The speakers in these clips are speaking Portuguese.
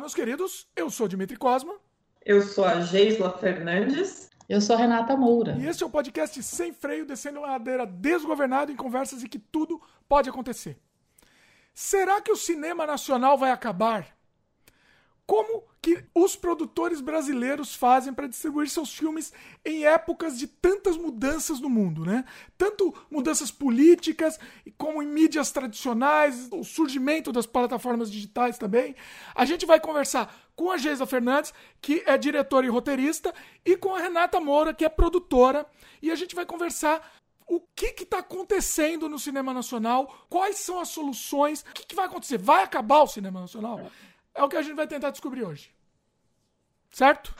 Olá, meus queridos. Eu sou Dimitri Cosma. Eu sou a Geisla Fernandes. Eu sou a Renata Moura. E esse é o podcast Sem Freio, descendo uma ladeira desgovernada em conversas em que tudo pode acontecer. Será que o cinema nacional vai acabar? Como que os produtores brasileiros fazem para distribuir seus filmes em épocas de tantas mudanças no mundo, né? Tanto mudanças políticas, como em mídias tradicionais, o surgimento das plataformas digitais também. A gente vai conversar com a Geisa Fernandes, que é diretora e roteirista, e com a Renata Moura, que é produtora, e a gente vai conversar o que está acontecendo no cinema nacional, quais são as soluções, o que, que vai acontecer? Vai acabar o cinema nacional? É o que a gente vai tentar descobrir hoje. Certo?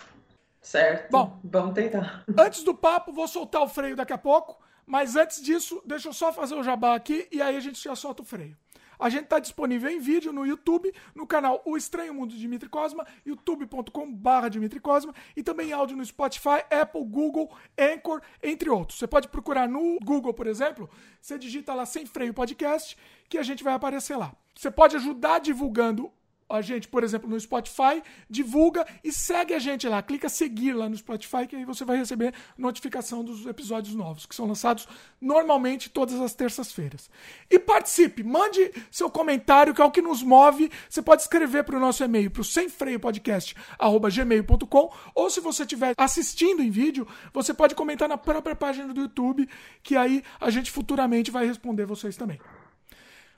Certo. Bom, vamos tentar. Antes do papo, vou soltar o freio daqui a pouco. Mas antes disso, deixa eu só fazer o jabá aqui e aí a gente já solta o freio. A gente está disponível em vídeo no YouTube, no canal O Estranho Mundo de Dimitri Cosma, youtube.com.br Dimitri Cosma, e também áudio no Spotify, Apple, Google, Anchor, entre outros. Você pode procurar no Google, por exemplo, você digita lá Sem Freio Podcast, que a gente vai aparecer lá. Você pode ajudar divulgando a gente, por exemplo, no Spotify, divulga e segue a gente lá. Clica seguir lá no Spotify, que aí você vai receber notificação dos episódios novos, que são lançados normalmente todas as terças-feiras. E participe, mande seu comentário, que é o que nos move. Você pode escrever para o nosso e-mail, para o semfreiopodcast.gmail.com, ou se você estiver assistindo em vídeo, você pode comentar na própria página do YouTube, que aí a gente futuramente vai responder vocês também.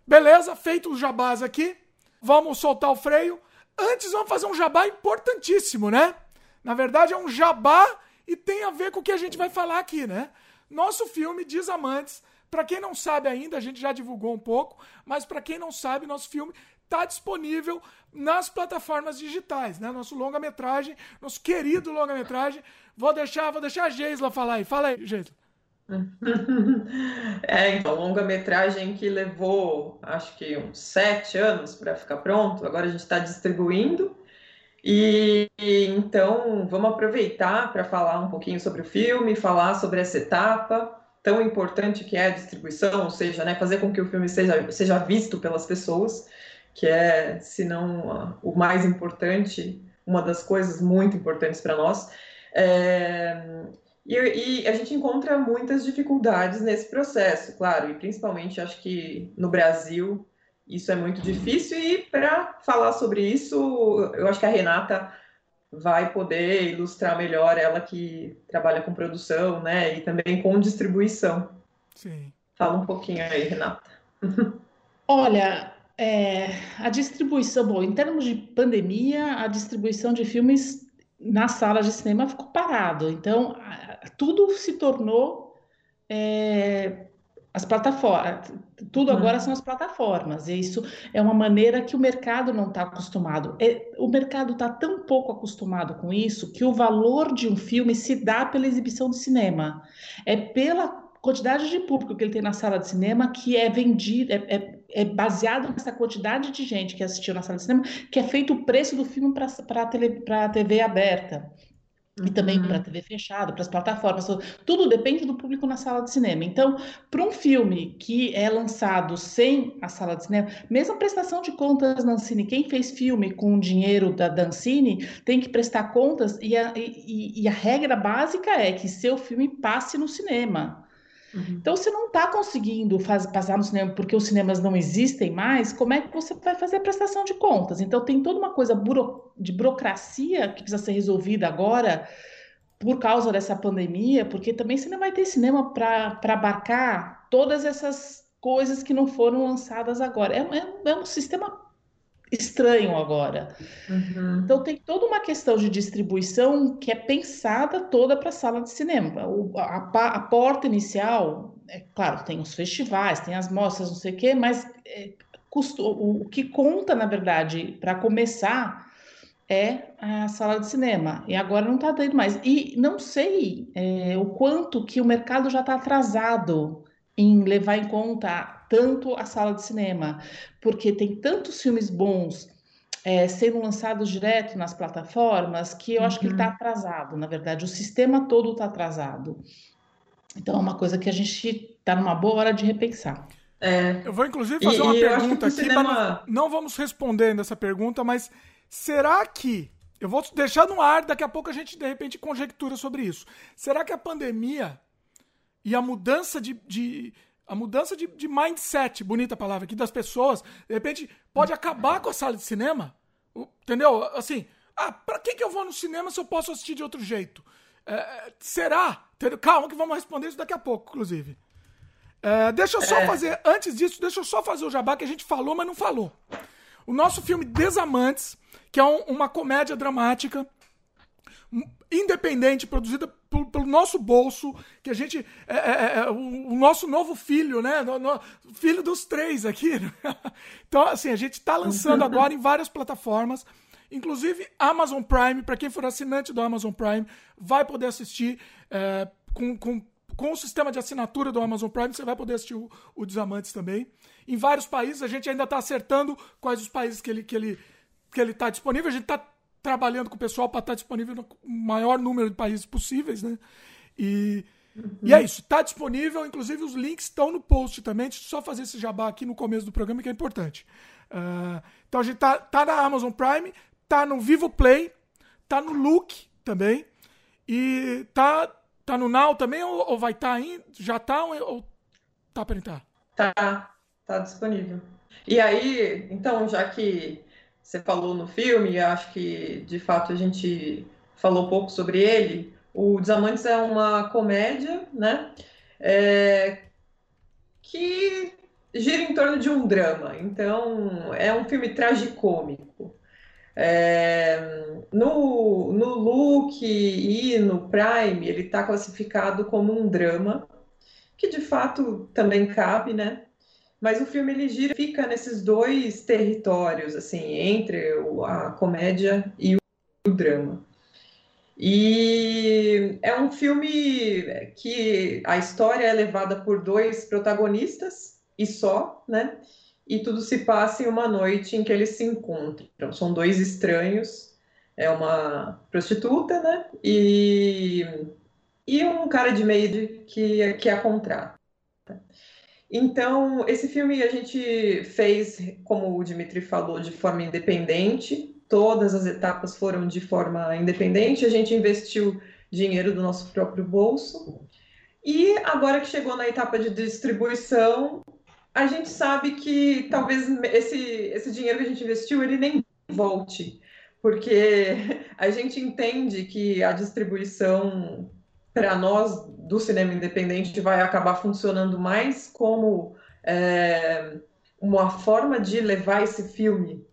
Beleza? Feito os jabás aqui, vamos soltar o freio. Antes, vamos fazer um jabá importantíssimo, né? Na verdade, é um jabá e tem a ver com o que a gente vai falar aqui, né? Nosso filme Desamantes, para quem não sabe ainda, a gente já divulgou um pouco, mas para quem não sabe, nosso filme está disponível nas plataformas digitais, né? Nosso longa-metragem, nosso querido longa-metragem. Vou deixar, vou deixar a Geisla falar aí. Fala aí, Geisla. É, então, longa-metragem que levou, acho que uns sete anos para ficar pronto, agora a gente está distribuindo. E então vamos aproveitar para falar um pouquinho sobre o filme, falar sobre essa etapa tão importante que é a distribuição, ou seja, né, fazer com que o filme seja, seja visto pelas pessoas, que é, se não o mais importante, uma das coisas muito importantes para nós. É, e, e, a gente encontra muitas dificuldades nesse processo, claro, e principalmente acho que no Brasil isso é muito difícil. E para falar sobre isso, eu acho que a Renata vai poder ilustrar melhor, ela que trabalha com produção, né, e também com distribuição. Sim. Fala um pouquinho aí, Renata. Olha, é, a distribuição, bom, em termos de pandemia, a distribuição de filmes na sala de cinema ficou parado. Então, tudo se tornou é, as plataformas. Tudo uhum. agora são as plataformas. E isso é uma maneira que o mercado não está acostumado. É, o mercado está tão pouco acostumado com isso que o valor de um filme se dá pela exibição de cinema. É pela quantidade de público que ele tem na sala de cinema que é vendido, é, é, é baseado nessa quantidade de gente que assistiu na sala de cinema, que é feito o preço do filme para a TV aberta. E também para a uhum. TV fechada, para as plataformas, tudo depende do público na sala de cinema. Então, para um filme que é lançado sem a sala de cinema, mesmo a prestação de contas da Ancine, quem fez filme com o dinheiro da Dancine tem que prestar contas, e a, e, e a regra básica é que seu filme passe no cinema. Uhum. Então, se não está conseguindo faz, passar no cinema porque os cinemas não existem mais, como é que você vai fazer a prestação de contas? Então, tem toda uma coisa buro, de burocracia que precisa ser resolvida agora por causa dessa pandemia, porque também você não vai ter cinema para abarcar todas essas coisas que não foram lançadas agora. É, é, é um sistema estranho agora. Uhum. Então tem toda uma questão de distribuição que é pensada toda para a sala de cinema. O, a, a, porta inicial, é claro, tem os festivais, tem as mostras, não sei o quê, mas é, custo, o, o que conta, na verdade, para começar é a sala de cinema. E agora não está dando mais. E não sei é, o quanto que o mercado já está atrasado em levar em conta tanto a sala de cinema, porque tem tantos filmes bons é, sendo lançados direto nas plataformas que eu uhum. acho que ele está uhum. atrasado. Na verdade, o sistema todo está atrasado. Então, é uma coisa que a gente está numa boa hora de repensar. É. Eu vou, inclusive, fazer e, uma e pergunta aqui. Cinema... Não, não vamos responder ainda essa pergunta, mas Será que. Eu vou deixar no ar, daqui a pouco a gente de repente conjectura sobre isso. Será que a pandemia e a mudança de. de a mudança de, de mindset, bonita palavra aqui, das pessoas, de repente pode acabar com a sala de cinema? Entendeu? Assim, ah, pra que, que eu vou no cinema se eu posso assistir de outro jeito? É, será? Calma que vamos responder isso daqui a pouco, inclusive. É, deixa eu só é. fazer, antes disso, deixa eu só fazer o jabá que a gente falou, mas não falou. O nosso filme Desamantes, que é um, uma comédia dramática independente, produzida pelo, nosso bolso, que a gente. É, é, é o, o, nosso novo filho, né? No, no, filho dos três aqui. Né? Então, assim, a gente está lançando agora em várias plataformas. Inclusive, Amazon Prime, para quem for assinante do Amazon Prime, vai poder assistir é, com, com, com o sistema de assinatura do Amazon Prime, você vai poder assistir o, o Desamantes também. Em vários países, a gente ainda está acertando quais os países que ele que ele que ele está disponível. A gente está trabalhando com o pessoal para estar tá disponível no maior número de países possíveis, né? E, uhum. e é isso, está disponível, inclusive os links estão no post também. Deixa eu só fazer esse jabá aqui no começo do programa que é importante. Uh, então a gente tá, tá na Amazon Prime, tá no Vivo Play, tá no Look também. E tá, tá no Now também, ou, ou vai estar tá ainda? Já tá ou, ou tá para entrar? Tá, tá disponível. E aí, então, já que você falou no filme, acho que de fato a gente falou pouco sobre ele. O Desamantes é uma comédia, né? É, que gira em torno de um drama. Então, é um filme tragicômico. É, no, no Look e no Prime, ele está classificado como um drama, que de fato também cabe, né? Mas o filme ele gira, fica nesses dois territórios, assim, entre a comédia e o drama. E é um filme que a história é levada por dois protagonistas e só, né? e tudo se passa em uma noite em que eles se encontram. São dois estranhos, é uma prostituta, né? E, e um cara de meio que, que a contrata. Então, esse filme a gente fez, como o Dimitri falou, de forma independente. Todas as etapas foram de forma independente. A gente investiu dinheiro do nosso próprio bolso. E agora que chegou na etapa de distribuição, a gente sabe que talvez esse, esse dinheiro que a gente investiu ele nem volte, porque a gente entende que a distribuição para nós do cinema independente vai acabar funcionando mais como é, uma forma de levar esse filme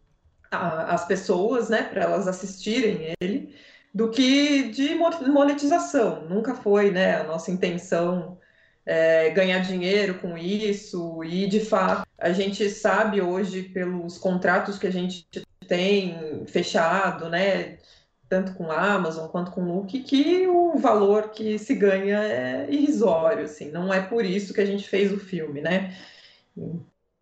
às pessoas, né, para elas assistirem ele, do que de monetização. Nunca foi, né, a nossa intenção é, ganhar dinheiro com isso, e de fato a gente sabe hoje pelos contratos que a gente tem fechado, né, tanto com a Amazon quanto com o Look, que o valor que se ganha é irrisório, assim, não é por isso que a gente fez o filme, né?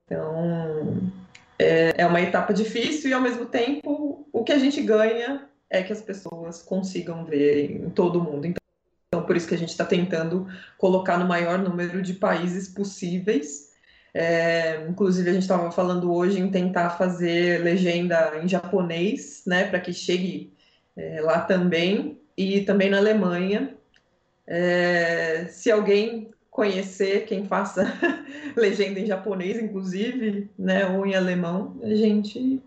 Então, é, é uma etapa difícil e ao mesmo tempo o que a gente ganha é que as pessoas consigam ver em todo o mundo. Então, então, por isso que a gente está tentando colocar no maior número de países possíveis. É, inclusive, a gente estava falando hoje em tentar fazer legenda em japonês, né, para que chegue é, lá também, e também na Alemanha. É, se alguém conhecer quem faça legenda em japonês, inclusive, né, ou em alemão, a gente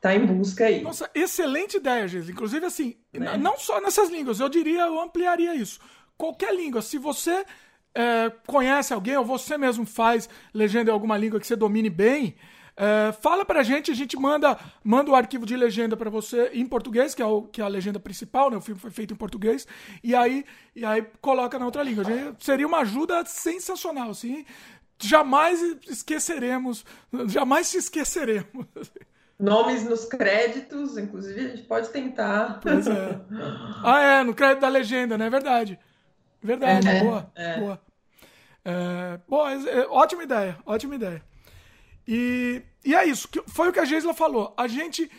tá em busca aí. Nossa, excelente ideia, Gisele. Inclusive, assim, né? não só nessas línguas, eu diria, eu ampliaria isso. Qualquer língua, se você é, conhece alguém ou você mesmo faz legenda em alguma língua que você domine bem, é, fala pra gente, a gente manda, manda o arquivo de legenda para você em português, que é, o, que é a legenda principal, né? O filme foi feito em português, e aí, e aí coloca na outra língua. Seria uma ajuda sensacional, assim. Jamais esqueceremos, jamais se esqueceremos. Nomes nos créditos, inclusive a gente pode tentar. Pois é. Ah, é, no crédito da legenda, né? É verdade. Verdade, é, boa. É. Boa. É, boa, é, ótima ideia, ótima ideia. E, e é isso, foi o que a Geisla falou. A gente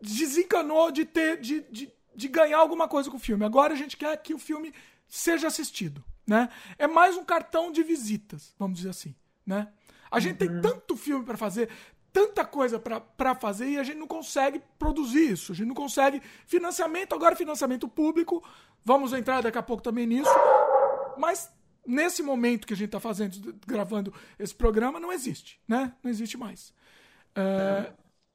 desencanou de ter, de, de, de ganhar alguma coisa com o filme. Agora a gente quer que o filme seja assistido, né? É mais um cartão de visitas, vamos dizer assim, né? A gente uhum. tem tanto filme para fazer, tanta coisa para fazer e a gente não consegue produzir isso. A gente não consegue financiamento, agora financiamento público. Vamos entrar daqui a pouco também nisso. Mas nesse momento que a gente está fazendo, gravando esse programa, não existe, né? Não existe mais. É,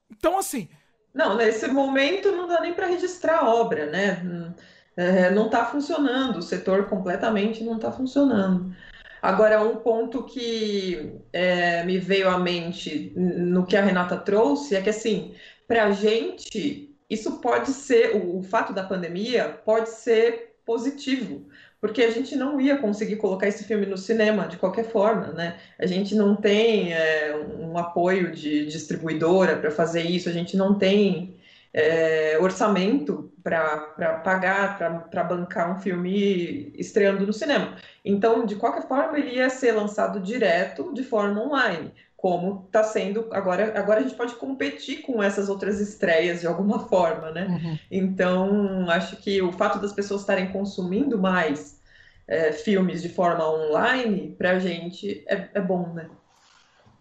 então, assim. Não, nesse momento não dá nem para registrar a obra, né? É, não está funcionando, o setor completamente não está funcionando. Agora, um ponto que é, me veio à mente no que a Renata trouxe é que, assim, para a gente, isso pode ser, o, o fato da pandemia pode ser positivo, porque a gente não ia conseguir colocar esse filme no cinema de qualquer forma, né? A gente não tem é, um apoio de distribuidora para fazer isso, a gente não tem é, orçamento para pagar, para bancar um filme estreando no cinema. Então, de qualquer forma, ele ia ser lançado direto de forma online como está sendo agora agora a gente pode competir com essas outras estreias de alguma forma né? Uhum. então acho que o fato das pessoas estarem consumindo mais é, filmes de forma online para a gente é, é, bom né?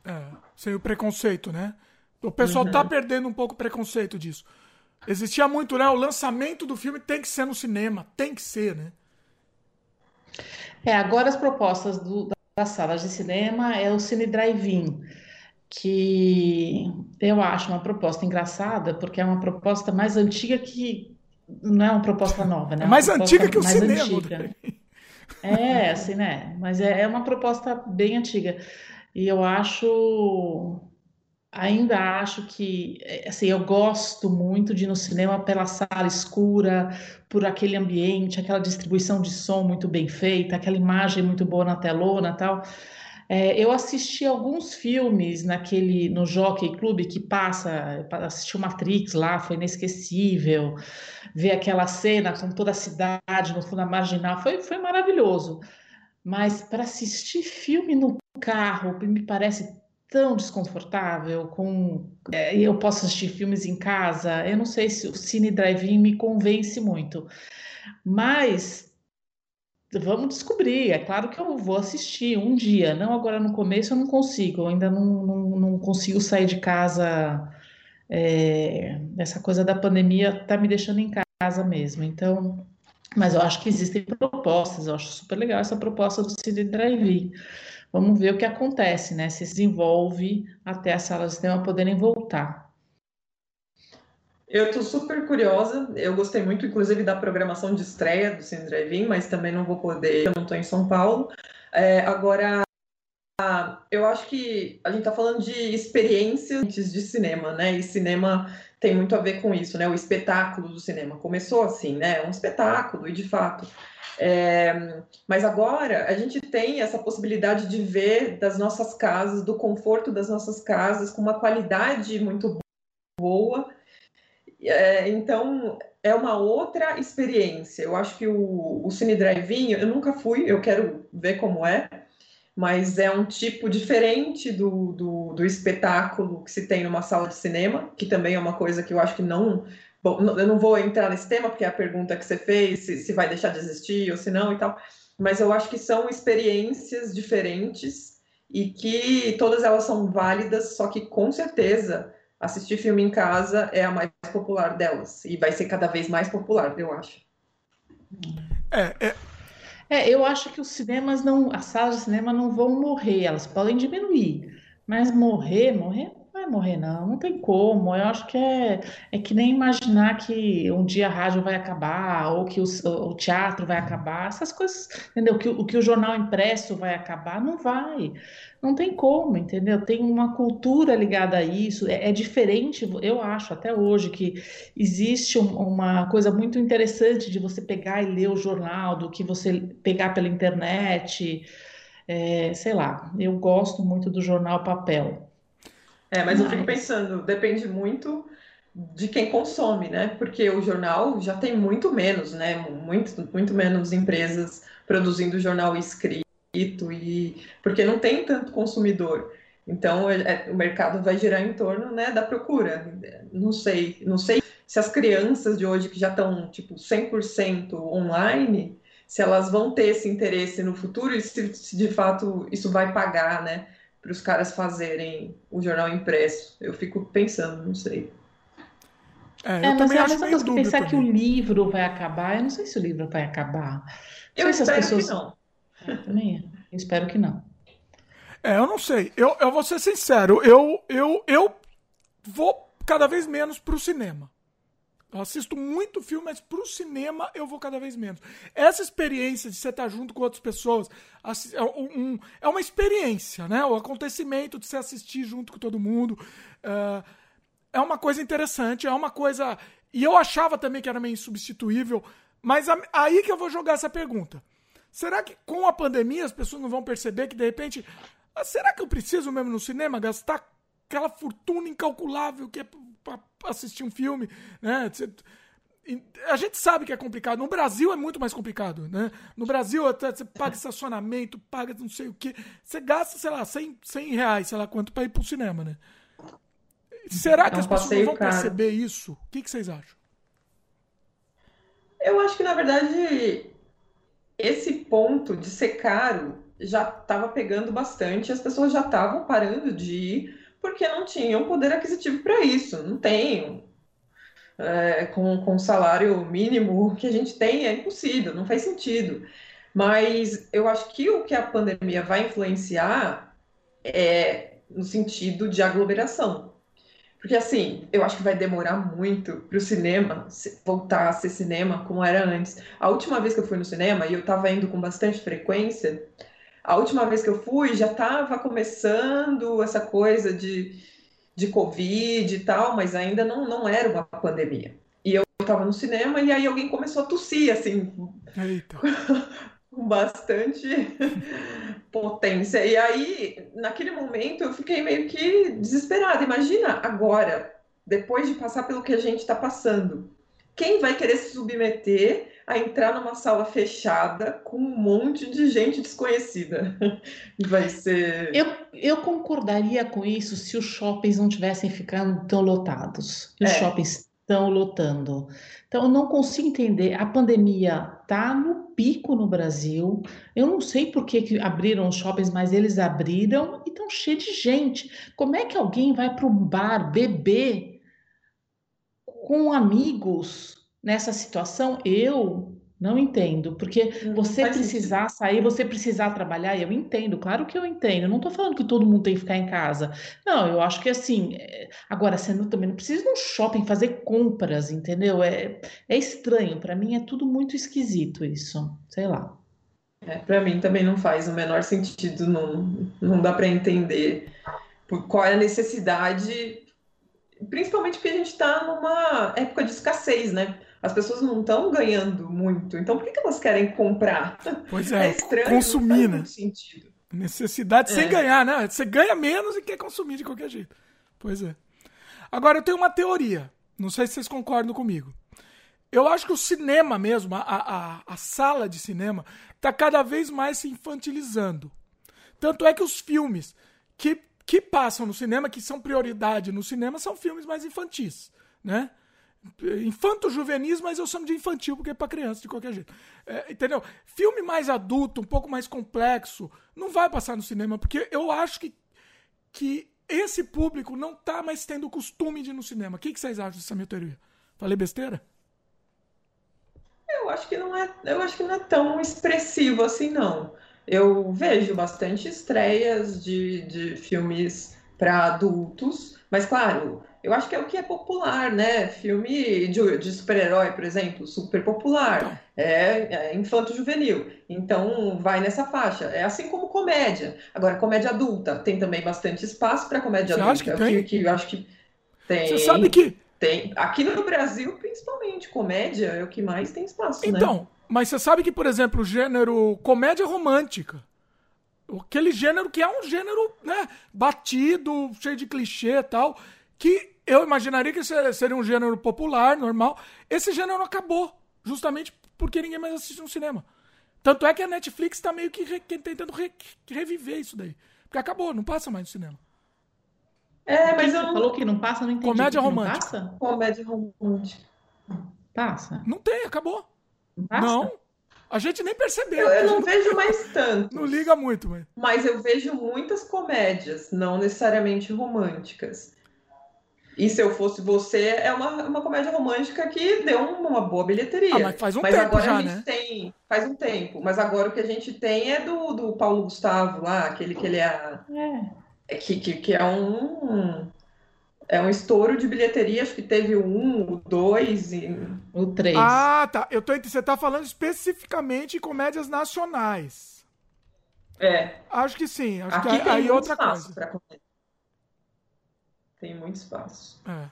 É, sem o preconceito né? O pessoal está uhum. perdendo um pouco o preconceito disso. Existia muito né? O lançamento do filme tem que ser no cinema tem que ser né? É agora as propostas do, das salas de cinema é o Cine Drive-In, que eu acho uma proposta engraçada, porque é uma proposta mais antiga que. Não é uma proposta nova, né? É, é mais antiga que o cinema. Antiga. É, assim, né? Mas é, é uma proposta bem antiga. E eu acho ainda acho que assim, eu gosto muito de ir no cinema pela sala escura, por aquele ambiente, aquela distribuição de som muito bem feita, aquela imagem muito boa na telona tal. É, eu assisti alguns filmes naquele no Jockey Club que passa, assisti o Matrix lá, foi inesquecível. Ver aquela cena com toda a cidade no fundo marginal foi, foi maravilhoso. Mas para assistir filme no carro me parece tão desconfortável com é, eu posso assistir filmes em casa eu não sei se o cine drive-in me convence muito mas vamos descobrir é claro que eu vou assistir um dia não agora no começo eu não consigo eu ainda não, não, não consigo sair de casa é, essa coisa da pandemia tá me deixando em casa mesmo então mas eu acho que existem propostas eu acho super legal essa proposta do cine drive-in Vamos ver o que acontece, né? Se desenvolve até as salas de cinema poderem voltar. Eu estou super curiosa. Eu gostei muito, inclusive, da programação de estreia do Cine Drive-In, mas também não vou poder, eu não estou em São Paulo. É, agora, eu acho que a gente está falando de experiências de cinema, né? E cinema tem muito a ver com isso, né? O espetáculo do cinema começou assim, né? Um espetáculo, e de fato é, mas agora a gente tem essa possibilidade de ver das nossas casas, do conforto das nossas casas, com uma qualidade muito boa. É, então é uma outra experiência. Eu acho que o, o Cine Drive-In, eu nunca fui, eu quero ver como é, mas é um tipo diferente do, do, do espetáculo que se tem numa sala de cinema, que também é uma coisa que eu acho que não Bom, eu não vou entrar nesse tema, porque é a pergunta que você fez, se, se vai deixar de existir ou se não e tal, mas eu acho que são experiências diferentes e que todas elas são válidas, só que com certeza assistir filme em casa é a mais popular delas e vai ser cada vez mais popular, eu acho. É, é... é eu acho que os cinemas não, as salas de cinema não vão morrer, elas podem diminuir, mas morrer, morrer vai morrer, não, não tem como. Eu acho que é, é que nem imaginar que um dia a rádio vai acabar, ou que o, o teatro vai acabar, essas coisas, entendeu? Que, o que o jornal impresso vai acabar, não vai. Não tem como, entendeu? Tem uma cultura ligada a isso, é, é diferente, eu acho, até hoje, que existe um, uma coisa muito interessante de você pegar e ler o jornal, do que você pegar pela internet. É, sei lá, eu gosto muito do jornal papel. É, mas, mas eu fico pensando, depende muito de quem consome, né? Porque o jornal já tem muito menos, né? Muito, muito menos empresas produzindo jornal escrito e porque não tem tanto consumidor. Então é, é, o mercado vai girar em torno, né, da procura. Não sei, não sei se as crianças de hoje que já estão tipo 100% online, se elas vão ter esse interesse no futuro e se, se de fato isso vai pagar, né? Para os caras fazerem o jornal impresso. Eu fico pensando, não sei. É, eu é, mas é a mesma coisa que pensar também. que o livro vai acabar. Eu não sei se o livro vai acabar. Não eu espero pessoas... que não. É, também. Eu espero que não. É, eu não sei. Eu, eu vou ser sincero. Eu, eu, eu vou cada vez menos pro cinema. Eu assisto muito filme, mas pro cinema eu vou cada vez menos. Essa experiência de você estar junto com outras pessoas é, um, é uma experiência, né? O acontecimento de você assistir junto com todo mundo uh, é uma coisa interessante, é uma coisa. E eu achava também que era meio insubstituível, mas a, aí que eu vou jogar essa pergunta. Será que com a pandemia as pessoas não vão perceber que de repente. Ah, será que eu preciso mesmo no cinema gastar aquela fortuna incalculável que é para assistir um filme, né? A gente sabe que é complicado. No Brasil é muito mais complicado, né? No Brasil até você paga estacionamento, paga não sei o que. Você gasta, sei lá, 100, 100 reais, sei lá quanto, para ir pro cinema, né? Será que é as pessoas vão caro. perceber isso? O que, que vocês acham? Eu acho que, na verdade, esse ponto de ser caro já estava pegando bastante, as pessoas já estavam parando de ir porque não tinham poder aquisitivo para isso. Não tem. É, com, com o salário mínimo que a gente tem é impossível, não faz sentido. Mas eu acho que o que a pandemia vai influenciar é no sentido de aglomeração. Porque assim, eu acho que vai demorar muito para o cinema voltar a ser cinema como era antes. A última vez que eu fui no cinema, e eu estava indo com bastante frequência, a última vez que eu fui já estava começando essa coisa de, de Covid e tal, mas ainda não, não era uma pandemia. E eu estava no cinema e aí alguém começou a tossir, assim, com bastante potência. E aí, naquele momento, eu fiquei meio que desesperada. Imagina agora, depois de passar pelo que a gente está passando, quem vai querer se submeter a entrar numa sala fechada com um monte de gente desconhecida. Vai ser. Eu, eu concordaria com isso se os shoppings não tivessem ficando tão lotados. Os é. shoppings estão lotando. Então, eu não consigo entender. A pandemia está no pico no Brasil. Eu não sei por que, que abriram os shoppings, mas eles abriram e estão cheios de gente. Como é que alguém vai para um bar beber com amigos nessa situação, eu não entendo, porque hum, você precisar sentido. sair, você precisar trabalhar, eu entendo, claro que eu entendo. Eu não estou falando que todo mundo tem que ficar em casa. Não, eu acho que assim, é, agora você não, também não precisa ir no shopping fazer compras, entendeu? É, é estranho, para mim é tudo muito esquisito isso, sei lá. É, para mim também não faz o menor sentido, não, não dá para entender qual é a necessidade, principalmente porque a gente está numa época de escassez, né? As pessoas não estão ganhando muito. Então, por que, que elas querem comprar? Pois é, é estranho, consumir, né? Sentido. Necessidade é. sem ganhar, né? Você ganha menos e quer consumir de qualquer jeito. Pois é. Agora, eu tenho uma teoria. Não sei se vocês concordam comigo. Eu acho que o cinema mesmo, a, a, a sala de cinema, está cada vez mais se infantilizando. Tanto é que os filmes que, que passam no cinema, que são prioridade no cinema, são filmes mais infantis, né? Infanto-juvenis, mas eu chamo de infantil porque é para criança de qualquer jeito. É, entendeu? Filme mais adulto, um pouco mais complexo, não vai passar no cinema, porque eu acho que, que esse público não tá mais tendo o costume de ir no cinema. O que, que vocês acham dessa minha teoria? Falei besteira? Eu acho que não é, eu acho que não é tão expressivo assim, não. Eu vejo bastante estreias de, de filmes para adultos, mas claro, eu acho que é o que é popular, né? Filme de, de super-herói, por exemplo, super popular, então. é, é infanto-juvenil. Então, vai nessa faixa. É assim como comédia. Agora, comédia adulta tem também bastante espaço para comédia Você adulta. Acha que, tem? Que, acho que tem. Você sabe que. Tem. Aqui no Brasil, principalmente, comédia é o que mais tem espaço, então, né? Então, mas você sabe que, por exemplo, o gênero comédia romântica aquele gênero que é um gênero, né, batido, cheio de clichê e tal que eu imaginaria que seria um gênero popular, normal. Esse gênero acabou, justamente porque ninguém mais assiste no cinema. Tanto é que a Netflix está meio que re tentando re reviver isso daí. Porque acabou, não passa mais no cinema. É, mas eu... falou que não passa, não entendi. Comédia romântica. Não Comédia romântica. Passa? Não tem, acabou. Não, passa? não. A gente nem percebeu. Eu, eu não não vejo mais tanto. Não liga muito, mas. Mas eu vejo muitas comédias, não necessariamente românticas. E se eu fosse você, é uma, uma comédia romântica que deu uma boa bilheteria. Ah, mas faz um mas tempo agora já, a gente né? tem. Faz um tempo. Mas agora o que a gente tem é do, do Paulo Gustavo lá, aquele que ele é. é. Que, que, que é um. É um estouro de bilheteria, acho que teve o um, o dois e. O três. Ah, tá. Eu tô, você tá falando especificamente em comédias nacionais. É. Acho que sim. Acho Aqui que tem aí outra espaço coisa. Pra comédia. Tem muito espaço. É.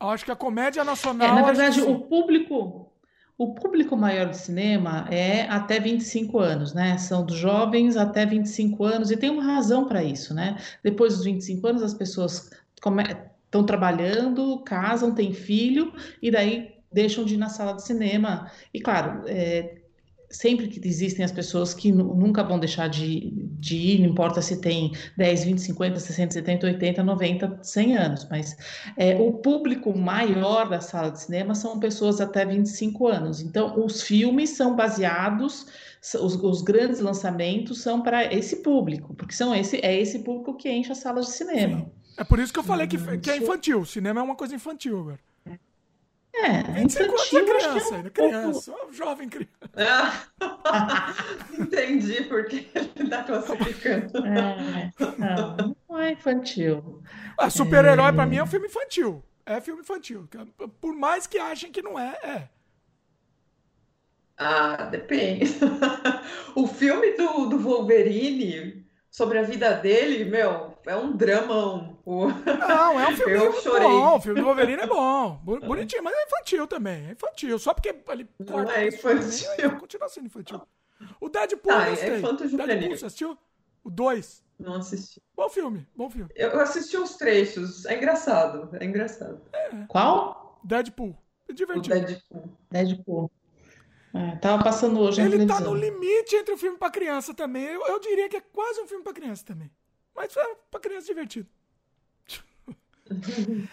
Acho que a comédia nacional. É, na verdade, o público. O público maior de cinema é até 25 anos, né? São dos jovens até 25 anos, e tem uma razão para isso, né? Depois dos 25 anos, as pessoas estão trabalhando, casam, têm filho, e daí deixam de ir na sala de cinema. E claro, é, sempre que existem as pessoas que nunca vão deixar de, de ir, não importa se tem 10, 20, 50, 60, 70, 80, 90, 100 anos, mas é, o público maior da sala de cinema são pessoas até 25 anos. Então, os filmes são baseados, os, os grandes lançamentos são para esse público, porque são esse, é esse público que enche as salas de cinema. Sim. É por isso que eu falei que, que é infantil. O cinema é uma coisa infantil agora. É, infantil, é criança, ainda, criança, um jovem criança. Ah, entendi porque ele tá classificando. É, não, não é infantil. Ah, super-herói é... pra mim é um filme infantil. É filme infantil. Por mais que achem que não é, é. Ah, depende. o filme do, do Wolverine sobre a vida dele, meu, é um dramão. Não, é um filme eu chorei. bom. O filme do Wolverine é bom. Bonitinho, mas é infantil também. É infantil. Só porque ele Não é infantil. Ele continua sendo infantil. O Deadpool, ah, é infanto Deadpool, você assistiu? O 2. Não assisti. Bom filme, bom filme. Eu assisti uns trechos. É engraçado. É engraçado. É. Qual? Deadpool. É divertido. O Deadpool. Deadpool. É, tava passando hoje Ele tá no limite entre o filme pra criança também. Eu, eu diria que é quase um filme pra criança também. Mas é pra criança divertido.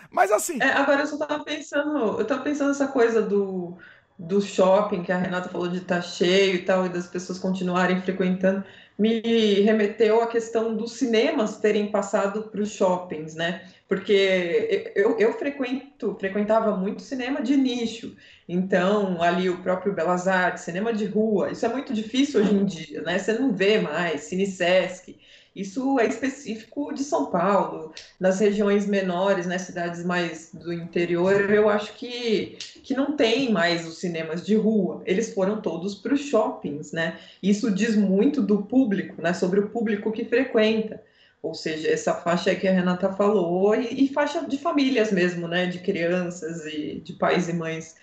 Mas assim. É, agora eu só tava pensando. Eu tava pensando essa coisa do, do shopping que a Renata falou de estar tá cheio e tal, e das pessoas continuarem frequentando. Me remeteu à questão dos cinemas terem passado para os shoppings, né? Porque eu, eu frequento, frequentava muito cinema de nicho. Então, ali o próprio Belas Artes, cinema de rua, isso é muito difícil hoje em dia, né? Você não vê mais, Cine Sesc. Isso é específico de São Paulo, nas regiões menores, nas né, cidades mais do interior, eu acho que, que não tem mais os cinemas de rua. Eles foram todos para os shoppings, né? Isso diz muito do público, né? Sobre o público que frequenta. Ou seja, essa faixa que a Renata falou, e, e faixa de famílias mesmo, né? De crianças e de pais e mães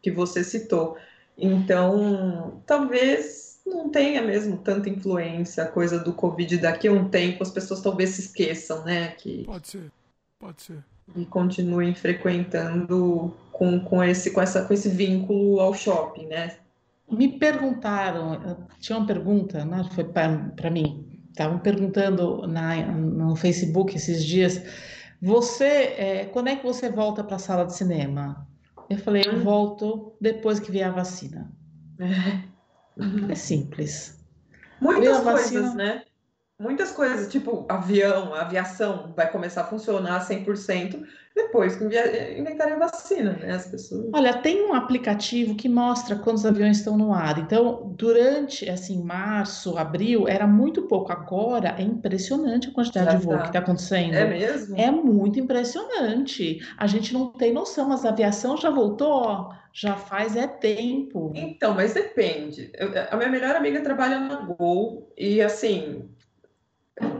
que você citou. Então, talvez não tenha mesmo tanta influência a coisa do Covid daqui a um tempo, as pessoas talvez se esqueçam, né? Que... Pode ser, pode ser. E continuem frequentando com, com, esse, com, essa, com esse vínculo ao shopping, né? Me perguntaram, tinha uma pergunta, né, foi para mim, estavam perguntando na, no Facebook esses dias, você, é, quando é que você volta para a sala de cinema? Eu falei, eu hum. volto depois que vier a vacina. É. Uhum. É simples. Muitas coisas, né? Muitas coisas, tipo avião, aviação vai começar a funcionar 100% depois que inventarem a vacina, né? As pessoas. Olha, tem um aplicativo que mostra quando os aviões estão no ar. Então, durante, assim, março, abril, era muito pouco. Agora é impressionante a quantidade Já de voo tá. que está acontecendo. É mesmo? É muito impressionante. A gente não tem noção, mas a aviação já voltou, ó já faz é tempo. Então, mas depende. Eu, a minha melhor amiga trabalha na Gol e assim,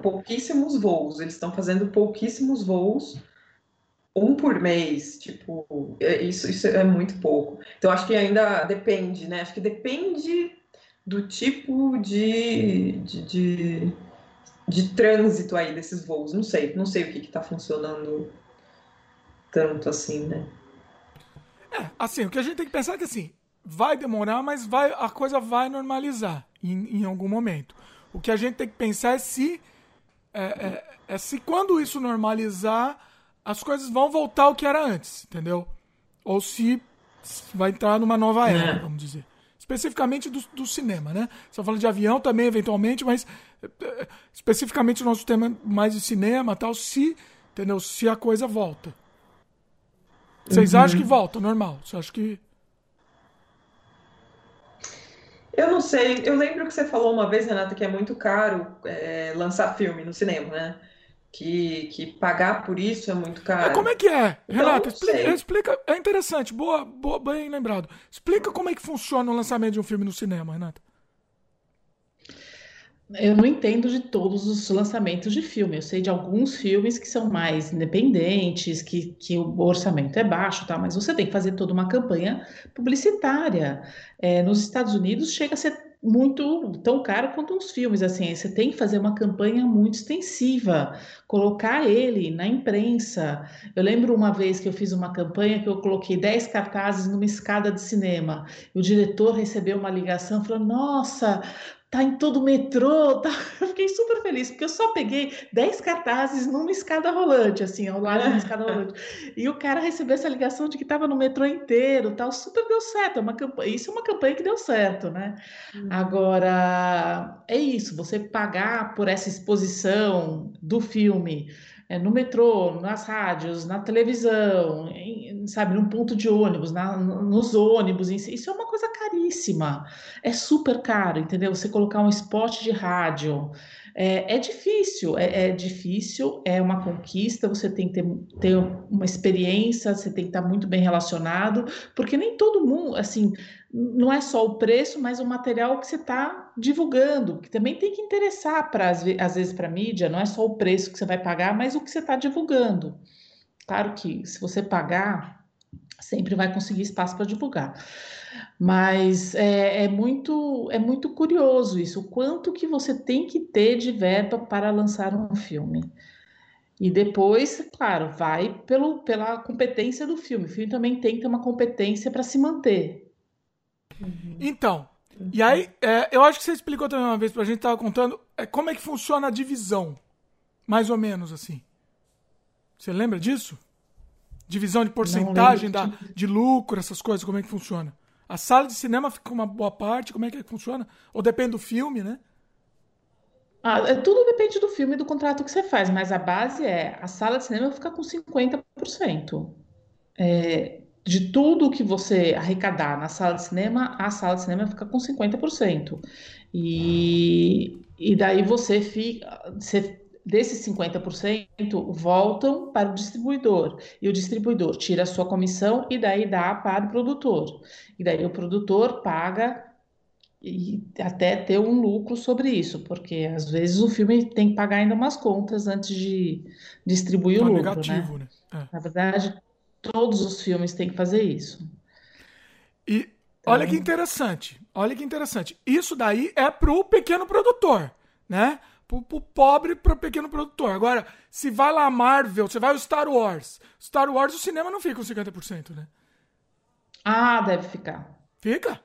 pouquíssimos voos. Eles estão fazendo pouquíssimos voos, um por mês. Tipo, é, isso, isso é muito pouco. Então, acho que ainda depende, né? Acho que depende do tipo de, de, de, de trânsito aí desses voos. Não sei, não sei o que está funcionando tanto assim, né? É, assim, o que a gente tem que pensar é que assim, vai demorar, mas vai, a coisa vai normalizar em, em algum momento. O que a gente tem que pensar é se é, é, é, se quando isso normalizar, as coisas vão voltar ao que era antes, entendeu? Ou se vai entrar numa nova era, é. vamos dizer. especificamente do, do cinema, né? Você tá falando de avião também, eventualmente, mas é, especificamente o nosso tema mais de cinema tal, se, entendeu? Se a coisa volta. Vocês uhum. acham que volta, normal? Você acha que. Eu não sei. Eu lembro que você falou uma vez, Renata, que é muito caro é, lançar filme no cinema, né? Que, que pagar por isso é muito caro. como é que é? Então, Renata, explica, explica, É interessante, boa, boa, bem lembrado. Explica como é que funciona o lançamento de um filme no cinema, Renata. Eu não entendo de todos os lançamentos de filme. Eu sei de alguns filmes que são mais independentes, que, que o orçamento é baixo, tá? mas você tem que fazer toda uma campanha publicitária. É, nos Estados Unidos chega a ser muito tão caro quanto os filmes, assim, você tem que fazer uma campanha muito extensiva, colocar ele na imprensa. Eu lembro uma vez que eu fiz uma campanha que eu coloquei 10 cartazes numa escada de cinema. O diretor recebeu uma ligação falou: "Nossa, tá em todo o metrô, tá? Eu fiquei super feliz, porque eu só peguei 10 cartazes numa escada rolante, assim, ao lado de uma escada rolante. E o cara recebeu essa ligação de que estava no metrô inteiro, tal, super deu certo. É uma campanha, isso é uma campanha que deu certo, né? Hum. Agora, é isso, você pagar por essa exposição do filme é, no metrô, nas rádios, na televisão, em, sabe, num ponto de ônibus, na, nos ônibus, isso é uma coisa caríssima. É super caro, entendeu? Você colocar um spot de rádio. É, é difícil, é, é, difícil, é uma conquista, você tem que ter, ter uma experiência, você tem que estar muito bem relacionado, porque nem todo mundo, assim, não é só o preço, mas o material que você está divulgando, que também tem que interessar para às vezes para a mídia, não é só o preço que você vai pagar, mas o que você está divulgando. Claro que se você pagar, sempre vai conseguir espaço para divulgar. Mas é, é, muito é muito curioso isso, o quanto que você tem que ter de verba para lançar um filme. E depois, claro, vai pelo, pela competência do filme. O filme também tem que ter uma competência para se manter. Uhum. Então, e aí, é, eu acho que você explicou também uma vez pra gente, tava contando, é, como é que funciona a divisão. Mais ou menos assim. Você lembra disso? Divisão de porcentagem da, de lucro, essas coisas, como é que funciona? A sala de cinema fica com uma boa parte, como é que funciona? Ou depende do filme, né? Ah, é, tudo depende do filme e do contrato que você faz, mas a base é a sala de cinema fica com 50%. É, de tudo que você arrecadar na sala de cinema, a sala de cinema fica com 50%. E, e daí você fica. Você, desses 50% voltam para o distribuidor. E o distribuidor tira a sua comissão e daí dá para o produtor. E daí o produtor paga e até ter um lucro sobre isso, porque às vezes o filme tem que pagar ainda umas contas antes de distribuir o lucro. Né? Negativo, né? né? É. Na verdade, Todos os filmes têm que fazer isso. E olha que interessante. Olha que interessante. Isso daí é pro pequeno produtor, né? Pro, pro pobre, pro pequeno produtor. Agora, se vai lá a Marvel, você vai o Star Wars. Star Wars, o cinema não fica com 50%, né? Ah, deve ficar. Fica?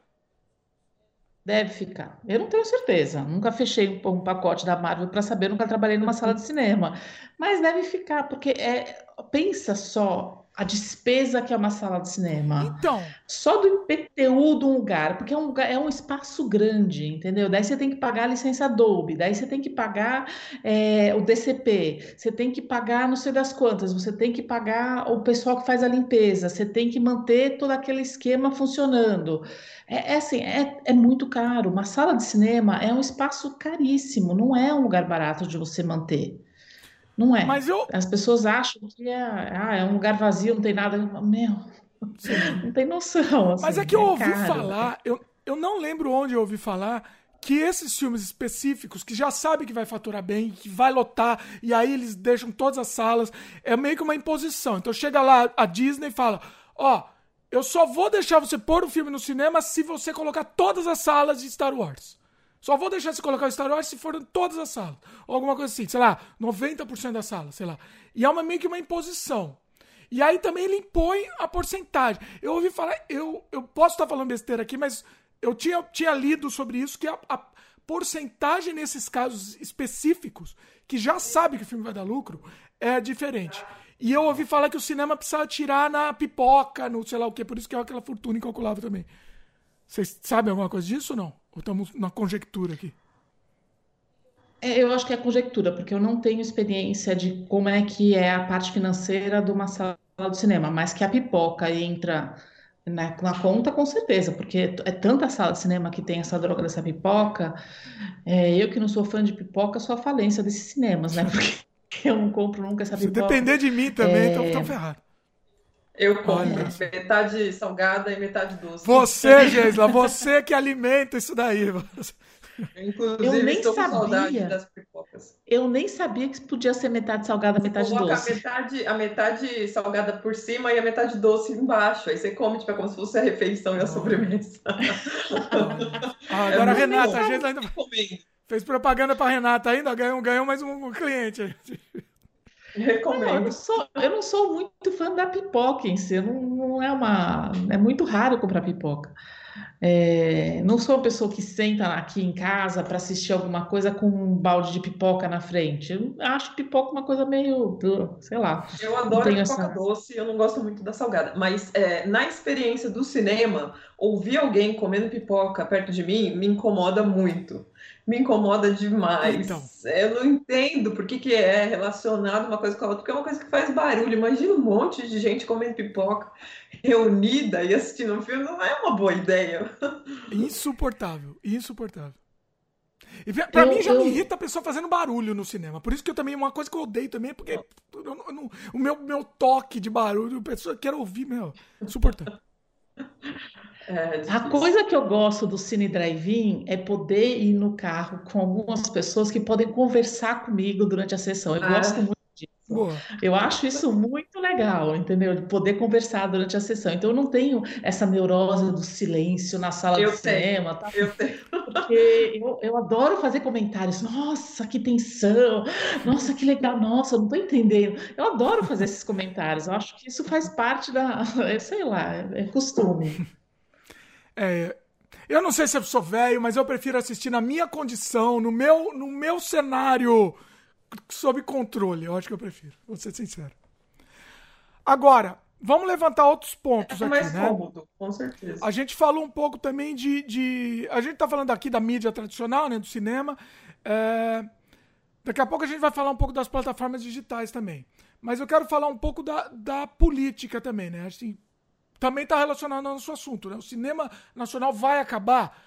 Deve ficar. Eu não tenho certeza. Nunca fechei um, um pacote da Marvel para saber, nunca trabalhei numa sala de cinema. Mas deve ficar, porque é, pensa só a despesa que é uma sala de cinema. Então. Só do IPTU de um lugar, porque é um, lugar, é um espaço grande, entendeu? Daí você tem que pagar a licença Adobe, daí você tem que pagar é, o DCP, você tem que pagar não sei das quantas, você tem que pagar o pessoal que faz a limpeza, você tem que manter todo aquele esquema funcionando. É, é assim, é, é muito caro. Uma sala de cinema é um espaço caríssimo, não é um lugar barato de você manter. Não é. Mas eu... As pessoas acham que é, ah, é um lugar vazio, não tem nada. Meu, Sim. não tem noção. Assim, Mas é que eu é ouvi caro. falar, eu, eu não lembro onde eu ouvi falar que esses filmes específicos, que já sabe que vai faturar bem, que vai lotar, e aí eles deixam todas as salas, é meio que uma imposição. Então chega lá a Disney e fala: Ó, oh, eu só vou deixar você pôr o filme no cinema se você colocar todas as salas de Star Wars. Só vou deixar você colocar o Star Wars se for todas as salas. Ou alguma coisa assim, sei lá, 90% das salas, sei lá. E é uma, meio que uma imposição. E aí também ele impõe a porcentagem. Eu ouvi falar, eu, eu posso estar falando besteira aqui, mas eu tinha, tinha lido sobre isso, que a, a porcentagem nesses casos específicos, que já sabe que o filme vai dar lucro, é diferente. E eu ouvi falar que o cinema precisava tirar na pipoca, no sei lá o que, por isso que é aquela fortuna incalculável também. Vocês sabem alguma coisa disso ou não? Ou estamos na conjectura aqui? É, eu acho que é conjectura, porque eu não tenho experiência de como é que é a parte financeira de uma sala do cinema, mas que a pipoca entra na, na conta, com certeza, porque é tanta sala de cinema que tem essa droga dessa pipoca. É, eu que não sou fã de pipoca, sou a falência desses cinemas, né? Porque eu não compro nunca essa pipoca. Se depender de mim também, é... então estão ferrados. Eu como metade salgada e metade doce. Você, Geisla, você que alimenta isso daí. Inclusive, eu nem estou sabia. com saudade das pipocas. Eu nem sabia que podia ser metade salgada, metade Coloca doce. A metade, a metade salgada por cima e a metade doce embaixo. Aí você come, tipo, é como se fosse a refeição e a sobremesa. Ah, agora é a Renata, a gente ainda fez propaganda para Renata ainda, ganhou, ganhou mais um cliente. Recomendo. Não, eu, não sou, eu não sou muito fã da pipoca em si. Não, não é uma. É muito raro comprar pipoca. É, não sou uma pessoa que senta aqui em casa para assistir alguma coisa com um balde de pipoca na frente. Eu acho pipoca uma coisa meio, sei lá. Eu adoro pipoca essa... doce, eu não gosto muito da salgada. Mas é, na experiência do cinema, ouvir alguém comendo pipoca perto de mim me incomoda muito me incomoda demais. Então. Eu não entendo por que, que é relacionado uma coisa com a outra, porque é uma coisa que faz barulho. Imagina um monte de gente comendo pipoca reunida e assistindo um filme, não é uma boa ideia. Insuportável, insuportável. E pra, eu, mim já eu... me irrita a pessoa fazendo barulho no cinema. Por isso que eu também, uma coisa que eu odeio também, é porque eu, eu, o meu, meu toque de barulho, a pessoa quer ouvir, meu, insuportável. É, a coisa que eu gosto do Cine Drive-In é poder ir no carro com algumas pessoas que podem conversar comigo durante a sessão. Eu ah. gosto muito disso. Boa. Eu acho isso muito legal, entendeu? De poder conversar durante a sessão. Então eu não tenho essa neurose do silêncio na sala eu de tenho. cinema. Tá? Eu tenho. Porque eu, eu adoro fazer comentários. Nossa, que tensão! Nossa, que legal! Nossa, eu não estou entendendo. Eu adoro fazer esses comentários. Eu acho que isso faz parte da. Sei lá, é costume. É, eu não sei se eu sou velho, mas eu prefiro assistir na minha condição, no meu, no meu cenário, sob controle. Eu acho que eu prefiro, vou ser sincero. Agora, vamos levantar outros pontos é aqui, mais né? cômodo, com certeza. A gente falou um pouco também de. de... A gente tá falando aqui da mídia tradicional, né? Do cinema. É... Daqui a pouco a gente vai falar um pouco das plataformas digitais também. Mas eu quero falar um pouco da, da política também, né? Assim, também está relacionado ao nosso assunto. Né? O cinema nacional vai acabar?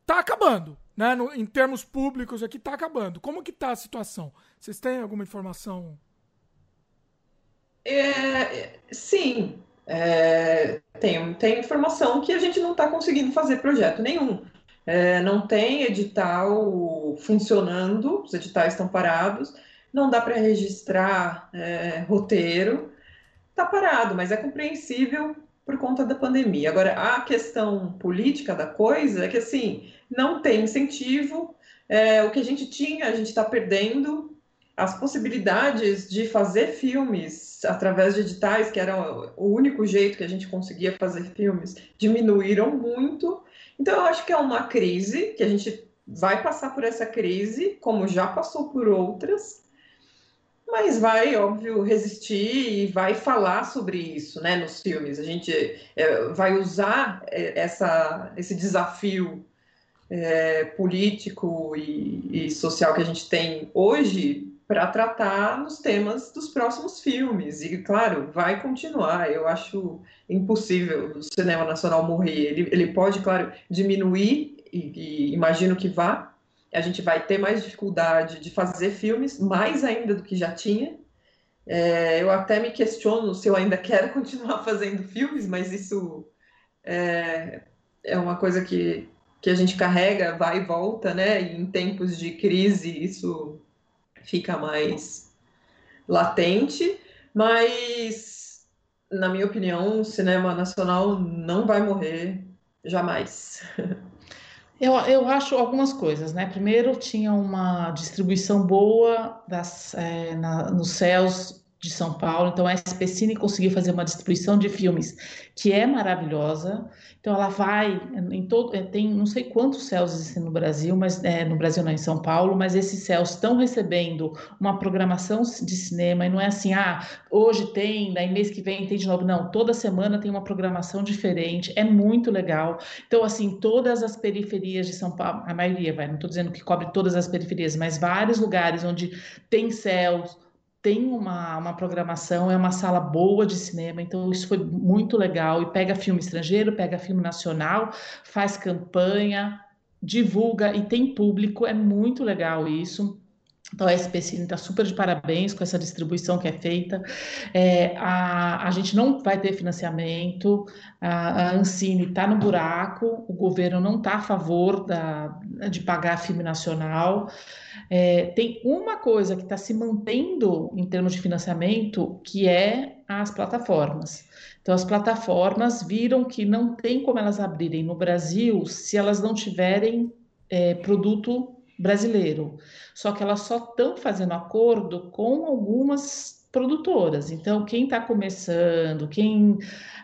Está acabando. Né? No, em termos públicos aqui, está acabando. Como que está a situação? Vocês têm alguma informação? É, sim. É, tem, tem informação que a gente não está conseguindo fazer projeto nenhum. É, não tem edital funcionando, os editais estão parados, não dá para registrar é, roteiro, está parado, mas é compreensível por conta da pandemia. Agora, a questão política da coisa é que, assim, não tem incentivo, é, o que a gente tinha, a gente está perdendo, as possibilidades de fazer filmes através de editais, que era o único jeito que a gente conseguia fazer filmes, diminuíram muito. Então, eu acho que é uma crise, que a gente vai passar por essa crise, como já passou por outras, mas vai, óbvio, resistir e vai falar sobre isso, né, nos filmes. A gente é, vai usar é, essa, esse desafio é, político e, e, social que a gente tem hoje para tratar nos temas dos próximos filmes. E, claro, vai continuar. Eu acho impossível o cinema nacional morrer. Ele, ele pode, claro, diminuir, e, e imagino que vá, a gente vai ter mais dificuldade de fazer filmes, mais ainda do que já tinha. É, eu até me questiono se eu ainda quero continuar fazendo filmes, mas isso é, é uma coisa que, que a gente carrega, vai e volta, né? E em tempos de crise isso fica mais latente, mas na minha opinião, o cinema nacional não vai morrer jamais. Eu, eu acho algumas coisas, né? Primeiro, tinha uma distribuição boa das, é, na, nos céus de São Paulo. Então a SPCine conseguiu fazer uma distribuição de filmes que é maravilhosa. Então ela vai em todo, é, tem não sei quantos céus existem no Brasil, mas é, no Brasil não em São Paulo, mas esses céus estão recebendo uma programação de cinema e não é assim, ah, hoje tem, daí mês que vem tem de novo. Não, toda semana tem uma programação diferente. É muito legal. Então assim, todas as periferias de São Paulo, a maioria, vai, não estou dizendo que cobre todas as periferias, mas vários lugares onde tem céus tem uma, uma programação, é uma sala boa de cinema, então isso foi muito legal. E pega filme estrangeiro, pega filme nacional, faz campanha, divulga e tem público, é muito legal isso. Então, a SPCine está super de parabéns com essa distribuição que é feita. É, a, a gente não vai ter financiamento, a, a Ancine está no buraco, o governo não está a favor da, de pagar filme nacional. É, tem uma coisa que está se mantendo em termos de financiamento, que é as plataformas. Então, as plataformas viram que não tem como elas abrirem no Brasil se elas não tiverem é, produto brasileiro. Só que elas só estão fazendo acordo com algumas produtoras. Então, quem está começando, quem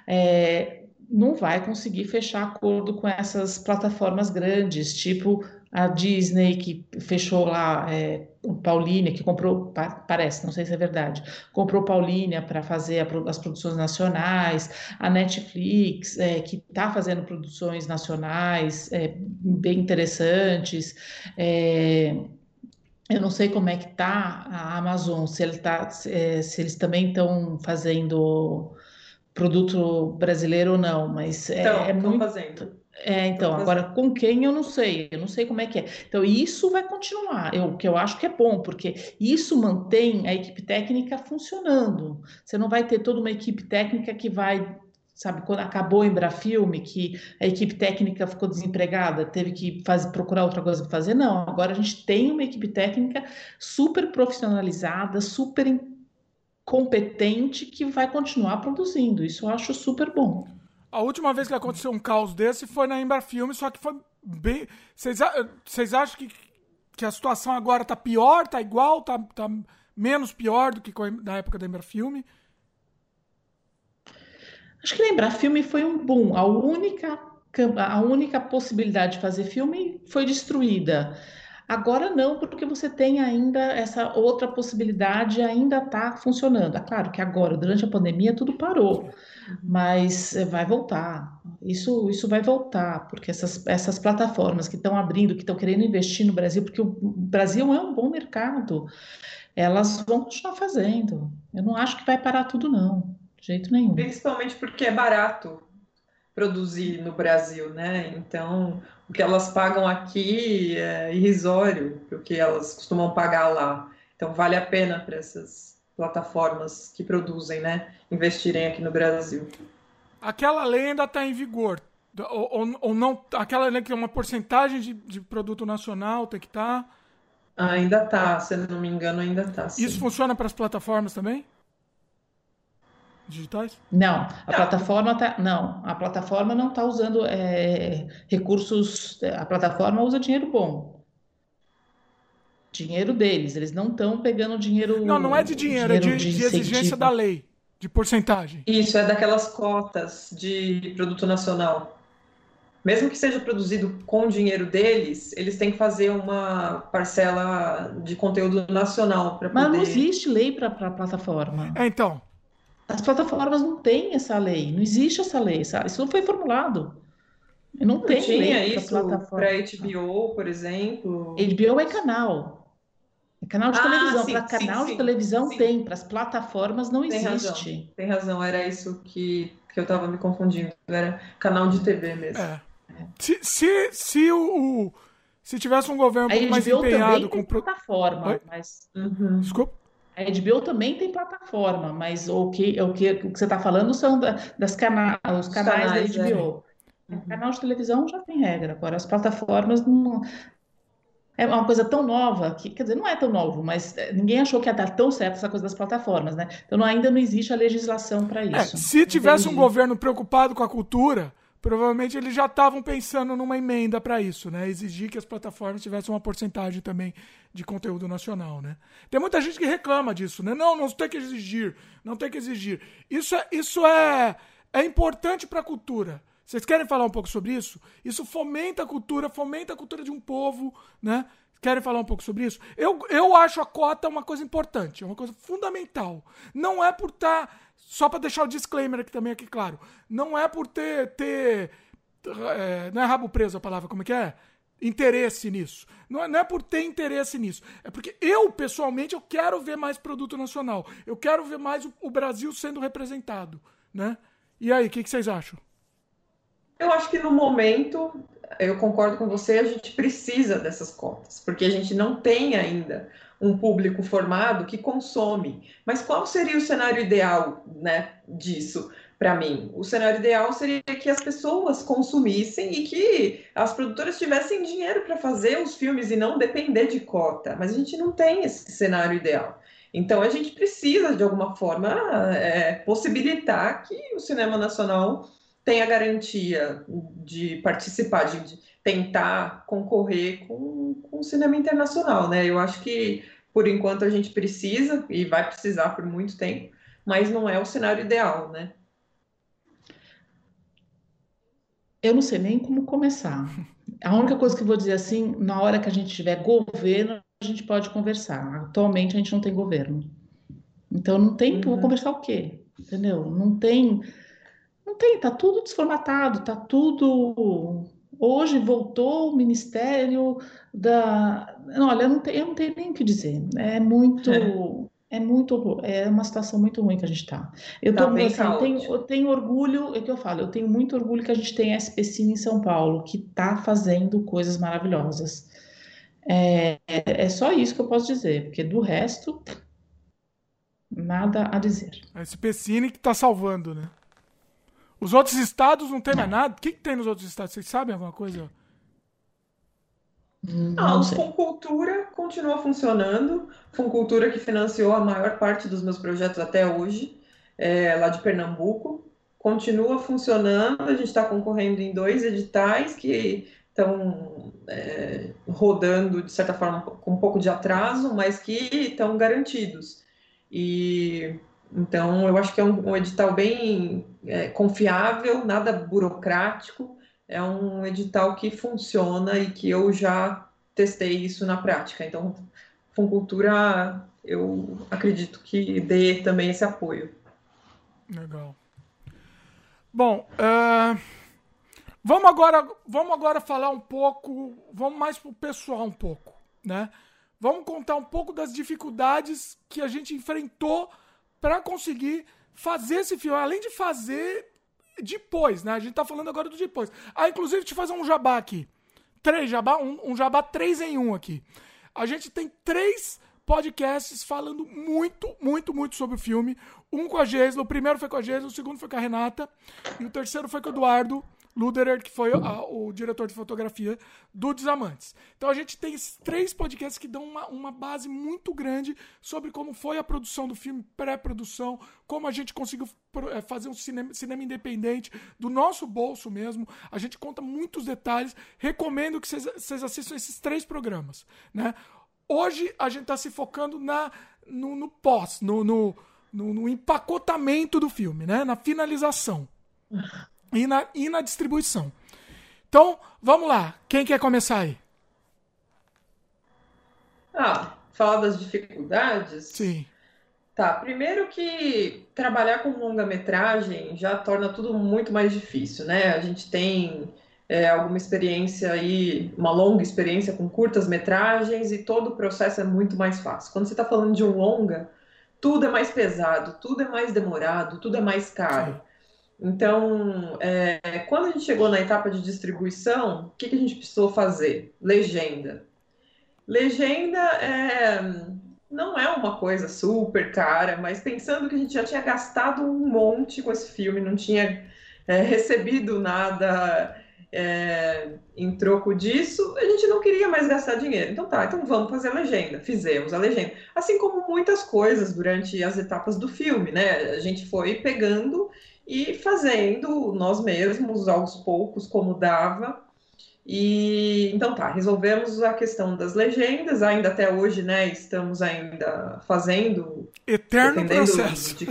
é, não vai conseguir fechar acordo com essas plataformas grandes, tipo a Disney, que fechou lá é, Paulínia, que comprou, parece, não sei se é verdade, comprou Paulínia para fazer as produções nacionais, a Netflix, é, que está fazendo produções nacionais é, bem interessantes. É, eu não sei como é que está a Amazon, se, ele tá, é, se eles também estão fazendo produto brasileiro ou não, mas é, então, é muito. Fazendo é, então, agora com quem eu não sei, eu não sei como é que é. Então, isso vai continuar, eu, que eu acho que é bom, porque isso mantém a equipe técnica funcionando. Você não vai ter toda uma equipe técnica que vai, sabe, quando acabou o Embrafilme, que a equipe técnica ficou desempregada, teve que fazer, procurar outra coisa para fazer. Não, agora a gente tem uma equipe técnica super profissionalizada, super competente, que vai continuar produzindo. Isso eu acho super bom. A última vez que aconteceu um caos desse foi na Ember Filme, só que foi bem. Vocês acham que, que a situação agora tá pior, tá igual, tá, tá menos pior do que na época da Ember Filme? Acho que lembrar filme foi um boom. A única, a única possibilidade de fazer filme foi destruída. Agora não, porque você tem ainda essa outra possibilidade, ainda está funcionando. É claro que agora, durante a pandemia, tudo parou, mas eh, vai voltar. Isso, isso vai voltar, porque essas, essas plataformas que estão abrindo, que estão querendo investir no Brasil, porque o Brasil é um bom mercado, elas vão continuar fazendo. Eu não acho que vai parar tudo, não, de jeito nenhum. Principalmente porque é barato produzir no Brasil, né? Então, o que elas pagam aqui é irrisório o que elas costumam pagar lá. Então, vale a pena para essas plataformas que produzem, né, investirem aqui no Brasil. Aquela lei ainda está em vigor. Ou, ou, ou, não, aquela lei que é uma porcentagem de, de produto nacional tem que estar. Tá... Ainda está, se não me engano, ainda está. Isso funciona para as plataformas também? Digitais? Não, a não. plataforma tá, não, a plataforma não está usando é, recursos, a plataforma usa dinheiro bom. Dinheiro deles, eles não estão pegando dinheiro. Não, não é de dinheiro, dinheiro é de, de, de exigência da lei, de porcentagem. Isso, é daquelas cotas de produto nacional. Mesmo que seja produzido com dinheiro deles, eles têm que fazer uma parcela de conteúdo nacional para poder. Mas não existe lei para a plataforma. É, então. As plataformas não têm essa lei, não existe essa lei, sabe? Isso não foi formulado. Não, não tem tinha lei isso para HBO, por exemplo. HBO é canal. É canal de ah, televisão. Para canal sim, de televisão sim. tem, para as plataformas não tem existe. Razão. Tem razão, era isso que, que eu estava me confundindo. Era canal de TV mesmo. É. Se, se, se o, o, se tivesse um governo um pouco mais empenhado com plataforma, mas uhum. desculpa. A HBO também tem plataforma, mas o que, o que, o que você está falando são da, das cana os canais, canais da HBO. É. Uhum. O canal de televisão já tem regra, agora as plataformas não. É uma coisa tão nova que, quer dizer, não é tão novo, mas é, ninguém achou que ia dar tão certo essa coisa das plataformas, né? Então não, ainda não existe a legislação para é, isso. É, se tivesse um governo preocupado com a cultura, provavelmente eles já estavam pensando numa emenda para isso, né? Exigir que as plataformas tivessem uma porcentagem também de conteúdo nacional, né? Tem muita gente que reclama disso, né? Não, não tem que exigir, não tem que exigir. Isso é, isso é, é importante para a cultura. Vocês querem falar um pouco sobre isso? Isso fomenta a cultura, fomenta a cultura de um povo, né? Querem falar um pouco sobre isso? Eu, eu acho a cota uma coisa importante, é uma coisa fundamental. Não é por estar. Só para deixar o disclaimer aqui também, aqui claro. Não é por ter. ter é, não é rabo preso a palavra, como é que é? Interesse nisso. Não é, não é por ter interesse nisso. É porque eu, pessoalmente, eu quero ver mais produto nacional. Eu quero ver mais o, o Brasil sendo representado. Né? E aí, o que, que vocês acham? Eu acho que no momento eu concordo com você, a gente precisa dessas cotas, porque a gente não tem ainda um público formado que consome. Mas qual seria o cenário ideal né, disso? Para mim, o cenário ideal seria que as pessoas consumissem e que as produtoras tivessem dinheiro para fazer os filmes e não depender de cota. Mas a gente não tem esse cenário ideal. Então a gente precisa, de alguma forma, é, possibilitar que o cinema nacional tem a garantia de participar, de tentar concorrer com, com, o cinema internacional, né? Eu acho que, por enquanto, a gente precisa, e vai precisar por muito tempo, mas não é o cenário ideal, né? Eu não sei nem como começar. A única coisa que eu vou dizer assim, na hora que a gente tiver governo, a gente pode conversar. Atualmente a gente não tem governo. Então não tem, uhum. vou conversar o quê? Entendeu? Não tem não tem, tá tudo desformatado, tá tudo. Hoje voltou o Ministério da. Não, olha, eu não tenho, eu não tenho nem o que dizer. É muito. É. é muito, é uma situação muito ruim que a gente está. Eu, tá assim, eu, tenho, eu tenho orgulho, é o que eu falo, eu tenho muito orgulho que a gente tem a SPCine em São Paulo, que está fazendo coisas maravilhosas. É, é, é só isso que eu posso dizer, porque do resto, nada a dizer. A SPCine que está salvando, né? Os outros estados não tem mais nada? O que, que tem nos outros estados? Vocês sabem alguma coisa? Não, o Funcultura continua funcionando. Funcultura que financiou a maior parte dos meus projetos até hoje, é, lá de Pernambuco. Continua funcionando. A gente está concorrendo em dois editais que estão é, rodando, de certa forma, com um pouco de atraso, mas que estão garantidos. E então, eu acho que é um, um edital bem é, confiável, nada burocrático, é um edital que funciona e que eu já testei isso na prática. Então, Funcultura, eu acredito que dê também esse apoio. Legal. Bom, uh, vamos agora, vamos agora falar um pouco, vamos mais pro pessoal um pouco, né? Vamos contar um pouco das dificuldades que a gente enfrentou para conseguir fazer esse filme. Além de fazer depois, né? A gente tá falando agora do depois. Ah, inclusive, eu fazer um jabá aqui. Três jabá, um, um jabá três em um aqui. A gente tem três podcasts falando muito, muito, muito sobre o filme. Um com a Geisla, o primeiro foi com a Geisla, o segundo foi com a Renata e o terceiro foi com o Eduardo. Luderer, que foi a, o diretor de fotografia do Desamantes. Então a gente tem esses três podcasts que dão uma, uma base muito grande sobre como foi a produção do filme, pré-produção, como a gente conseguiu é, fazer um cinema, cinema independente do nosso bolso mesmo. A gente conta muitos detalhes. Recomendo que vocês assistam esses três programas. Né? Hoje a gente está se focando na, no, no pós, no, no, no, no empacotamento do filme, né? na finalização e na, e na distribuição. Então, vamos lá. Quem quer começar aí? Ah, falar das dificuldades? Sim. Tá, primeiro que trabalhar com longa-metragem já torna tudo muito mais difícil, né? A gente tem é, alguma experiência aí, uma longa experiência com curtas-metragens e todo o processo é muito mais fácil. Quando você está falando de um longa, tudo é mais pesado, tudo é mais demorado, tudo é mais caro. Sim. Então, é, quando a gente chegou na etapa de distribuição, o que, que a gente precisou fazer? Legenda. Legenda é, não é uma coisa super cara, mas pensando que a gente já tinha gastado um monte com esse filme, não tinha é, recebido nada é, em troco disso, a gente não queria mais gastar dinheiro. Então tá, então vamos fazer a legenda. Fizemos a legenda. Assim como muitas coisas durante as etapas do filme, né? A gente foi pegando e fazendo nós mesmos aos poucos como dava. E então tá, resolvemos a questão das legendas, ainda até hoje, né, estamos ainda fazendo eterno processo. De,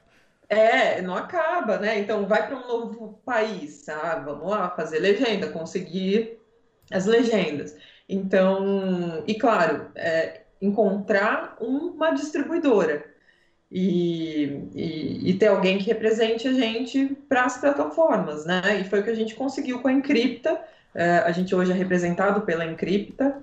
é, não acaba, né? Então vai para um novo país, ah, vamos lá fazer legenda, conseguir as legendas. Então, e claro, é, encontrar uma distribuidora e, e, e, ter alguém que represente a gente para as plataformas, né? E foi o que a gente conseguiu com a Encripta. É, a gente hoje é representado pela Encripta.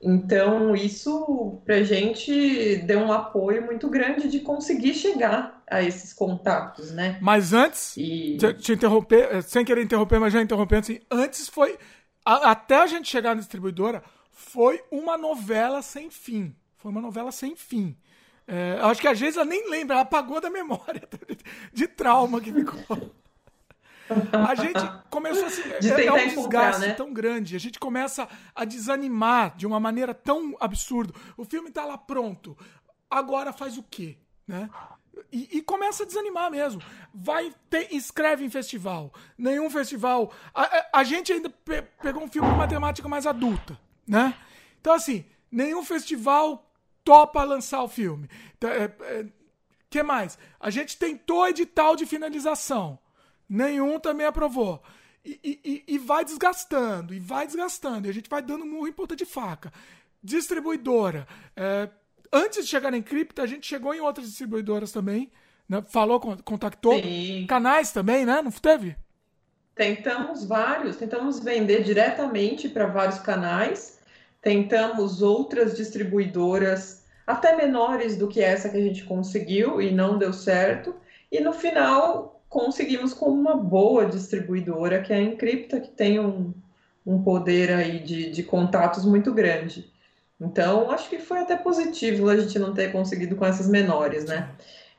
Então, isso para a gente deu um apoio muito grande de conseguir chegar a esses contatos, né? Mas antes, e... te, te interromper, eh, sem querer interromper, mas já interrompendo, assim, antes foi, a, até a gente chegar na distribuidora, foi uma novela sem fim. Foi uma novela sem fim. É, acho que às vezes ela nem lembra, ela apagou da memória de trauma que ficou. A gente começou assim. De é, é um desgaste né? tão grande. A gente começa a desanimar de uma maneira tão absurda. O filme está lá pronto. Agora faz o quê? Né? E, e, começa a desanimar mesmo. Vai ter, escreve em festival. Nenhum festival. A, a, a gente ainda pe, pegou um filme de matemática mais adulta, né? Então, assim, nenhum festival topa lançar o filme. Então, é, é, que mais? A gente tentou edital de finalização. Nenhum também aprovou. E, e, e, vai desgastando, e vai desgastando. E a gente vai dando murro em ponta de faca. Distribuidora. É, antes de chegar em cripto, a gente chegou em outras distribuidoras também. Né? Falou, contactou. Sim. Canais também, né? Não teve? Tentamos vários. Tentamos vender diretamente para vários canais tentamos outras distribuidoras, até menores do que essa que a gente conseguiu e não deu certo. E no final conseguimos com uma boa distribuidora, que é a Encripta, que tem um, um poder aí de, de contatos muito grande. Então, acho que foi até positivo a gente não ter conseguido com essas menores, né?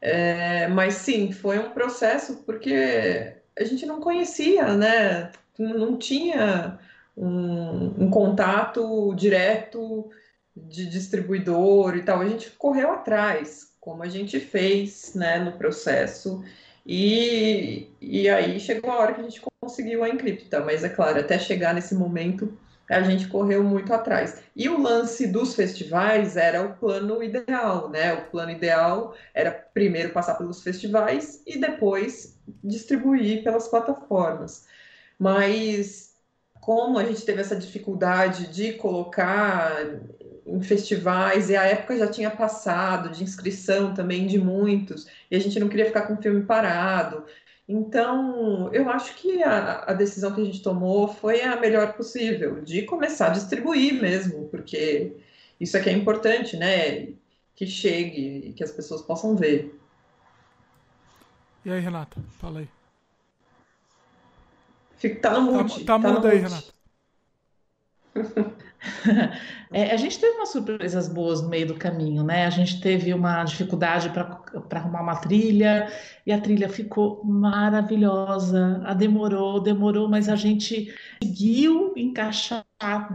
É, mas sim, foi um processo porque a gente não conhecia, né? Não tinha um, um contato direto de distribuidor e tal. A gente correu atrás, como a gente fez né, no processo. E, e aí chegou a hora que a gente conseguiu a encripta, mas é claro, até chegar nesse momento a gente correu muito atrás. E o lance dos festivais era o plano ideal, né? O plano ideal era primeiro passar pelos festivais e depois distribuir pelas plataformas. Mas como a gente teve essa dificuldade de colocar em festivais, e a época já tinha passado de inscrição também de muitos, e a gente não queria ficar com o filme parado. Então, eu acho que a, a, decisão que a gente tomou foi a melhor possível, de começar a distribuir mesmo, porque isso aqui é importante, né? Que chegue, que as pessoas possam ver. E aí, Renata, fala aí. Fica, tá no mute. Tá, tá, tá mudo aí, Renato. É, a gente teve umas surpresas boas no meio do caminho, né? A gente teve uma dificuldade para arrumar uma trilha e a trilha ficou maravilhosa. A demorou, demorou, mas a gente conseguiu encaixar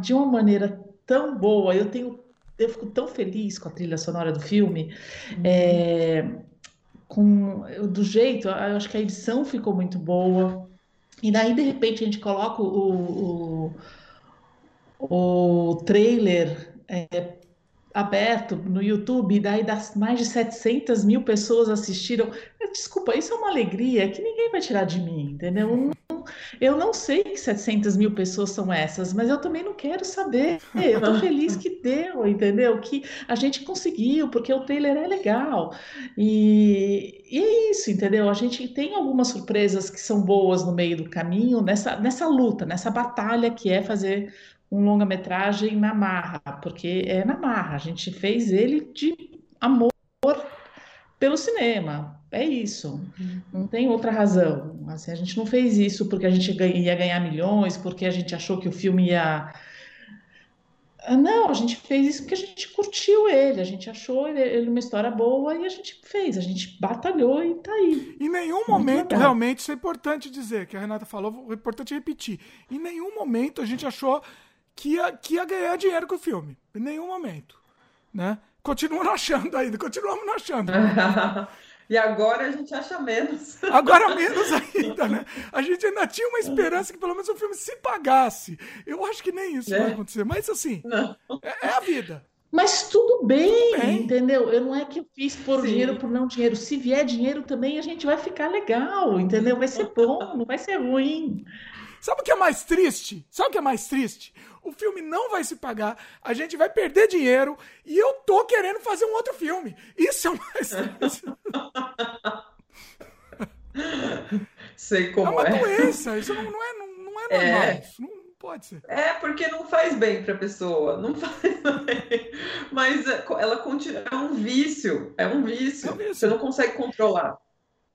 de uma maneira tão boa. Eu tenho, eu fico tão feliz com a trilha sonora do filme. Uhum. É, com do jeito, eu acho que a edição ficou muito boa. E daí, de repente, a gente coloca o, o, o trailer é, aberto no YouTube, e daí das mais de 700 mil pessoas assistiram. Desculpa, isso é uma alegria que ninguém vai tirar de mim, entendeu? Eu não sei que 700 mil pessoas são essas, mas eu também não quero saber. Eu tô feliz que deu, entendeu? Que a gente conseguiu, porque o trailer é legal. E, e é isso, entendeu? A gente tem algumas surpresas que são boas no meio do caminho, nessa, nessa luta, nessa batalha que é fazer um longa-metragem na marra, porque é na marra. A gente fez ele de amor pelo cinema. É isso. Uhum. Não tem outra razão. Assim, a gente não fez isso porque a gente ia ganhar milhões, porque a gente achou que o filme ia. Ah, não, a gente fez isso porque a gente curtiu ele, a gente achou ele uma história boa e a gente fez, a gente batalhou e tá aí. Em nenhum momento, realmente, isso é importante dizer, que a Renata falou, é importante repetir. Em nenhum momento a gente achou que ia, que ia ganhar dinheiro com o filme. Em nenhum momento. Né? Continuam achando ainda, continuamos achando. E agora a gente acha menos. Agora menos ainda, né? A gente ainda tinha uma esperança que pelo menos o filme se pagasse. Eu acho que nem isso é. vai acontecer. Mas assim, é, é, a vida. Mas tudo bem, tudo bem, entendeu? Eu não é que eu fiz por Sim. dinheiro por não dinheiro. Se vier dinheiro também, a gente vai ficar legal, entendeu? Vai ser bom, não vai ser ruim. Sabe o que é mais triste? Sabe o que é mais triste? O filme não vai se pagar, a gente vai perder dinheiro e eu tô querendo fazer um outro filme. Isso é o mais triste. Sei como é. Uma é uma doença, isso não, não, é, não, não é normal. É. Isso não pode ser. É, porque não faz bem pra pessoa. Não faz bem. Mas ela continua. É um vício. É um vício. É um vício. Você não consegue controlar.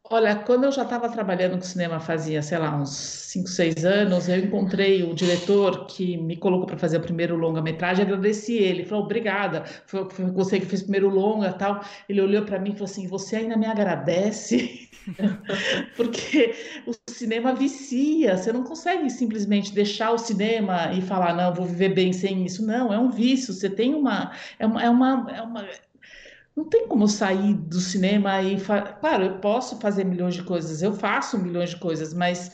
Olha, quando eu já estava trabalhando com cinema fazia, sei lá, uns 5, 6 anos, eu encontrei o diretor que me colocou para fazer o primeiro longa-metragem, agradeci ele, falou, obrigada, foi, foi você que fez o primeiro longa tal. Ele olhou para mim e falou assim, você ainda me agradece? Porque o cinema vicia, você não consegue simplesmente deixar o cinema e falar, não, vou viver bem sem isso. Não, é um vício, você tem uma... É uma, é uma, é uma não tem como sair do cinema e. Claro, eu posso fazer milhões de coisas, eu faço milhões de coisas, mas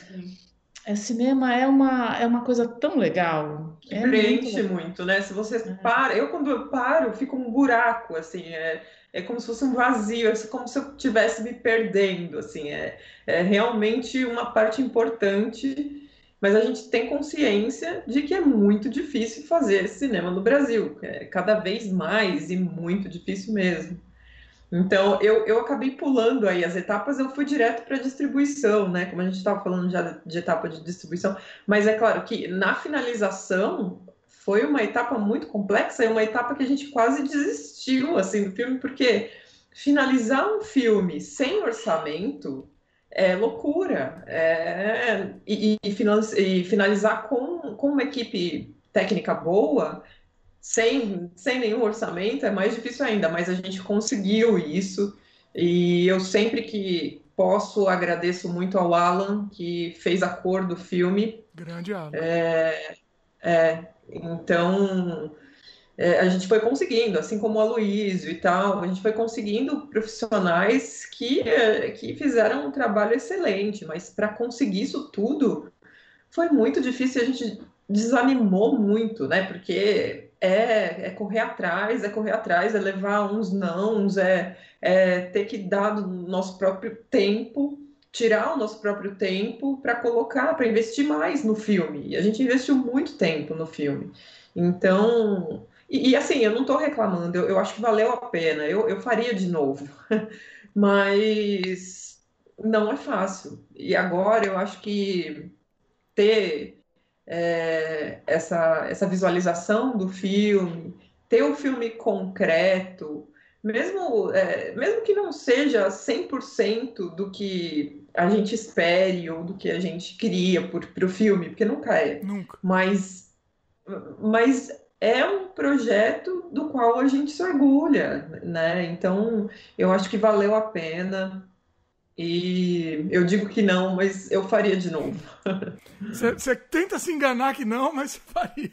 é, cinema é uma, é uma coisa tão legal. Que é preenche muito, muito, né? Se você é. para, eu quando eu paro, fico um buraco, assim, é, é como se fosse um vazio, é como se eu estivesse me perdendo, assim, é, é realmente uma parte importante mas a gente tem consciência de que é muito difícil fazer cinema no Brasil, é cada vez mais e muito difícil mesmo. Então, eu, eu acabei pulando aí as etapas, eu fui direto para a distribuição, né? Como a gente estava falando já de etapa de distribuição, mas é claro que na finalização foi uma etapa muito complexa e uma etapa que a gente quase desistiu assim do filme, porque finalizar um filme sem orçamento é loucura. É, e, e, finalizar com, com uma equipe técnica boa, sem, sem nenhum orçamento, é mais difícil ainda, mas a gente conseguiu isso. E eu sempre que posso agradeço muito ao Alan, que fez a cor do filme. Grande Alan. É, é, então, é, a gente foi conseguindo, assim como o Aloysio e tal, a gente foi conseguindo profissionais que, é, que fizeram um trabalho excelente, mas para conseguir isso tudo foi muito difícil, a gente desanimou muito, né? Porque é, é correr atrás, é correr atrás, é levar uns não, é, é ter que dar do nosso próprio tempo, tirar o nosso próprio tempo para colocar, para investir mais no filme. E a gente investiu muito tempo no filme. Então, e, e, assim, eu não estou reclamando, eu, eu, acho que valeu a pena, eu, eu faria de novo, mas não é fácil. E agora eu acho que ter é, essa, essa visualização do filme, ter o um filme concreto, mesmo, é, mesmo que não seja 100% do que a gente espere ou do que a gente cria para o filme, porque nunca é. Nunca. Mas, mas é um projeto do qual a gente se orgulha, né? Então, eu acho que valeu a pena. E eu digo que não, mas eu faria de novo. Você tenta se enganar que não, mas faria.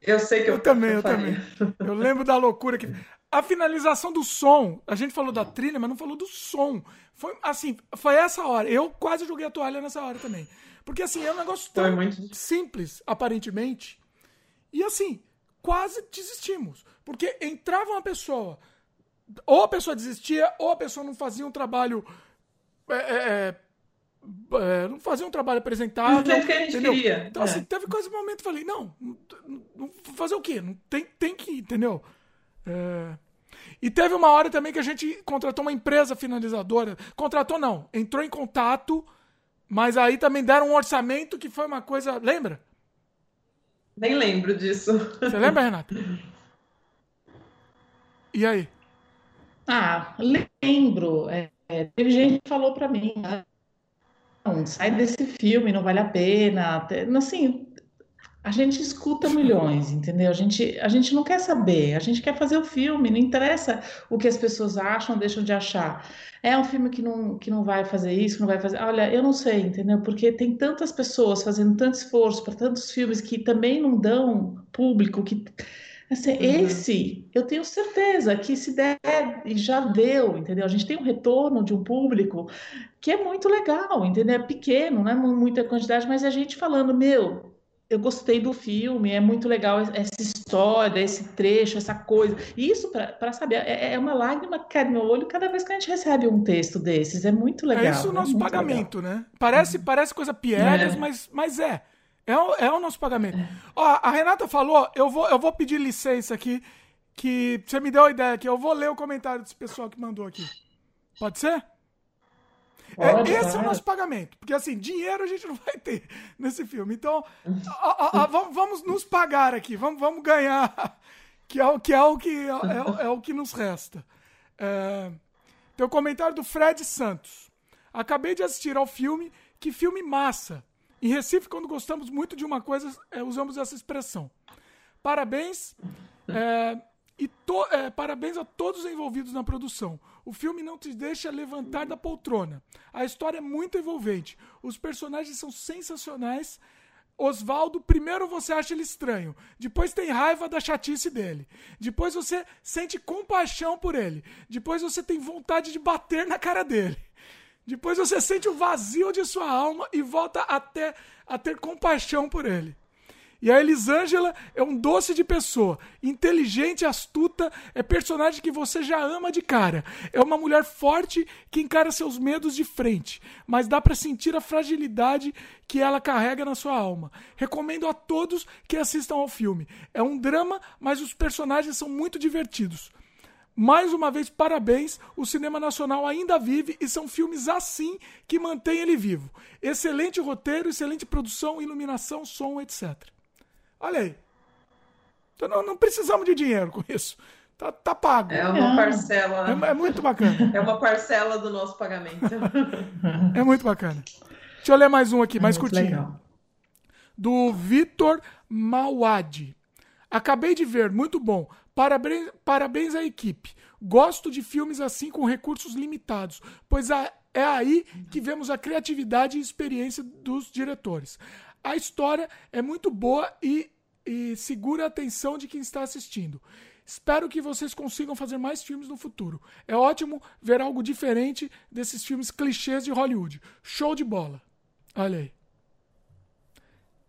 Eu sei que eu, eu também, eu, eu também. Eu lembro da loucura que a finalização do som, a gente falou da trilha, mas não falou do som. Foi assim, foi essa hora. Eu quase joguei a toalha nessa hora também. Porque assim, é um negócio tão muito... simples, aparentemente. E assim, quase desistimos. Porque entrava uma pessoa, ou a pessoa desistia, ou a pessoa não fazia um trabalho. É, é, é, não fazia um trabalho apresentável. Do jeito que a gente entendeu? queria. Então, assim, é. teve quase um momento que eu falei, não, não, fazer o quê? Não, tem, tem que, entendeu? É... E teve uma hora também que a gente contratou uma empresa finalizadora. Contratou não, entrou em contato, mas aí também deram um orçamento que foi uma coisa. Lembra? Nem lembro disso. Você lembra, Renata? E aí? Ah, lembro. É, é, teve gente que falou para mim, ah, não, sai desse filme, não vale a pena. Assim, a gente escuta milhões, entendeu? A gente, a gente não quer saber, a gente quer fazer o filme, não interessa o que as pessoas acham, deixam de achar. É um filme que não, que não vai fazer isso, não vai fazer. Olha, eu não sei, entendeu? Porque tem tantas pessoas fazendo tanto esforço para tantos filmes que também não dão público, que Assim, uhum. Esse, eu tenho certeza que se der, e já deu, entendeu? A gente tem um retorno de um público que é muito legal, entendeu? É pequeno, não é muita quantidade, mas a gente falando, meu, eu gostei do filme, é muito legal essa história, esse trecho, essa coisa. Isso, para saber, é, é, uma lágrima que cai no olho cada vez que a gente recebe um texto desses. É muito legal. É isso o né? nosso pagamento, legal. né? Parece, uhum. parece coisa piegas, é. mas, mas é. É o, é o nosso pagamento. É. Ó, a Renata falou, eu vou, eu vou pedir licença aqui, que você me deu a ideia aqui. Eu vou ler o comentário desse pessoal que mandou aqui. Pode ser? É, Pode, é, esse é o nosso pagamento. Porque, assim, dinheiro a gente não vai ter nesse filme. Então, a, a, a, vamos, vamos, nos pagar aqui. Vamos, vamos ganhar. Que é, que é, o, que, é, é, é o que nos resta. É, tem o comentário do Fred Santos. Acabei de assistir ao filme. Que filme massa. Em Recife, quando gostamos muito de uma coisa, é, usamos essa expressão. Parabéns. É, e to, parabéns a todos os envolvidos na produção. O filme não te deixa levantar da poltrona. A história é muito envolvente. Os personagens são sensacionais. Oswaldo, primeiro você acha ele estranho, depois tem raiva da chatice dele, depois você sente compaixão por ele, depois você tem vontade de bater na cara dele. Depois você sente o vazio de sua alma e volta até a ter compaixão por ele. E a Elisângela é um doce de pessoa, inteligente, astuta, é personagem que você já ama de cara. É uma mulher forte que encara seus medos de frente, mas dá para sentir a fragilidade que ela carrega na sua alma. Recomendo a todos que assistam ao filme. É um drama, mas os personagens são muito divertidos. Mais uma vez, parabéns. O cinema nacional ainda vive e são filmes assim que mantêm ele vivo. Excelente roteiro, excelente produção, iluminação, som, etc. Olha aí. Então não, não precisamos de dinheiro com isso. Tá, tá pago. É uma parcela. É, é, muito bacana. É uma parcela do nosso pagamento. é muito bacana. Deixa eu ler mais um aqui, é mais curtinho. Legal. Do Vitor Mauad. Acabei de ver, muito bom. Parabéns, parabéns à equipe. Gosto de filmes assim com recursos limitados, pois é aí que vemos a criatividade e experiência dos diretores. A história é muito boa e, e segura a atenção de quem está assistindo. Espero que vocês consigam fazer mais filmes no futuro. É ótimo ver algo diferente desses filmes clichês de Hollywood. Show de bola. Olha aí.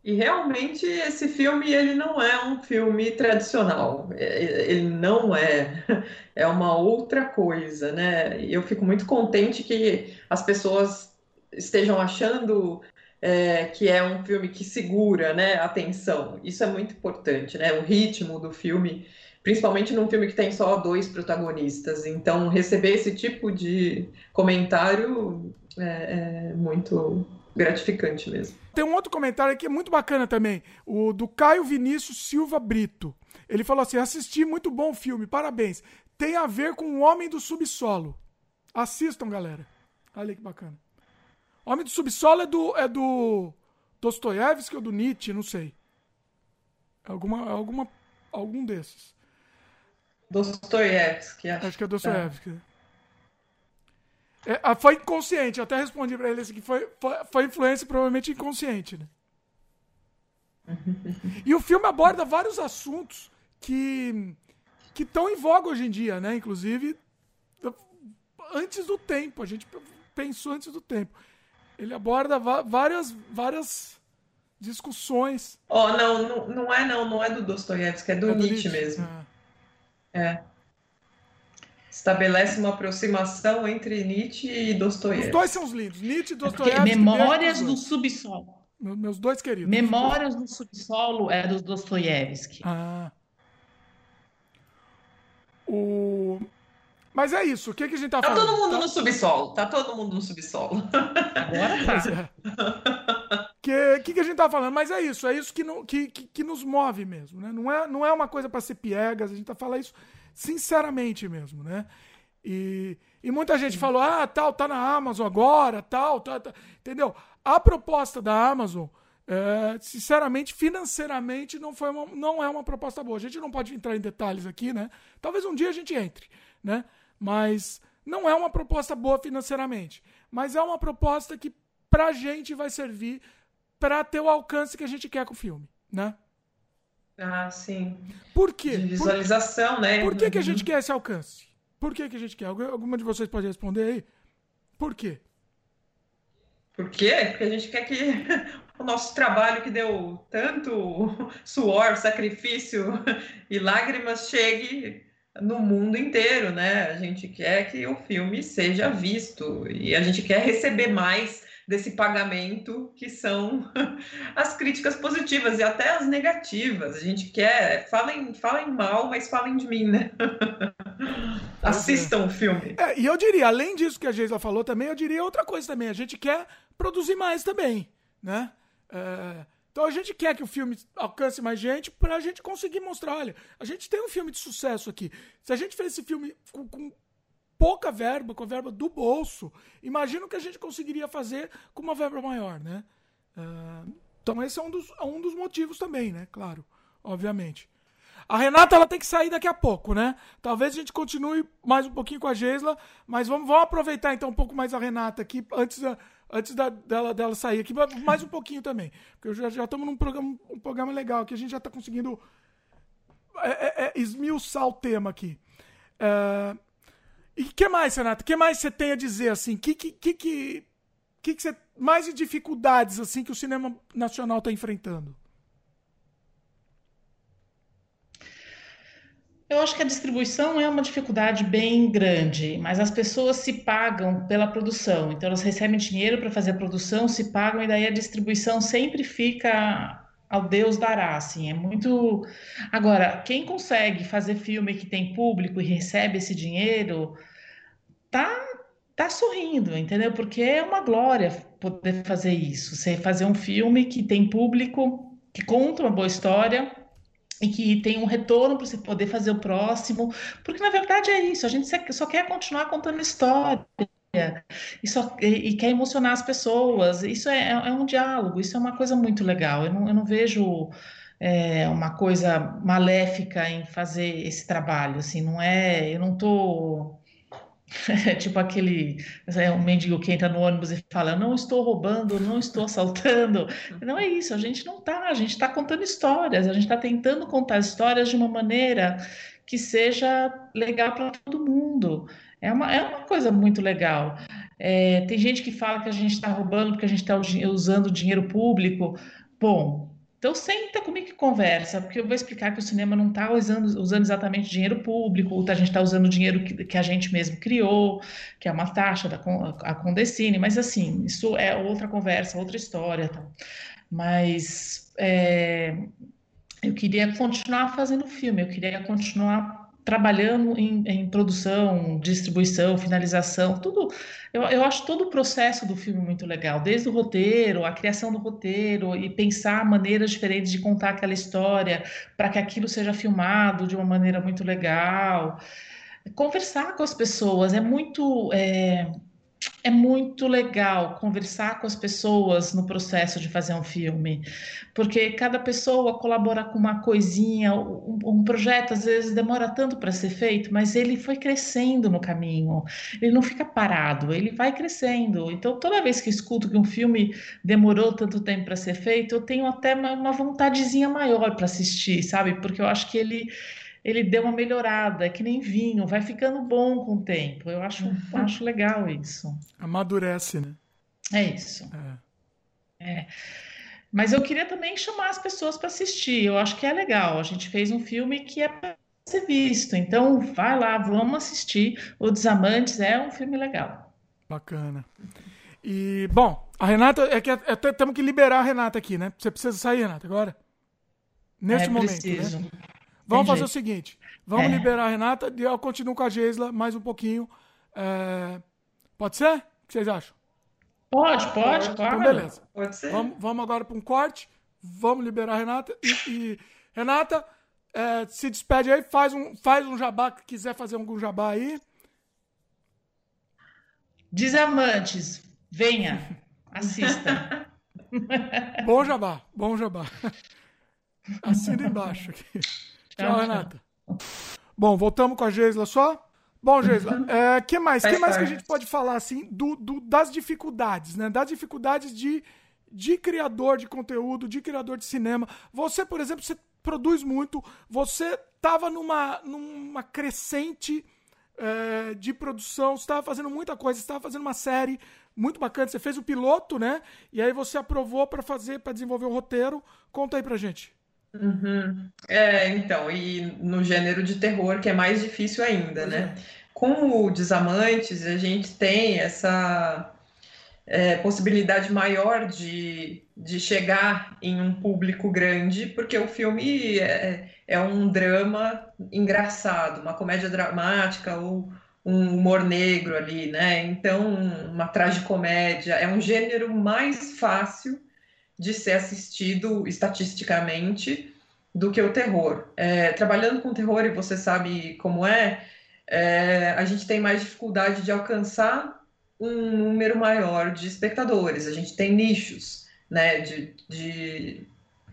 E realmente esse filme ele não é um filme tradicional, é, ele não é, é uma outra coisa, né? E eu fico muito contente que as pessoas estejam achando é, que é um filme que segura, né, a atenção. Isso é muito importante, né? O ritmo do filme, principalmente num filme que tem só dois protagonistas. Então, receber esse tipo de comentário é, é muito gratificante mesmo. Tem um outro comentário aqui muito bacana também, o do Caio Vinícius Silva Brito. Ele falou assim: assisti, muito bom filme, parabéns. Tem a ver com o Homem do Subsolo. Assistam, galera. Olha que bacana. Homem do Subsolo é do, é do Dostoiévski ou do Nietzsche, não sei. Alguma, alguma, algum desses. Dostoiévski, acho. Acho que é Dostoiévski. Tá. É, ah, foi inconsciente, eu até respondi para ele assim, que foi, foi, foi influência provavelmente inconsciente, né? e o filme aborda vários assuntos que que estão em voga hoje em dia, né? Inclusive antes do tempo, a gente pensou antes do tempo. Ele aborda várias várias discussões. Oh, não, não, não é não, não é do Dostoiévski, é do, é do Nietzsche, Nietzsche, mesmo. É. é estabelece uma aproximação entre Nietzsche e Dostoiévski. Os dois são os lindos, Nietzsche e é Dostoiévski. É Memórias do Subsolo. Meus dois queridos. Memórias do Subsolo é do Dostoiévski. Ah. O... Mas é isso, o que, que a gente tá, tá falando? Tá todo mundo tá... no subsolo, tá todo mundo no subsolo. Agora tá. O que, que, que a gente tá falando? Mas é isso, é isso que, no, que, que, que nos move mesmo, né? Não é, não é uma coisa para ser piegas, a gente tá falando isso sinceramente mesmo, né? E, e muita gente falou, ah, tal, tá na Amazon agora, tal, tal, tal. entendeu? A proposta da Amazon, é, sinceramente, financeiramente, não, foi uma, não é uma proposta boa. A gente não pode entrar em detalhes aqui, né? Talvez um dia a gente entre, né? Mas não é uma proposta boa financeiramente. Mas é uma proposta que pra gente vai servir para ter o alcance que a gente quer com o filme, né? Ah, sim. Por quê? De visualização, por, né? Por que, que a Uhum. gente quer esse alcance? Por que, que a gente quer? Algum- Alguma de vocês pode responder aí? Por quê? Por quê? Porque a gente quer que o nosso trabalho que deu tanto suor, sacrifício e lágrimas chegue no mundo inteiro, né? A gente quer que o filme seja visto e a gente quer receber mais desse pagamento que são as críticas positivas e até as negativas. A gente quer, falem, falem mal, mas falem de mim, né? Assistam o filme. É, e eu diria, além disso que a Geisla falou também, eu diria outra coisa também. A gente quer produzir mais também, né? É, então a gente quer que o filme alcance mais gente pra gente conseguir mostrar, olha, a gente tem um filme de sucesso aqui. Se a gente fez esse filme com, com pouca verba, com a verba do bolso, imagina o que a gente conseguiria fazer com uma verba maior, né? É, então esse é um dos, um dos motivos também, né? Claro, obviamente. A Renata ela tem que sair daqui a pouco, né? Talvez a gente continue mais um pouquinho com a Geisla, mas vamos, vamos aproveitar então um pouco mais a Renata aqui antes, da, antes da, dela, dela sair aqui, mais um pouquinho também. Porque já, já estamos num programa, um programa legal aqui, a gente já está conseguindo é, é, é, esmiuçar o tema aqui. É, e o que mais, Renata? O que mais você tem a dizer assim? Que que que que, que, que você mais de dificuldades assim que o cinema nacional está enfrentando? Eu acho que a distribuição é uma dificuldade bem grande, mas as pessoas se pagam pela produção. Então, elas recebem dinheiro para fazer a produção, se pagam, e daí a distribuição sempre fica ao Deus dará, assim. É muito. Agora, quem consegue fazer filme que tem público e recebe esse dinheiro, tá, tá sorrindo, entendeu? Porque é uma glória poder fazer isso. Você fazer um filme que tem público, que conta uma boa história e que tem um retorno para você poder fazer o próximo, porque na verdade é isso, a gente só quer continuar contando história e, e, e quer emocionar as pessoas, isso é, é, um diálogo, isso é uma coisa muito legal, eu não, eu não vejo é, uma coisa maléfica em fazer esse trabalho, assim, não é, eu não tô tipo aquele é um mendigo que entra no ônibus e fala: Não estou roubando, não estou assaltando. Não é isso, a gente não está, a gente está contando histórias, a gente está tentando contar histórias de uma maneira que seja legal para todo mundo. É uma, é uma coisa muito legal. É, tem gente que fala que a gente está roubando porque a gente está usando dinheiro público. Bom, então senta comigo e conversa, porque eu vou explicar que o cinema não está usando, usando, exatamente dinheiro público, a gente está usando dinheiro que, que, a gente mesmo criou, que é uma taxa da a Condecine, mas assim, isso é outra conversa, outra história. Tá? Mas é, eu queria continuar fazendo filme, eu queria continuar trabalhando em, em, produção, distribuição, finalização, tudo. Eu, eu, acho todo o processo do filme muito legal, desde o roteiro, a criação do roteiro e pensar maneiras diferentes de contar aquela história para que aquilo seja filmado de uma maneira muito legal. Conversar com as pessoas é muito. É, é muito legal conversar com as pessoas no processo de fazer um filme, porque cada pessoa colabora com uma coisinha. Um, um projeto às vezes demora tanto para ser feito, mas ele foi crescendo no caminho. Ele não fica parado, ele vai crescendo. Então, toda vez que escuto que um filme demorou tanto tempo para ser feito, eu tenho até uma, uma vontadezinha maior para assistir, sabe? Porque eu acho que ele ele deu uma melhorada, é que nem vinho, vai ficando bom com o tempo. Eu acho, uhum. acho legal isso. Amadurece, né? É isso. É. é. Mas eu queria também chamar as pessoas para assistir. Eu acho que é legal. A gente fez um filme que é para ser visto. Então, vai lá, vamos assistir. O Desamantes é um filme legal. Bacana. E, bom, a Renata, é que até temos que liberar a Renata aqui, né? Você precisa sair, Renata, agora? Neste é, momento. Preciso. Né? Vamos Tem fazer jeito. o seguinte: vamos É. liberar a Renata e eu continuo com a Geisla mais um pouquinho. É, Pode ser? O que vocês acham? Pode, pode, Então, claro. beleza. Pode ser? Vamos, vamos agora para um corte. Vamos liberar a Renata. E, e- Renata, é, se despede aí, faz um, faz um jabá que quiser fazer algum jabá aí. Desamantes, venha, assista. Bom jabá, bom jabá. Assina embaixo aqui. Tchau, tchau. Renata. Bom, voltamos com a Geisla só. Bom, Geisla, é, que mais? Que mais que a gente pode falar assim do, do- das dificuldades, né? Das dificuldades de, de criador de conteúdo, de criador de cinema. Você, por exemplo, você produz muito, você estava numa, numa crescente é, de produção, você estava fazendo muita coisa, você estava fazendo uma série muito bacana, você fez o piloto, né? E aí você aprovou para fazer, para desenvolver o roteiro. Conta aí pra gente. Uhum. É, então, e no gênero de terror, que é mais difícil ainda, né? É. Com o Desamantes, a gente tem essa é, possibilidade maior de, de chegar em um público grande, porque o filme é, é um drama engraçado, uma comédia dramática ou um humor negro ali, né? Então, uma tragicomédia é um gênero mais fácil de ser assistido estatisticamente do que o terror. É, trabalhando com terror, e você sabe como é, é, a gente tem mais dificuldade de alcançar um número maior de espectadores. A gente tem nichos, né, de, de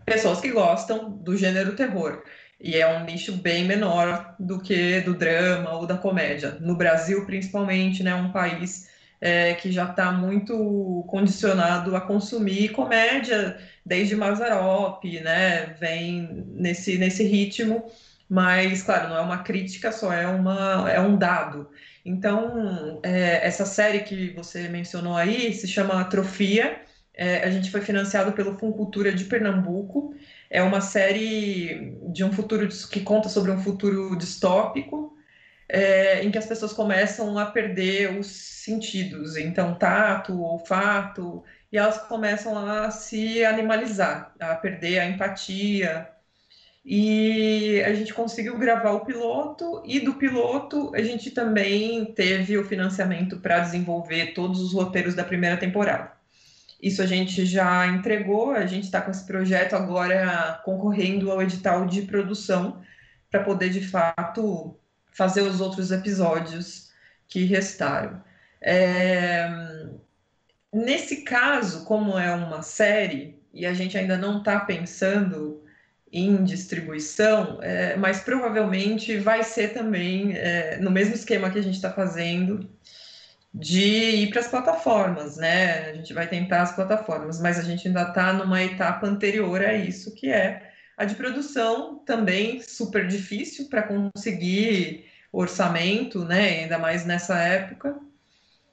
pessoas que gostam do gênero terror. E é um nicho bem menor do que do drama ou da comédia. No Brasil, principalmente, né, um país é, que já está muito condicionado a consumir comédia desde Mazarop, né? Vem nesse, nesse ritmo, mas, claro, não é uma crítica só, é, uma, é um dado. Então, é, essa série que você mencionou aí se chama Atrofia. É, a gente foi financiado pelo Funcultura de Pernambuco é uma série de um futuro que conta sobre um futuro distópico, é, em que as pessoas começam a perder os sentidos, então tato, olfato, e elas começam a se animalizar, a perder a empatia. E a gente conseguiu gravar o piloto, e do piloto a gente também teve o financiamento para desenvolver todos os roteiros da primeira temporada. Isso a gente já entregou, a gente está com esse projeto agora concorrendo ao edital de produção para poder de fato fazer os outros episódios que restaram. É... Nesse caso, como é uma série e a gente ainda não está pensando em distribuição, é, mas provavelmente vai ser também é, no mesmo esquema que a gente está fazendo de ir para as plataformas, né? A gente vai tentar as plataformas, mas a gente ainda está numa etapa anterior a isso, que é a de produção, também super difícil para conseguir orçamento, né? Ainda mais nessa época.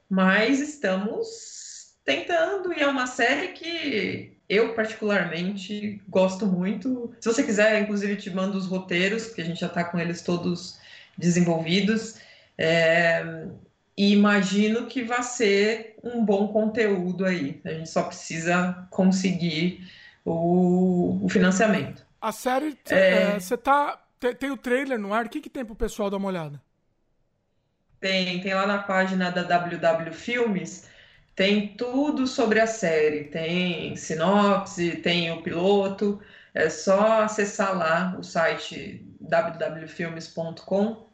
Mas estamos tentando, e é uma série que eu particularmente gosto muito. Se você quiser, inclusive, te mando os roteiros, porque a gente já está com eles todos desenvolvidos. É, e imagino que vai ser um bom conteúdo aí. A gente só precisa conseguir o, o financiamento. A série, é... você é, tá. Tem, tem, o trailer no ar, o que, que tem pro pessoal dar uma olhada? Tem, tem lá na página da WW Filmes, tem tudo sobre a série. Tem sinopse, tem o piloto. É só acessar lá o site www.filmes.com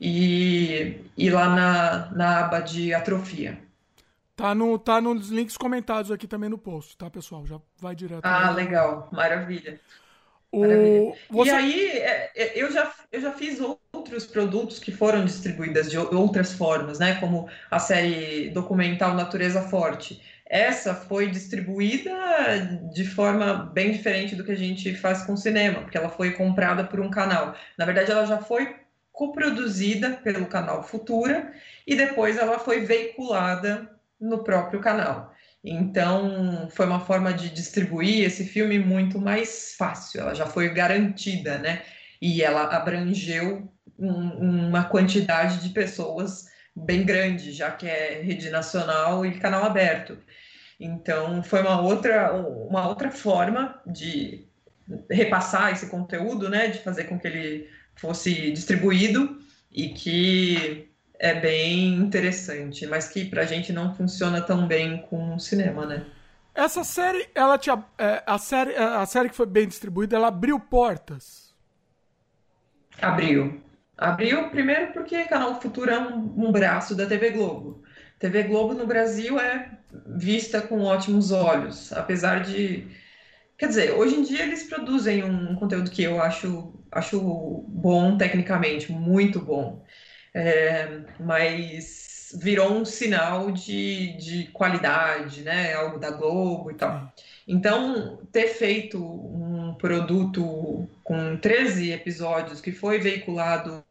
e, e lá na, na aba de atrofia. Tá, no, tá nos links comentados aqui também no post, tá, pessoal? Já vai direto. Ah, legal. Maravilha. O... Você... E aí, é, é, eu já, eu já fiz outros produtos que foram distribuídos de outras formas, né? Como a série documental Natureza Forte. Essa foi distribuída de forma bem diferente do que a gente faz com o cinema, porque ela foi comprada por um canal. Na verdade, ela já foi coproduzida pelo canal Futura e depois ela foi veiculada no próprio canal. Então, foi uma forma de distribuir esse filme muito mais fácil, ela já foi garantida, né? E ela abrangeu um, uma quantidade de pessoas bem grande, já que é rede nacional e canal aberto. Então, foi uma outra, uma outra forma de repassar esse conteúdo, né? De fazer com que ele fosse distribuído e que é bem interessante, mas que pra gente não funciona tão bem com o cinema, né? Essa série, ela tinha, é, a série, a série que foi bem distribuída, ela abriu portas. Abriu. Abriu primeiro porque Canal Futuro é um, um braço da TV Globo. TV Globo no Brasil é vista com ótimos olhos, apesar de Quer dizer, hoje em dia eles produzem um conteúdo que eu acho, acho bom tecnicamente, muito bom. É, mas virou um sinal de, de qualidade, né? Algo da Globo e tal. Então, ter feito um, produto com 13 episódios que foi veiculado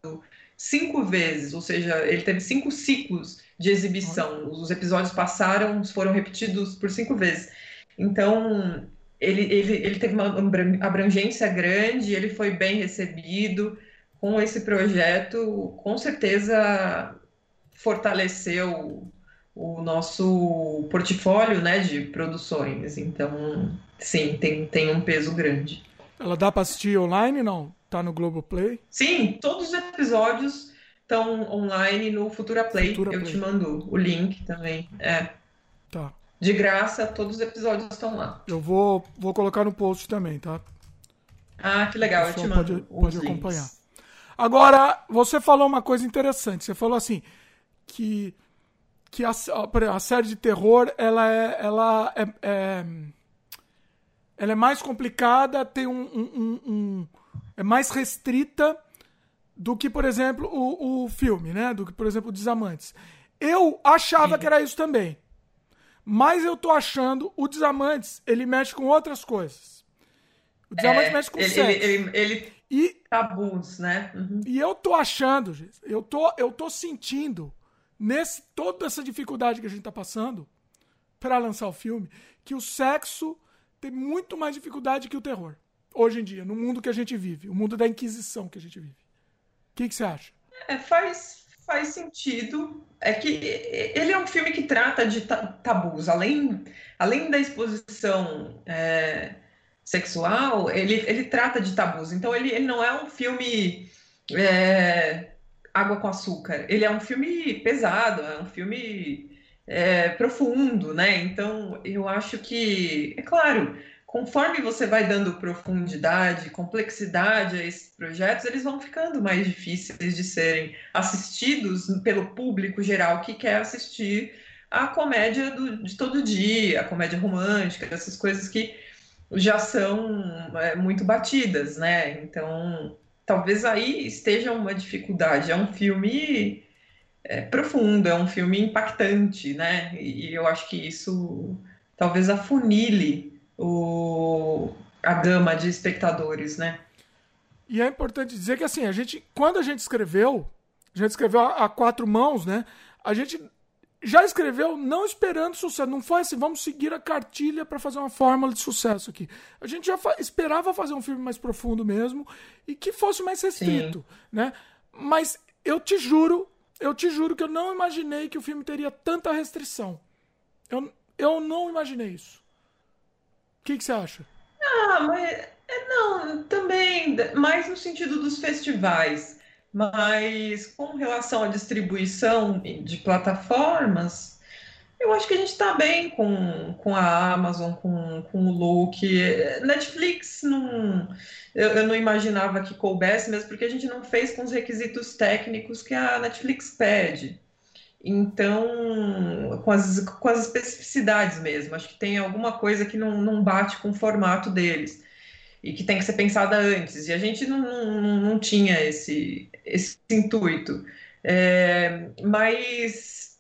cinco vezes, ou seja, ele teve cinco ciclos de exibição. Os episódios passaram, foram repetidos por cinco vezes. Então, ele, ele, ele teve uma abrangência grande, ele foi bem recebido. Com esse projeto, com certeza fortaleceu o nosso portfólio né, de produções. Então, sim, tem, tem um peso grande. Ela dá para assistir online, não? Tá no Globoplay? Sim, todos os episódios estão online no Futura Play. Futura Eu Play. te mando o link também. É. Tá. De graça, todos os episódios estão lá. Eu vou, vou colocar no post também, tá? Ah, que legal, eu te mando. Pode, pode acompanhar. Agora, você falou uma coisa interessante. Você falou assim que que a, a, série de terror ela é ela é, é ela é mais complicada, tem um, um, um é mais restrita do que, por exemplo, o, o filme, né? Do que, por exemplo, Desamantes. Eu achava Sim. que era isso também. Mas eu tô achando o Desamantes, ele mexe com outras coisas. O Desamantes é, mexe com ele, sexo. Ele, ele, ele e, tabus, né? Uhum. E eu tô achando, eu tô, eu tô sentindo, nesse toda essa dificuldade que a gente tá passando para lançar o filme, que o sexo tem muito mais dificuldade que o terror hoje em dia, no mundo que a gente vive, o mundo da Inquisição que a gente vive. O que, que você acha? É, faz, faz sentido. É que ele é um filme que trata de tabus. Além, além da exposição é, sexual, ele, ele trata de tabus. Então, ele, ele não é um filme é, água com açúcar. Ele é um filme pesado, é um filme é, profundo, né? Então, eu acho que, é claro, conforme você vai dando profundidade, complexidade a esses projetos, eles vão ficando mais difíceis de serem assistidos pelo público geral que quer assistir a comédia do, de todo dia, a comédia romântica, essas coisas que já são é, muito batidas, né? Então, talvez aí esteja uma dificuldade. É um filme é, profundo, é um filme impactante, né? E eu acho que isso talvez afunile o, a gama de espectadores, né? E é importante dizer que assim, a gente, quando a gente escreveu, a gente escreveu a, a quatro mãos, né? A gente já escreveu não esperando sucesso. Não foi assim, vamos seguir a cartilha para fazer uma fórmula de sucesso aqui. A gente já fa esperava fazer um filme mais profundo mesmo e que fosse mais restrito, Sim. né? Mas eu te juro, eu te juro que eu não imaginei que o filme teria tanta restrição. Eu, eu não imaginei isso. O que, que você acha? Ah, mas é, não, também, mais no sentido dos festivais, mas com relação à distribuição de plataformas, eu acho que a gente está bem com, com a Amazon, com, com o Look. Netflix não. Eu, eu, não imaginava que coubesse, mesmo porque a gente não fez com os requisitos técnicos que a Netflix pede. Então, com as, com as especificidades mesmo, acho que tem alguma coisa que não, não bate com o formato deles e que tem que ser pensada antes. E a gente não, não, não tinha esse, esse intuito. É, mas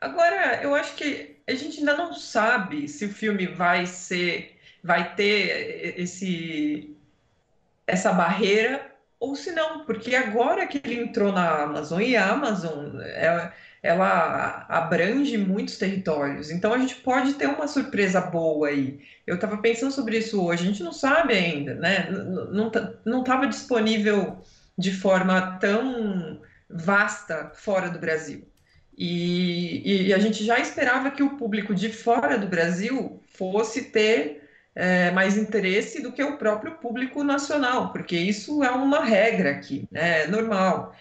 agora eu acho que a gente ainda não sabe se o filme vai ser, vai ter esse, essa barreira ou se não, porque agora que ele entrou na Amazon, e a Amazon ela, ela abrange muitos territórios, então a gente pode ter uma surpresa boa aí. Eu estava pensando sobre isso hoje, a gente não sabe ainda, né? Não estava disponível de forma tão vasta fora do Brasil. E, e, a gente já esperava que o público de fora do Brasil fosse ter é, mais interesse do que o próprio público nacional, porque isso é uma regra aqui, né? é normal.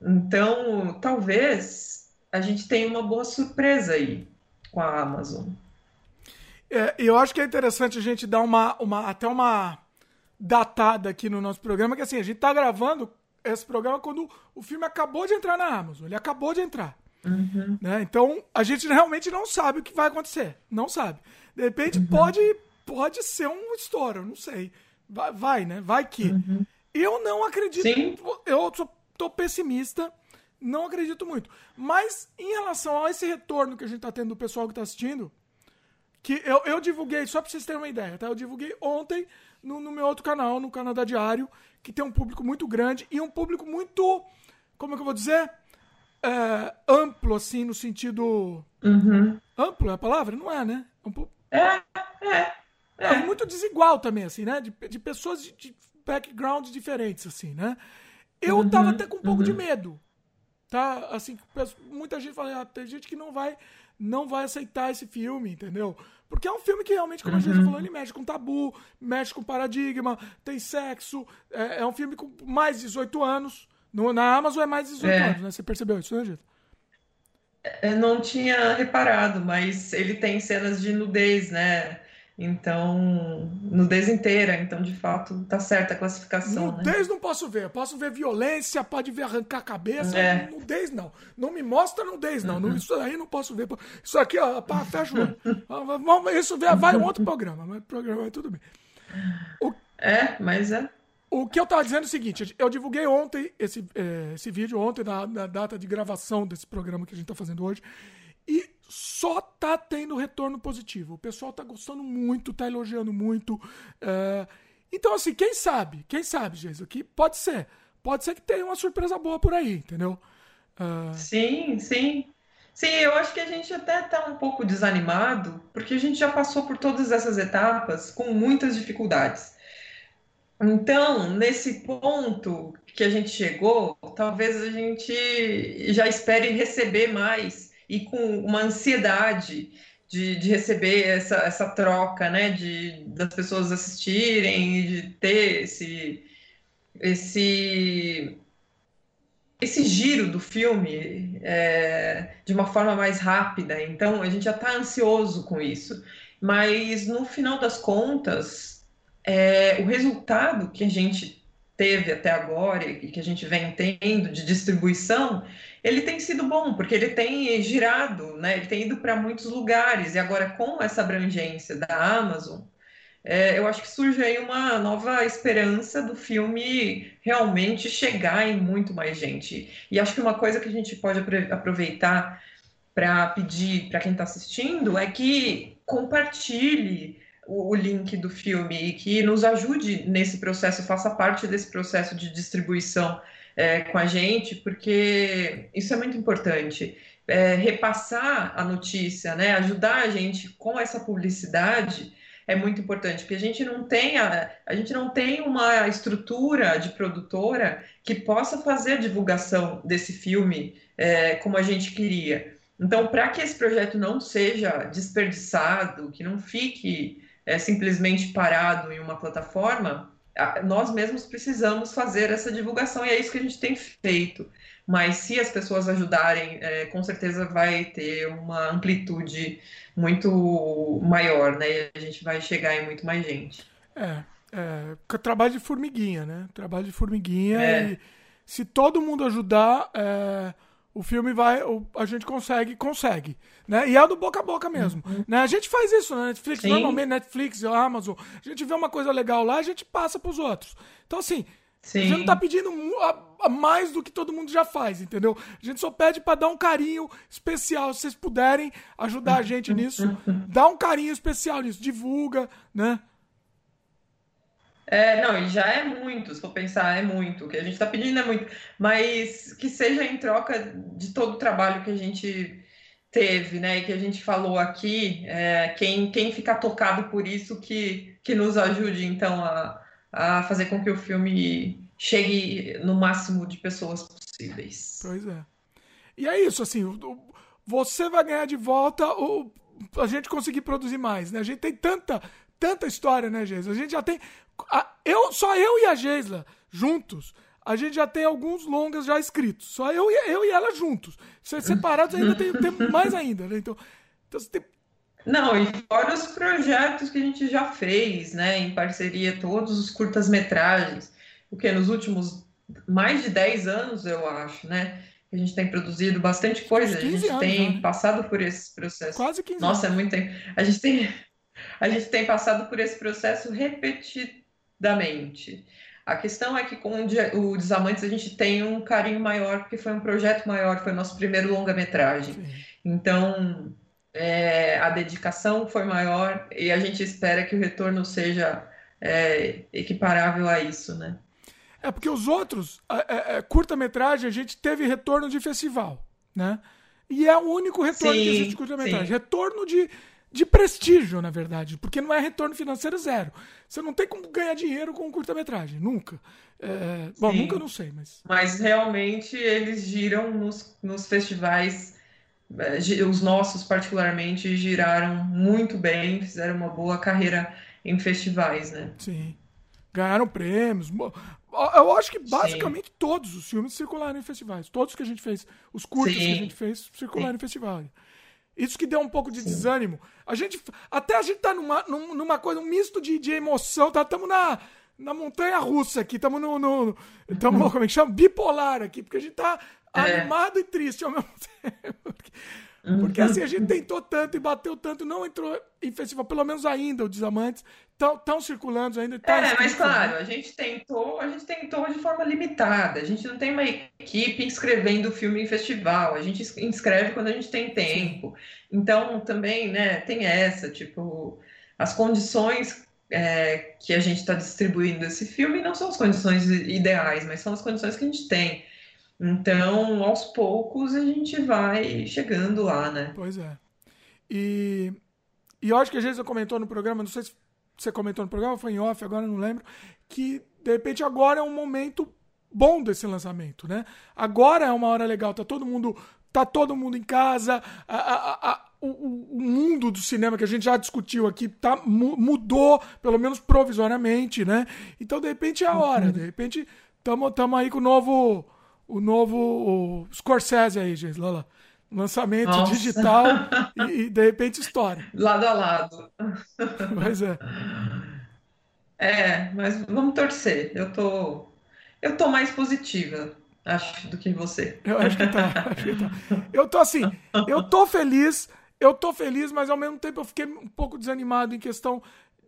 Então, talvez a gente tenha uma boa surpresa aí com a Amazon. É, eu acho que é interessante a gente dar uma, uma até uma datada aqui no nosso programa, que assim, a gente está gravando esse programa quando o filme acabou de entrar na Amazon, ele acabou de entrar. Uhum. Né? Então, a gente realmente não sabe o que vai acontecer. Não sabe. De repente, uhum. pode pode ser um estouro, não sei. Vai, vai né? Vai que. Uhum. Eu não acredito. Sim. Eu sou, tô pessimista. Não acredito muito. Mas em relação a esse retorno que a gente tá tendo do pessoal que tá assistindo, que eu, eu divulguei, só pra vocês terem uma ideia, tá? Eu divulguei ontem no, no meu outro canal, no Canadá Diário, que tem um público muito grande e um público muito, como é que eu vou dizer? É, amplo, assim, no sentido. Uhum. Amplo é a palavra? Não é, né? Um pouco... É, é. É. muito desigual também, assim, né? De, de pessoas de, de backgrounds diferentes, assim, né? Eu uhum, tava até com um pouco uhum. de medo, tá? Assim, muita gente fala, ah, tem gente que não vai, não vai aceitar esse filme, entendeu? Porque é um filme que realmente, como uhum. a gente falou, ele mexe com tabu, mexe com paradigma, tem sexo, é, é um filme com mais de 18 anos. No, na Amazon é mais de 18 é. anos, né? Você percebeu isso, né, Gita? Eu não tinha reparado, mas ele tem cenas de nudez, né? Então, nudez inteira, então de fato tá certa a classificação. Nudez né? não posso ver, eu posso ver violência, pode ver arrancar a cabeça, é. nudez não. Não me mostra nudez não, uhum. isso aí não posso ver. Isso aqui, ó, pá, fecha o Isso vai um outro programa, mas programa tudo bem. O... É, mas é. O que eu tava dizendo é o seguinte, eu divulguei ontem esse, é, esse vídeo, ontem, na, na data de gravação desse programa que a gente tá fazendo hoje, e só tá tendo retorno positivo. O pessoal tá gostando muito, tá elogiando muito. É... Então, assim, quem sabe? Quem sabe, Jesus? Que pode ser. Pode ser que tenha uma surpresa boa por aí, entendeu? Uh... Sim, sim. Sim, eu acho que a gente até tá um pouco desanimado, porque a gente já passou por todas essas etapas com muitas dificuldades. Então, nesse ponto que a gente chegou, talvez a gente já espere receber mais e com uma ansiedade de, de receber essa, essa troca, né, de, das pessoas assistirem, de ter esse, esse, esse giro do filme é, de uma forma mais rápida. Então, a gente já está ansioso com isso. Mas, no final das contas, é, o resultado que a gente teve até agora e que a gente vem tendo de distribuição ele tem sido bom, porque ele tem girado, né? ele tem ido para muitos lugares, e agora com essa abrangência da Amazon, é, eu acho que surge aí uma nova esperança do filme realmente chegar em muito mais gente. E acho que uma coisa que a gente pode aproveitar para pedir para quem está assistindo é que compartilhe o, link do filme e que nos ajude nesse processo, faça parte desse processo de distribuição é, com a gente, porque isso é muito importante. É, repassar a notícia, né, ajudar a gente com essa publicidade é muito importante, porque a gente não tem a, a gente não tem uma estrutura de produtora que possa fazer a divulgação desse filme é, como a gente queria. Então, para que esse projeto não seja desperdiçado, que não fique é, simplesmente parado em uma plataforma, nós mesmos precisamos fazer essa divulgação e é isso que a gente tem feito. Mas se as pessoas ajudarem, é, com certeza vai ter uma amplitude muito maior, né? E a gente vai chegar em muito mais gente. É, é trabalho de formiguinha, né? Trabalho de formiguinha é. e se todo mundo ajudar, é, o filme vai, a gente consegue, consegue, né? E é do boca a boca mesmo, uhum. né? A gente faz isso na Netflix, Sim. normalmente Netflix, Amazon, a gente vê uma coisa legal lá, a gente passa para os outros. Então assim, Sim. a gente não tá pedindo a, a mais do que todo mundo já faz, entendeu? A gente só pede para dar um carinho especial, se vocês puderem ajudar a gente nisso, dá um carinho especial nisso, divulga, né? É, não, e já é muito, se for pensar, é muito. O que a gente está pedindo é muito. Mas que seja em troca de todo o trabalho que a gente teve, né? E que a gente falou aqui, é, quem, quem ficar tocado por isso que, que nos ajude, então, a, a fazer com que o filme chegue no máximo de pessoas possíveis. Pois é. E é isso, assim, você vai ganhar de volta o, a gente conseguir produzir mais, né? A gente tem tanta, tanta história, né, Jesus? A gente já tem eu, só eu e a Geisla juntos, a gente já tem alguns longas já escritos. Só eu e, eu e ela juntos. Separados ainda tem, tem mais ainda, né? Então, então tem... Não, e fora os projetos que a gente já fez, né? Em parceria, todos os curtas-metragens. O que nos últimos mais de 10 anos, eu acho, né? A gente tem produzido bastante coisa, a gente anos, tem né? passado por esse processo. Quase 15 Nossa, anos. é muito tempo. A gente tem, a gente tem passado por esse processo repetido da mente. A questão é que com o Desamantes a gente tem um carinho maior, porque foi um projeto maior, foi o nosso primeiro longa-metragem. Então, é, a dedicação foi maior e a gente espera que o retorno seja é, equiparável a isso, né? É porque os outros, é, é, curta-metragem, a gente teve retorno de festival, né? E é o único retorno sim, que existe de curta-metragem. Retorno de, de prestígio, na verdade. Porque não é retorno financeiro zero. Você não tem como ganhar dinheiro com curta-metragem. Nunca. É, bom, nunca não sei, mas. Mas realmente eles giram nos, nos festivais. É, os nossos, particularmente, giraram muito bem, fizeram uma boa carreira em festivais, né? Sim. Ganharam prêmios. Eu acho que basicamente Sim. todos os filmes circularam em festivais. Todos que a gente fez, os curtos Sim. que a gente fez, circularam em festivais. Isso que deu um pouco de desânimo. A gente, até a gente tá numa, numa coisa, um misto de, de emoção. Estamos tá, na, na montanha russa aqui. Estamos no. no tamo, como é que chama? Bipolar aqui. Porque a gente tá é. animado e triste ao mesmo tempo. Porque assim, a gente tentou tanto e bateu tanto, não entrou em festival, pelo menos ainda, os Desamantes estão circulando ainda. Tá é, mas claro, a gente tentou, a gente tentou de forma limitada. A gente não tem uma equipe inscrevendo o filme em festival, a gente inscreve quando a gente tem tempo. Então, também, né, tem essa, tipo, as condições é, que a gente está distribuindo esse filme não são as condições ideais, mas são as condições que a gente tem. Então, aos poucos, a gente vai chegando lá, né? Pois é. E, e eu acho que a gente comentou no programa, não sei se você comentou no programa, foi em off, agora não lembro, que de repente agora é um momento bom desse lançamento, né? Agora é uma hora legal, tá todo mundo, tá todo mundo em casa, a, a, a, o, o, mundo do cinema que a gente já discutiu aqui tá, mudou, pelo menos provisoriamente, né? Então, de repente é a hora, de repente estamos aí com o novo o novo o Scorsese aí, gente, lá, lá. Lançamento Nossa. digital e, e, de repente história. Lado a lado. Mas é. É, mas vamos torcer. Eu tô, eu tô mais positiva, acho, do que você. Eu acho que tá. Acho que tá. Eu tô assim, eu tô feliz, eu tô feliz, mas ao mesmo tempo eu fiquei um pouco desanimado em questão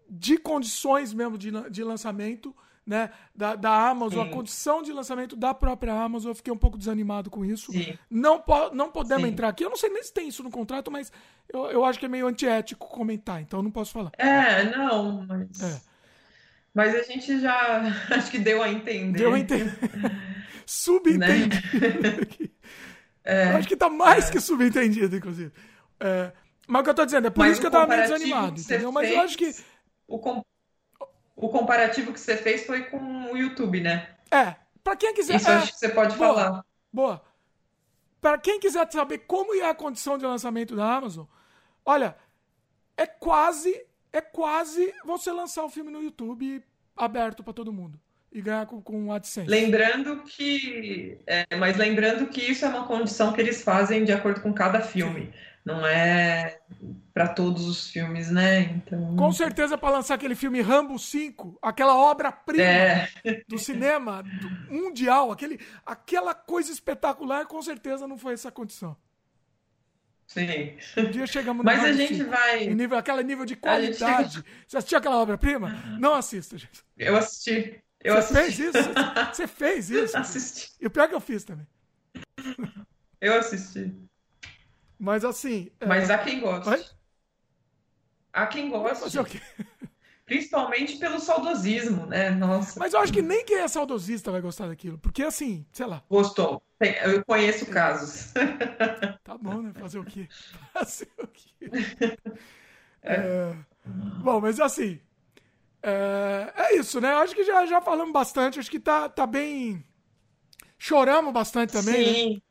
de condições mesmo de, de lançamento né, da, da Amazon, Sim. a condição de lançamento da própria Amazon, eu fiquei um pouco desanimado com isso. Sim. Não, po não podemos Sim. entrar aqui. Eu não sei nem se tem isso no contrato, mas eu, eu acho que é meio antiético comentar, então eu não posso falar. É, não, mas. É. Mas a gente já acho que deu a entender. Deu a entender. subentendido. Né? é, acho que tá mais é. que subentendido, inclusive. É, mas o que eu tô dizendo, é por mas isso que eu tava meio desanimado, entendeu? Mas eu acho que. O, o comparativo que você fez foi com o YouTube, né? É. Para quem quiser. Isso é, acho que você pode boa, falar. Boa. Para quem quiser saber como é a condição de lançamento da Amazon, olha, é quase, é quase você lançar o filme no YouTube aberto para todo mundo e ganhar com, com AdSense. Lembrando que, é, mas lembrando que isso é uma condição que eles fazem de acordo com cada filme. Não é para todos os filmes, né? Então... Com certeza para lançar aquele filme Rambo 5, aquela obra-prima é. do cinema do mundial, aquele, aquela coisa espetacular, com certeza não foi essa condição. Sim. Um dia chegamos no Mas a gente 5, vai. Nível, aquele nível de qualidade. Gente... Você assistiu aquela obra-prima? Não assista, gente. Eu assisti. Eu Você assisti. fez isso? Você fez isso? Assisti. E o pior que eu fiz também. Eu assisti. Mas assim. É, Mas há quem goste. Há quem goste. Principalmente pelo saudosismo, né? Nossa. Mas eu acho que nem quem é saudosista vai gostar daquilo. Porque assim, sei lá. Gostou. Eu conheço casos. Tá bom, né? Fazer o quê? Fazer o quê? É. É... Bom, mas assim. É... é, isso, né? Acho que já, já falamos bastante. Acho que tá, tá bem. Choramos bastante também. Sim. Né?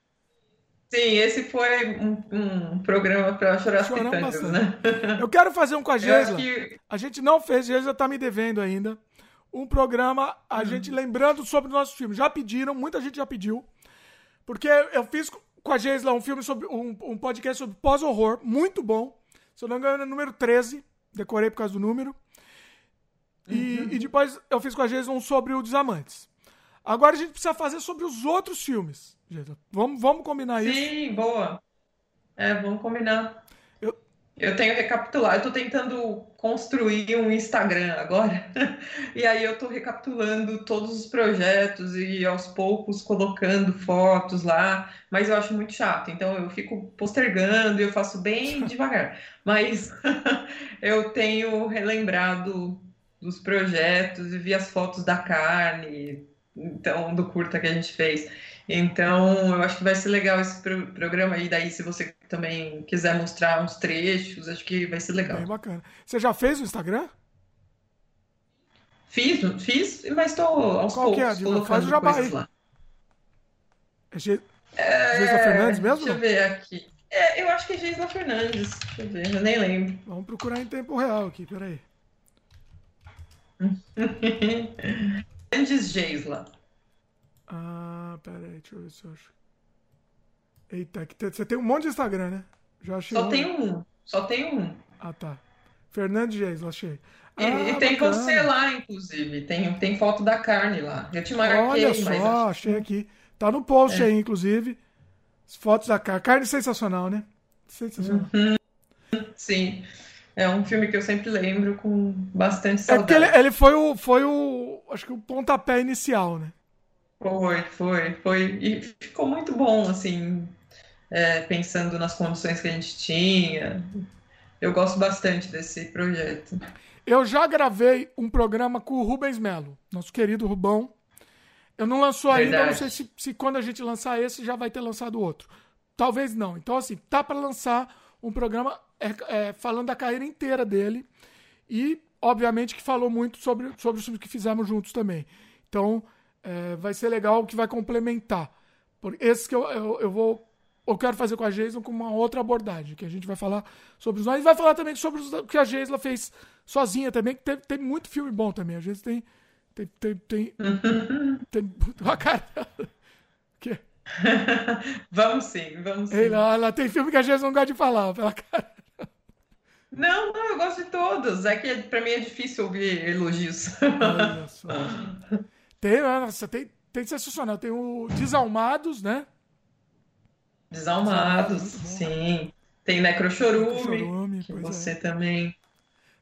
Sim, esse foi um, um programa para chorar as pitangas, né? Eu quero fazer um com a Geisla. Que... A gente não fez, a Geisla tá me devendo ainda. Um programa, a hum. gente lembrando sobre o nosso filme. Já pediram, muita gente já pediu. Porque eu fiz com a Geisla um filme sobre um, um podcast sobre pós-horror, muito bom. Se eu não me engano, é número 13. Decorei por causa do número. E, uhum. e depois eu fiz com a Geisla um sobre o Desamantes. Agora a gente precisa fazer sobre os outros filmes. Vamos, vamos combinar Sim, isso? Sim, boa. É, vamos combinar. Eu, Eu tenho recapitular, eu tô tentando construir um Instagram agora, e aí eu tô recapitulando todos os projetos e aos poucos colocando fotos lá, mas eu acho muito chato, então eu fico postergando e eu faço bem devagar. Mas eu tenho relembrado dos projetos e vi as fotos da carne, então do curta que a gente fez. Então, eu acho que vai ser legal esse pro programa aí. Daí, se você também quiser mostrar uns trechos, acho que vai ser legal. Bem bacana. Você já fez o Instagram? Fiz, fiz, mas estou aos Qual poucos que é, colocando Faz o jabá aí. lá. É Ge... é... Geisla Fernandes mesmo? Deixa eu ver aqui. É, eu acho que é Geisla Fernandes. Deixa eu ver, eu nem lembro. Vamos procurar em tempo real aqui, peraí. Fernandes Geisla. Ah, pera aí, deixa eu ver se eu acho. Eita, que você tem um monte de Instagram, né? Já achei. Só um. tem um. Só tem um. Ah, tá. Fernandes Geis, achei. Ah, e, tem bacana. você lá, inclusive. Tem, tem foto da carne lá. Eu te marquei. Olha só, mas... achei aqui. Tá no post é. aí, inclusive. As fotos da carne. Carne sensacional, né? Sensacional. Uhum. Sim. É um filme que eu sempre lembro com bastante saudade. É que ele, ele foi o, foi o, acho que o pontapé inicial, né? Foi, foi, foi. E ficou muito bom, assim, é, pensando nas condições que a gente tinha. Eu gosto bastante desse projeto. Eu já gravei um programa com o Rubens Melo, nosso querido Rubão. Eu não lançou Verdade. ainda, não sei se, se quando a gente lançar esse já vai ter lançado outro. Talvez não. Então, assim, tá para lançar um programa é, é, falando da carreira inteira dele. E, obviamente, que falou muito sobre, sobre o que fizemos juntos também. Então, é, vai ser legal que vai complementar. Por esse que eu, eu, eu vou. Eu quero fazer com a Jason com uma outra abordagem, que a gente vai falar sobre os nós. E vai falar também sobre o que a Geisla fez sozinha também, que tem, tem muito filme bom também. A gente tem. Tem. Tem. Tem. tem ah, cara. que? vamos sim, vamos sim. Ela, ela tem filme que a gente não gosta de falar, pela cara. Não, não, eu gosto de todos. É que pra mim é difícil ouvir elogios. Olha só. Tem, nossa, tem, tem sensacional. Tem o Desalmados, né? Desalmados, sim. Tem Necrochorume, que você é. também.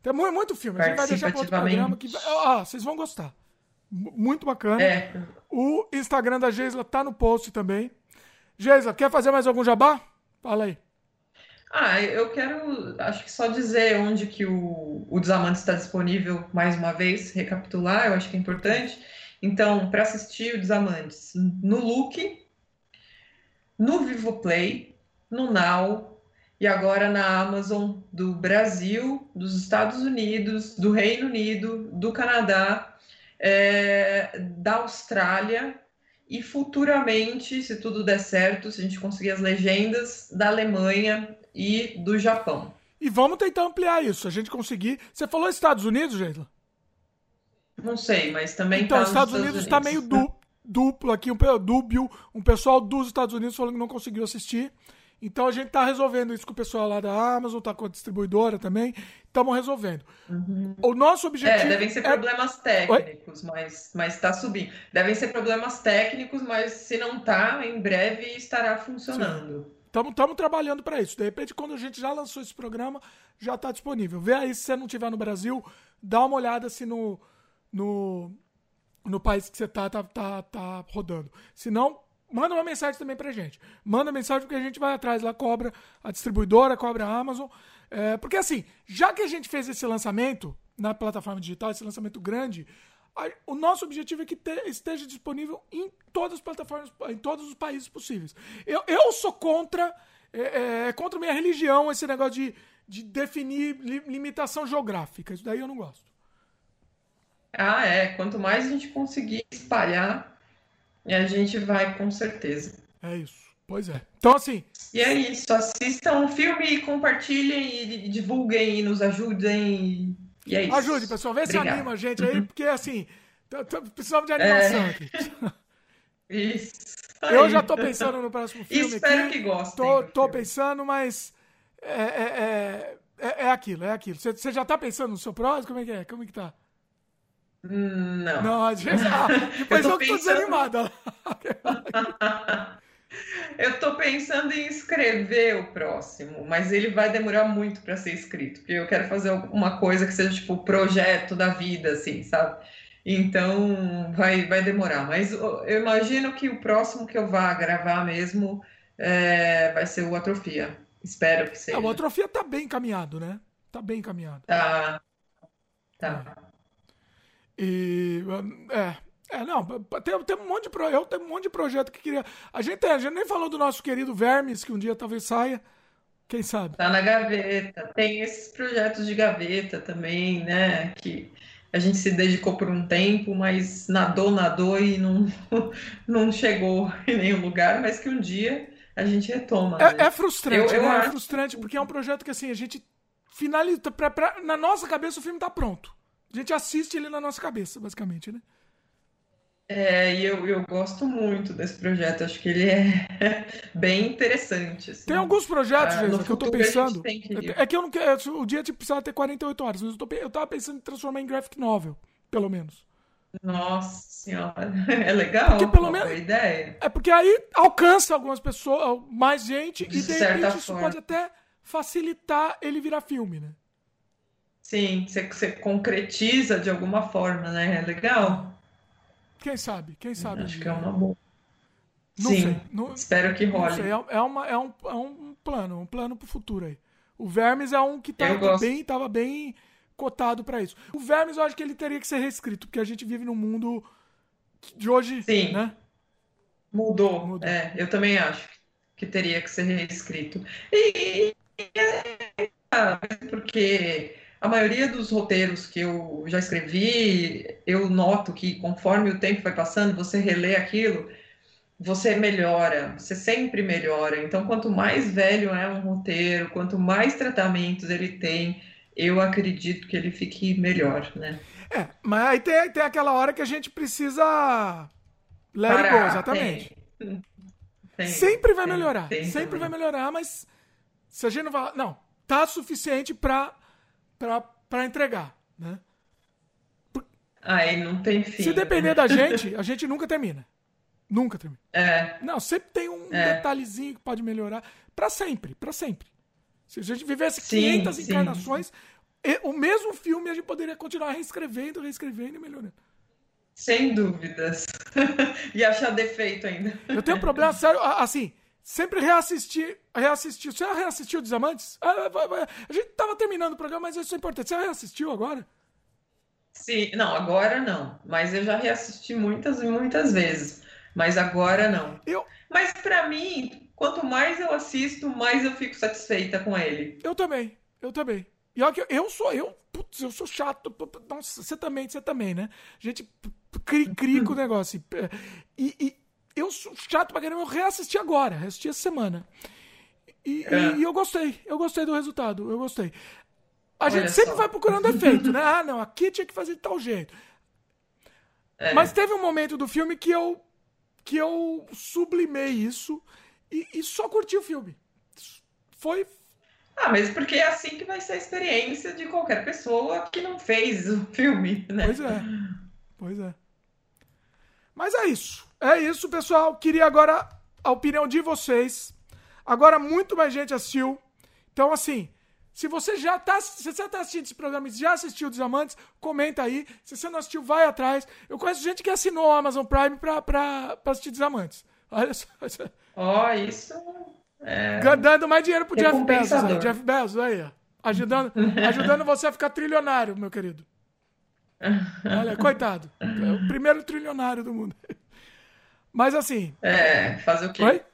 Tem muito, muito filme. A gente vai deixar para outro programa que. Ah, vocês vão gostar. Muito bacana. É. O Instagram da Geisla tá no post também. Geisla, quer fazer mais algum jabá? Fala aí. Ah, eu quero, acho que só dizer onde que o, o Desamante está disponível mais uma vez, recapitular, eu acho que é importante. Então, para assistir o Desamantes, no Look, no Vivoplay, no Now e agora na Amazon do Brasil, dos Estados Unidos, do Reino Unido, do Canadá, é, da Austrália e futuramente, se tudo der certo, se a gente conseguir as legendas, da Alemanha e do Japão. E vamos tentar ampliar isso, a gente conseguir. Você falou Estados Unidos, Geisla? Não sei, mas também então, tá Estados, Unidos está meio du duplo aqui, um dúbio, um pessoal dos Estados Unidos falando que não conseguiu assistir. Então a gente está resolvendo isso com o pessoal lá da Amazon, está com a distribuidora também. Estamos resolvendo. Uhum. O nosso objetivo. É, devem ser é... problemas técnicos, Oi? mas está subindo. Devem ser problemas técnicos, mas se não está, em breve estará funcionando. Estamos trabalhando para isso. De repente, quando a gente já lançou esse programa, já está disponível. Vê aí se você não estiver no Brasil, dá uma olhada se no, no, no país que você tá, tá, tá, tá rodando. Se não, manda uma mensagem também pra gente. Manda mensagem porque a gente vai atrás lá, cobra a distribuidora, cobra a Amazon. É, porque assim, já que a gente fez esse lançamento na plataforma digital, esse lançamento grande, a, o nosso objetivo é que te, esteja disponível em todas as plataformas, em todos os países possíveis. Eu, eu sou contra, é, é, é contra minha religião esse negócio de, de definir li, limitação geográfica. Isso daí eu não gosto. Ah, é. Quanto mais a gente conseguir espalhar, a gente vai com certeza. É isso. Pois é. Então, assim. E é isso. Assistam o filme, compartilhem e divulguem e nos ajudem. E é isso. Ajude, pessoal. Vê Obrigado. se anima a gente aí, porque assim. Precisamos de animação é... aqui. Isso. Eu já tô pensando no próximo filme. Espero aqui. que gostem. Tô, tô pensando, mas. É, é, é, é aquilo, é aquilo. Você já tá pensando no seu próximo? Como é que é? Como é que tá? Não. Não, a gente. Ah, depois eu, eu tô pensando... desanimada. Eu tô pensando em escrever o próximo, mas ele vai demorar muito para ser escrito, porque eu quero fazer alguma coisa que seja tipo o projeto da vida, assim, sabe? Então vai, vai demorar. Mas eu imagino que o próximo que eu vá gravar mesmo é, vai ser o Atrofia. Espero que seja. o Atrofia tá bem encaminhado, né? Tá bem encaminhado. Tá. Tá. E. É. É, não, tem, tem um monte de pro, eu tenho um monte de projeto que queria. A gente, a gente nem falou do nosso querido Vermes, que um dia talvez saia. Quem sabe? Tá na gaveta. Tem esses projetos de gaveta também, né? Que a gente se dedicou por um tempo, mas nadou, nadou e não, não chegou em nenhum lugar, mas que um dia a gente retoma. É, né? é frustrante, eu, eu né? Acho... É frustrante, porque é um projeto que assim, a gente finaliza. Pra, pra, na nossa cabeça o filme tá pronto. A gente assiste ele na nossa cabeça, basicamente, né? É, e eu, eu gosto muito desse projeto, acho que ele é bem interessante. Assim. Tem alguns projetos, ah, que eu tô pensando. Que... É que eu não quero. O dia tipo, precisava ter 48 horas, mas eu, tô, eu tava pensando em transformar em graphic novel, pelo menos. Nossa senhora, é legal. Porque pelo menos. ideia. É porque aí alcança algumas pessoas, mais gente, de e de repente isso pode até facilitar ele virar filme, né? Sim, você, você concretiza de alguma forma, né? É legal. Quem sabe? Quem sabe? Acho que é uma boa. Não Sim, sei. Não, espero que role. Sei, é, é, uma, é, um, é um plano, um plano pro futuro aí. O Vermes é um que tava bem, tava bem cotado para isso. O Vermes eu acho que ele teria que ser reescrito, porque a gente vive num mundo de hoje, Sim. né? Mudou. Mudou. É, eu também acho que teria que ser reescrito. E, é, porque a maioria dos roteiros que eu já escrevi, eu noto que conforme o tempo vai passando, você relê aquilo, você melhora, você sempre melhora. Então, quanto mais velho é um roteiro, quanto mais tratamentos ele tem, eu acredito que ele fique melhor, né? É, mas aí tem, tem aquela hora que a gente precisa let Parar, go, exatamente. Tem, tem, sempre vai melhorar, sempre também. vai melhorar, mas se a gente não vai, não, tá suficiente para para entregar, né? Aí não tem fim. Se depender né? da gente, a gente nunca termina. Nunca termina. É. Não, sempre tem um é. detalhezinho que pode melhorar. para sempre, para sempre. Se a gente vivesse sim, 500 sim. encarnações, o mesmo filme a gente poderia continuar reescrevendo, reescrevendo e melhorando. Sem dúvidas. e achar defeito ainda. Eu tenho um problema sério, assim, sempre reassistir. Reassistir. Você reassistiu Desamantes? Ah, a gente tava terminando o programa, mas isso é importante. Você reassistiu agora? Sim, não, agora não. Mas eu já reassisti muitas e muitas vezes. Mas agora não. Eu... Mas para mim, quanto mais eu assisto, mais eu fico satisfeita com ele. Eu também, eu também. E olha que eu sou, eu, putz, eu sou chato. Nossa, você também, você também, né? A gente cri-cri com o negócio. E, e, eu sou chato pra caramba, eu reassisti agora, reassisti essa semana. E, é. e, eu gostei, eu gostei do resultado, eu gostei. A Olha gente sempre só. vai procurando efeito, né? Ah, não, aqui tinha que fazer de tal jeito. É. Mas teve um momento do filme que eu que eu sublimei isso e, e só curti o filme. Foi. Ah, mas porque é assim que vai ser a experiência de qualquer pessoa que não fez o filme, né? Pois é. Pois é. Mas é isso. É isso, pessoal. Queria agora a opinião de vocês. Agora muito mais gente assistiu. Então, assim, se você já tá, se você tá assistindo esse programa e já assistiu Desamantes, comenta aí. Se você não assistiu, vai atrás. Eu conheço gente que assinou o Amazon Prime pra assistir Desamantes. Olha só. Ó, oh, isso. É... Dando mais dinheiro pro Jeff Bezos. Aí. Jeff Bezos, aí, ó. Ajudando, ajudando você a ficar trilionário, meu querido. Olha, coitado. É o primeiro trilionário do mundo. Mas assim. É, fazer o quê? Oi?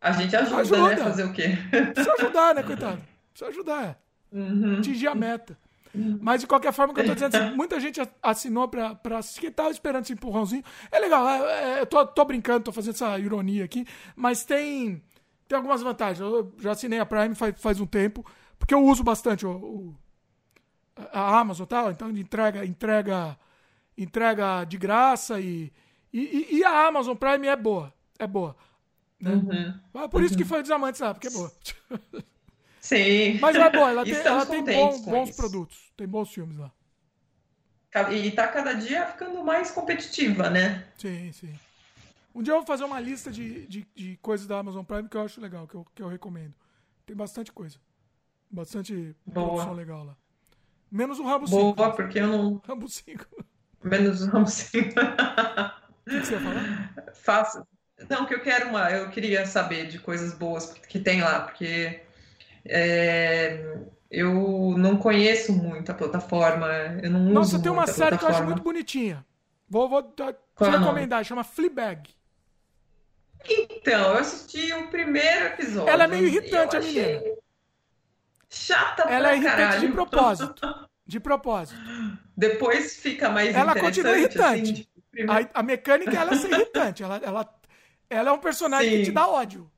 A gente ajuda, ajuda. né? Fazer o quê? Precisa ajudar, né, coitado? Precisa ajudar. Uhum. Atingir a meta. Uhum. Mas de qualquer forma, que eu tô dizendo assim, muita gente assinou pra, pra assistir, que tava esperando esse empurrãozinho. É legal, é, é, eu tô, tô brincando, tô fazendo essa ironia aqui, mas tem, tem algumas vantagens. Eu já assinei a Prime faz, faz um tempo, porque eu uso bastante o, o a Amazon e tal, então entrega, entrega, entrega de graça e, e, e, a Amazon Prime é boa. É boa. Né? Uhum. Por isso que foi Desamantes lá, porque é boa. Sim. Mas é boa, ela tem, ela tem bom, bons produtos. Tem bons filmes lá. E tá cada dia ficando mais competitiva, né? Sim, sim. Um dia eu vou fazer uma lista de, de, de coisas da Amazon Prime que eu acho legal, que eu, que eu recomendo. Tem bastante coisa. Bastante Boa. produção legal lá. Menos o Rambo Boa, 5. porque eu não. Rambo 5. O Menos vamos sim. que, que você ia falar? Faço. Não, que eu quero uma. Eu queria saber de coisas boas que tem lá, porque é, eu não conheço muito a plataforma. Eu não Nossa, uso tem uma série que eu acho plataforma. muito bonitinha. Vou, vou te Qual é nome? recomendar, chama Fleabag. Então, eu assisti o primeiro episódio. Ela é meio irritante, a menina. Chata Ela pra é irritante caralho. de propósito. De propósito. Depois fica mais Ela interessante. continua irritante. assim, tipo, primeiro- A, a mecânica ela é ser irritante. Ela, ela, ela é um personagem que Sim. te dá ódio.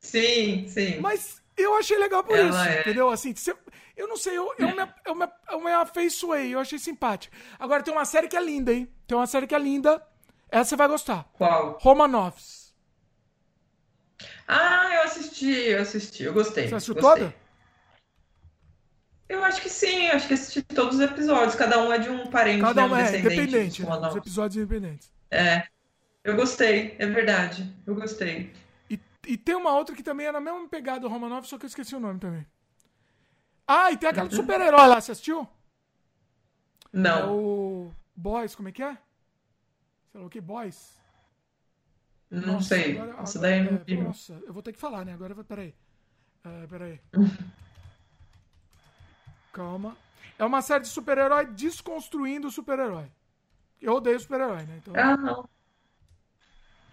Sim, sim. Mas eu achei legal por Ela isso, é. entendeu? Assim, eu não sei, eu, eu, me, eu, me, eu me afeiçoei, eu achei simpático. Agora tem uma série que é linda, hein? Tem uma série que é linda. Essa você vai gostar. Qual? Romanovs. Ah, eu assisti, eu assisti, eu gostei. Você assistiu gostei. toda? Eu acho que sim, eu acho que assisti todos os episódios. Cada um é de um parente, Cada né, uma um é independente, né? Os episódios independentes. É, eu gostei, é verdade. Eu gostei. E, e tem uma outra que também é na mesma pegada do Romanov, só que eu esqueci o nome também. Ah, e tem aquela do super-herói lá, você assistiu? É Não, o Boys, como é que é? Sei lá o que? Boys? não Nossa, sei. agora- agora- daí eu não é, vi. Nossa, eu vou ter que falar, né? Agora, peraí. É, peraí. Calma. É uma série de super-herói desconstruindo o super-herói. Eu odeio super-herói, né? Então, Ah, não.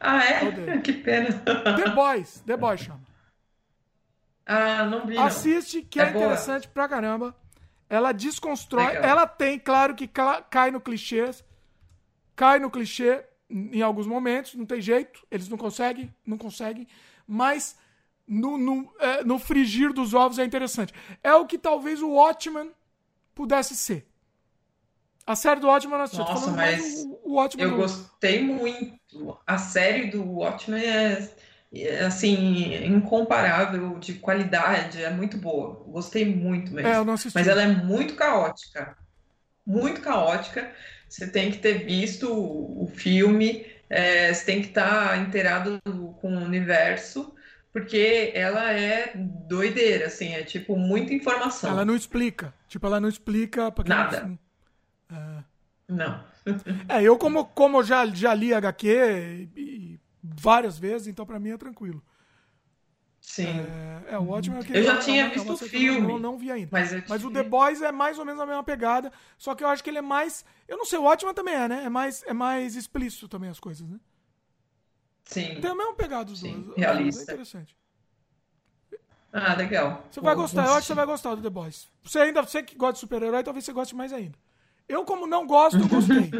Ah, é? Odeio. Que pena. The Boys. The Boys chama. Ah, não vi, não. Assiste, que é, É boa? interessante pra caramba. Ela desconstrói. Legal. Ela tem, claro, que cai no clichê. Cai no clichê em alguns momentos, não tem jeito. Eles não conseguem, não conseguem. Mas no, no, é, no frigir dos ovos é interessante. É o que talvez o Watchmen pudesse ser. A série do Watchmen, eu assisti, Nossa, mas o, o Watchmen. Eu do- gostei muito. A série do Watchmen é, é, assim, incomparável de qualidade, é muito boa. Gostei muito mesmo. É. Mas ela é muito caótica. Muito caótica. Você tem que ter visto o, o filme, é, você tem que estar inteirado do- com o universo, porque ela é doideira, assim, é tipo muita informação. Ela não explica. Tipo, ela não explica pra quem Nada. não- É. Não. É, eu como, como eu já, já li HQ e, e várias vezes, então pra mim é tranquilo. Sim. É, é o ótimo é que Eu já é tinha é uma visto o eu Não, filme. não, não vi ainda. Mas, eu Mas o The Boys é mais ou menos a mesma pegada, só que eu acho que ele é mais. Eu não sei, o ótimo também é, né? É mais, é mais explícito também as coisas, né? Sim. Tem a mesma pegada os Sim, dois. realista. É interessante. Ah, legal. Você vai Vou- gostar, eu acho que você vai gostar do The Boys. Você ainda, você que gosta de super-herói, talvez você goste mais ainda. Eu, como não gosto, eu gostei.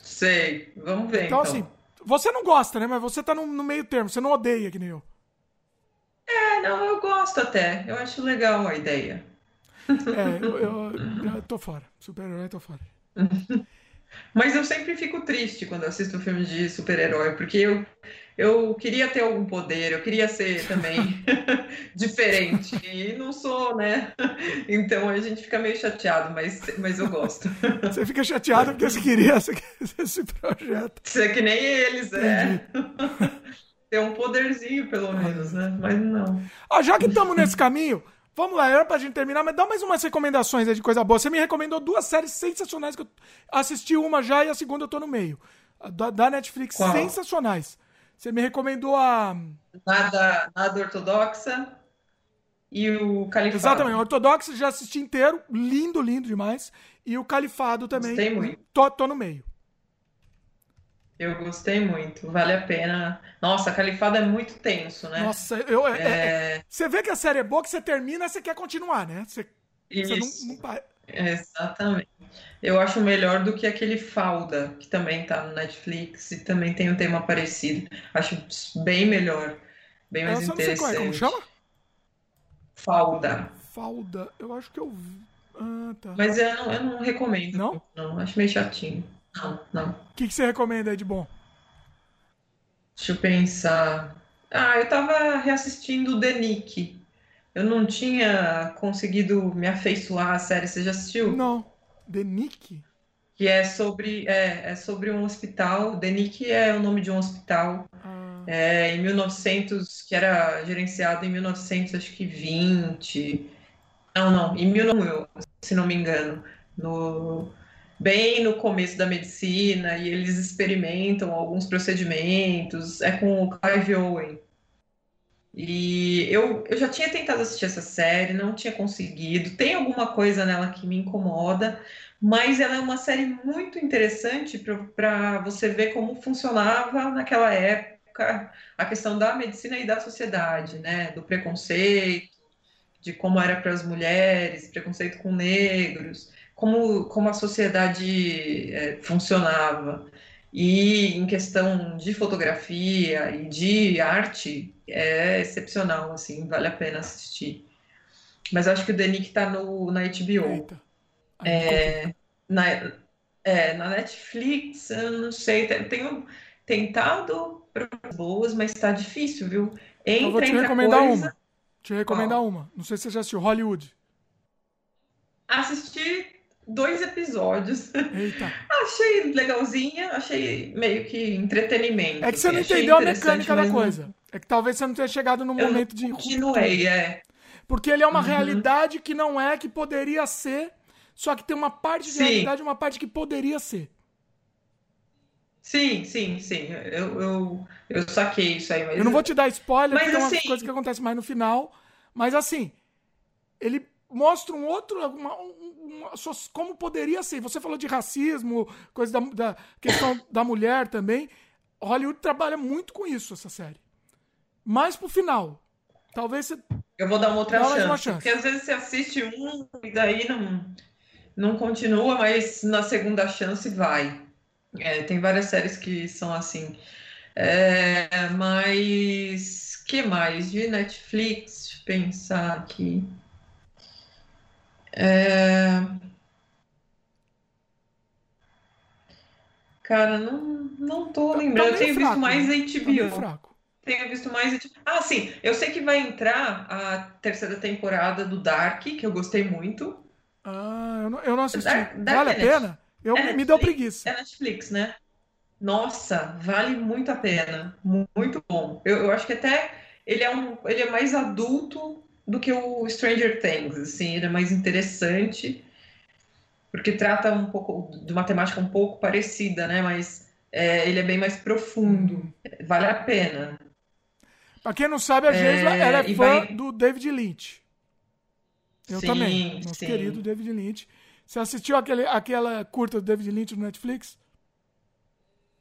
Sei. Vamos ver, Então, então. assim, você não gosta, né? Mas você tá no, no meio termo, você não odeia que nem eu. É, não, eu gosto até. Eu acho legal a ideia. É, eu, eu, eu tô fora. Super-herói, tô fora. Mas eu sempre fico triste quando assisto filme de super-herói, porque eu, eu queria ter algum poder, eu queria ser também diferente, e não sou, né? Então a gente fica meio chateado, mas, mas eu gosto. Você fica chateado porque você queria esse, esse projeto. Ser que nem eles, é. Ter um poderzinho, pelo menos, né? Mas não. Ó, já que estamos nesse caminho, vamos lá, era pra gente terminar, mas dá mais umas recomendações aí de coisa boa. Você me recomendou duas séries sensacionais que eu assisti uma já e a segunda eu tô no meio. Da, da Netflix, Qual? sensacionais. Você me recomendou a. Nada, nada ortodoxa e o Califado. Exatamente, Ortodoxa já assisti inteiro, lindo, lindo demais. E o Califado também. Gostei muito. Tô, tô no meio. Eu gostei muito, vale a pena. Nossa, Califado é muito tenso, né? Nossa, eu, é- é- É, você vê que a série é boa, que você termina e você quer continuar, né? Você, você isso, não, não pa- exatamente. Eu acho melhor do que aquele Falda, que também tá no Netflix e também tem um tema parecido. Acho bem melhor, bem mais Essa eu não sei qual é, como interessante. chama? Falda. Falda. Eu acho que eu vi. Ah, tá. Mas eu não, eu não recomendo. Não? Não, acho meio chatinho. Não, não. O que, que você recomenda de bom? Deixa eu pensar. Ah, eu tava reassistindo The Nick. Eu não tinha conseguido me afeiçoar à série. Você já assistiu? Não. The Nick? que é sobre, é, é sobre um hospital. Denick é o nome de um hospital Ah, é, em 1900, que era gerenciado em 1900, acho que 20. Não, não, em 1900, se não me engano, no, bem no começo da medicina, e eles experimentam alguns procedimentos. É com o Clive Owen. E eu, eu já tinha tentado assistir essa série, não tinha conseguido. Tem alguma coisa nela que me incomoda, mas ela é uma série muito interessante para você ver como funcionava naquela época a questão da medicina e da sociedade, né? Do preconceito, de como era para as mulheres, preconceito com negros, como, como a sociedade é, funcionava. E em questão de fotografia e de arte, é excepcional, assim, vale a pena assistir. Mas acho que o Denick tá no, na HBO. eita. Me complica. Na, é, na Netflix, eu não sei, te- tenho tentado boas, mas tá difícil, viu? Eu vou Entra, te entra recomendar coisa. uma. Te recomendar Qual? uma. Não sei se você já assistiu Hollywood. Assisti dois episódios. Eita. Achei legalzinha, achei meio que entretenimento. É que você assim, não achei entendeu a mecânica da mas não- coisa. É que talvez você não tenha chegado no momento de continuei, é. Porque ele é uma Uhum. realidade que não é, que poderia ser, só que tem uma parte de Sim. realidade e uma parte que poderia ser. Sim, sim, sim. Eu, eu, eu saquei isso aí, mas Eu não vou te dar spoiler, Mas porque tem umas assim- coisas que acontecem mais no final. Mas assim, ele mostra um outro. Uma, um- uma- como poderia ser. Você falou de racismo, coisa da, da questão da mulher também. Hollywood trabalha muito com isso, essa série. Mais pro final. Talvez você. Eu vou dar uma outra chance, uma chance. Porque às vezes você assiste um e daí não, não continua, mas na segunda chance vai. É, tem várias séries que são assim. É, mas que mais? De Netflix, pensar aqui. É, Cara, não, não tô Tá- lembrando. tá Eu tenho fraco, visto mais né? HBO. Tá. Tenho visto mais. Ah, sim. Eu sei que vai entrar a terceira temporada do Dark, que eu gostei muito. Ah, eu não, eu não assisti. Dark- Dark vale a é Net- pena? Eu, é me deu preguiça. É Netflix, né? Nossa, vale muito a pena. Mu- Muito bom. Eu, eu acho que até ele é um, ele é mais adulto do que o Stranger Things, assim, ele é mais interessante, porque trata um pouco de uma temática um pouco parecida, né? Mas é, ele é bem mais profundo. Vale a pena. Pra quem não sabe, a É, Geisla ela é fã vai- do David Lynch. Eu Sim, também. Nosso sim. querido David Lynch. Você assistiu aquele, aquela curta do David Lynch no Netflix?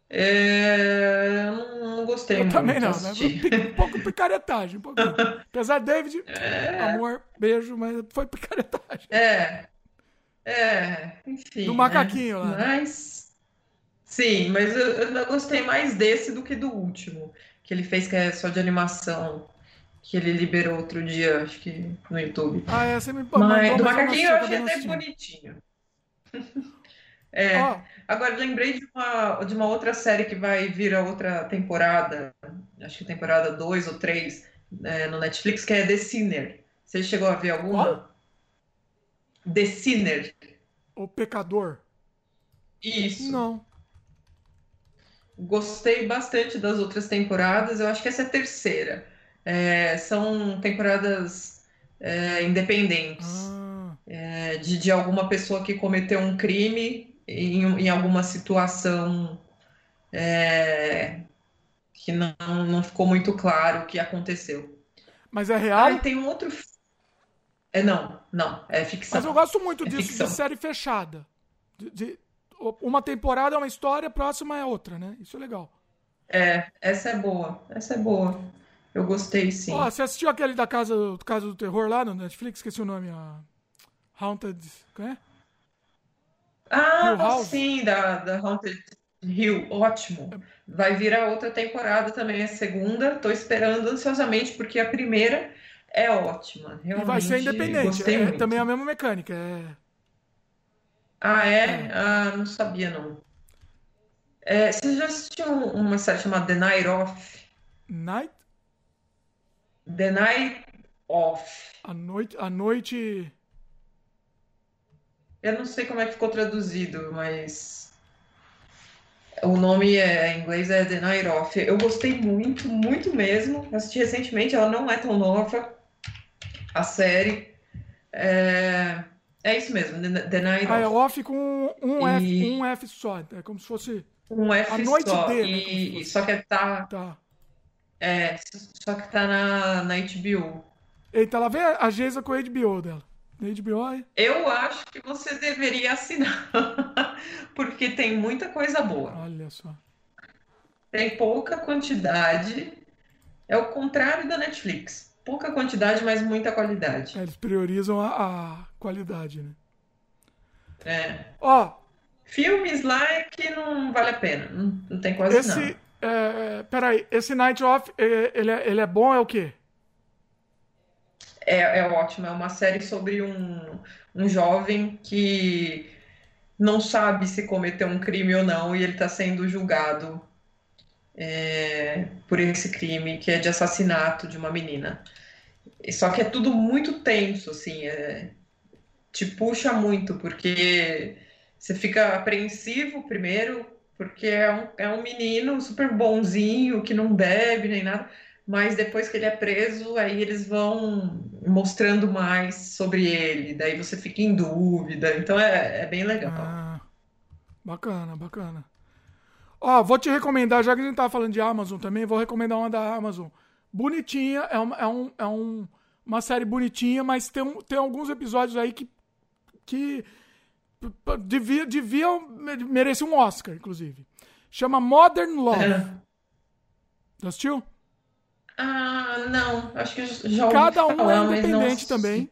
É, eu não, não gostei Eu muito. também não, né? Um pouco picaretagem, um pouquinho. Apesar de David, É. amor, beijo, mas foi picaretagem. É, é, enfim. Do né? macaquinho lá, né? Mas, sim, mas eu, eu gostei mais desse do que do último, que ele fez que é só de animação, que ele liberou outro dia, acho que no YouTube. Ah, é, você me Mas do mas não macaquinho eu achei até bonitinho. É, Ó, agora lembrei de uma, de uma outra série que vai vir a outra temporada, acho que temporada 2 ou 3, no Netflix, que é The Sinner. Você chegou a ver alguma? Qual? The Sinner. o pecador. Isso. Não. Gostei bastante das outras temporadas. Eu acho que essa é a terceira. É, são temporadas é, independentes, Ah, é, de, de alguma pessoa que cometeu um crime em, em alguma situação é, que não, não ficou muito claro o que aconteceu. mas é Ah, real? e tem um outro. É, não, não, é ficção. Mas eu gosto muito É disso, ficção. de série fechada. De, de- uma temporada é uma história, a próxima é outra, né? Isso é legal. É, essa é boa, essa é boa. Eu gostei, sim. Ó, você assistiu aquele da Casa, do- Casa do Terror lá no Netflix? Esqueci o nome. A Haunted. É? Ah, House? sim, da, da Haunted Hill, ótimo. Vai vir a outra temporada também, a segunda. Tô esperando ansiosamente, porque a primeira é ótima. E vai ser Realmente independente. É, muito. também a mesma mecânica. É... Ah, é? Ah, não sabia, não. É, você já assistiu uma série chamada The Night Of? Night, The Night Of. a noite, a noite. Eu não sei como é que ficou traduzido, mas o nome é, em inglês é The Night Off. Eu gostei muito, muito mesmo. Assisti recentemente, ela não é tão nova, a série. É, é isso mesmo, The, Night Ah, é Off. off com um, F, E- um F só. É como se fosse. Um F A noite só. D, né, E, só que tá, Tá. é, só que tá na, na HBO. Eita, ela vem a Geisa com a HBO dela. Na HBO aí. Eu acho que você deveria assinar, porque tem muita coisa boa. Olha só. Tem pouca quantidade. É o contrário da Netflix. Pouca quantidade, mas muita qualidade. É, eles priorizam a, a qualidade, né? É. Ó, Filmes lá é que não vale a pena. Não, não tem quase esse. nada. É, peraí, esse Night Off, é, ele é, ele é bom, é o quê? É, é ótimo. É uma série sobre um, um jovem que não sabe se cometeu um crime ou não e ele está sendo julgado é, por esse crime, que é de assassinato de uma menina. Só que é tudo muito tenso, assim, é- te puxa muito, porque você fica apreensivo primeiro, porque é um, é um menino super bonzinho, que não bebe nem nada, mas depois que ele é preso, aí eles vão mostrando mais sobre ele, daí você fica em dúvida, então é, é bem legal. Ah, bacana, bacana. Ó, vou te recomendar, já que a gente tava falando de Amazon também, vou recomendar uma da Amazon. Bonitinha, é, uma, é, um, é um, uma série bonitinha, mas tem, um- tem alguns episódios aí que, que devia, deviam me- merecer um Oscar, inclusive. Chama Modern Love. É. Assistiu? Ah, não, acho que já Cada um falar, é mas não independente assisti. também.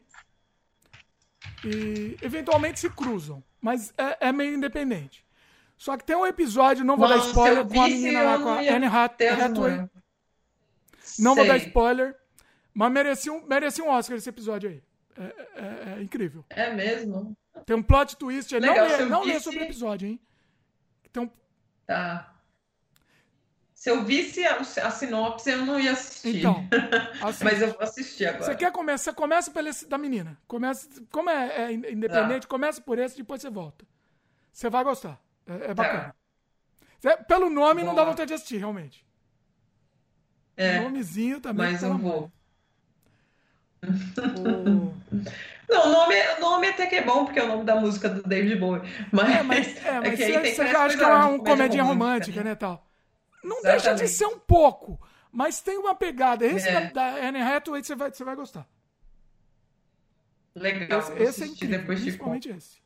E eventualmente se cruzam, mas é, é meio independente. Só que tem um episódio, não vou dar Nossa, spoiler, eu com a menina lá, não com a Anne Hathaway. Não vou dar spoiler, mas merecia um, merecia um Oscar esse episódio aí. É, é- é incrível. É mesmo? Tem um plot twist. aí. Legal, não lê, não lê sobre o episódio, hein? Tem um- Tá. Se eu visse a, a sinopse, eu não ia assistir. então, assim, Mas eu vou assistir agora. você quer começar? Começa pelo esse da menina. Começa, como é, é in- independente, começa por esse, depois você volta. Você vai gostar. É, é bacana. Cê- Pelo nome não dá Boa. vontade de assistir, realmente. É, Nomezinho também. mas amor. vou. Não, o nome, o nome até que é bom, porque é o nome da música do David Bowie. Mas, É, mas, é, mas que aí você, tem você várias já acha que é uma um comedinha romântica, romântica, né? né, tal. Não deixa de ser um pouco, mas tem uma pegada. Esse É. da, da Anne Hathaway você vai, você vai gostar. Legal, Esse, esse é incrível, depois de principalmente esse.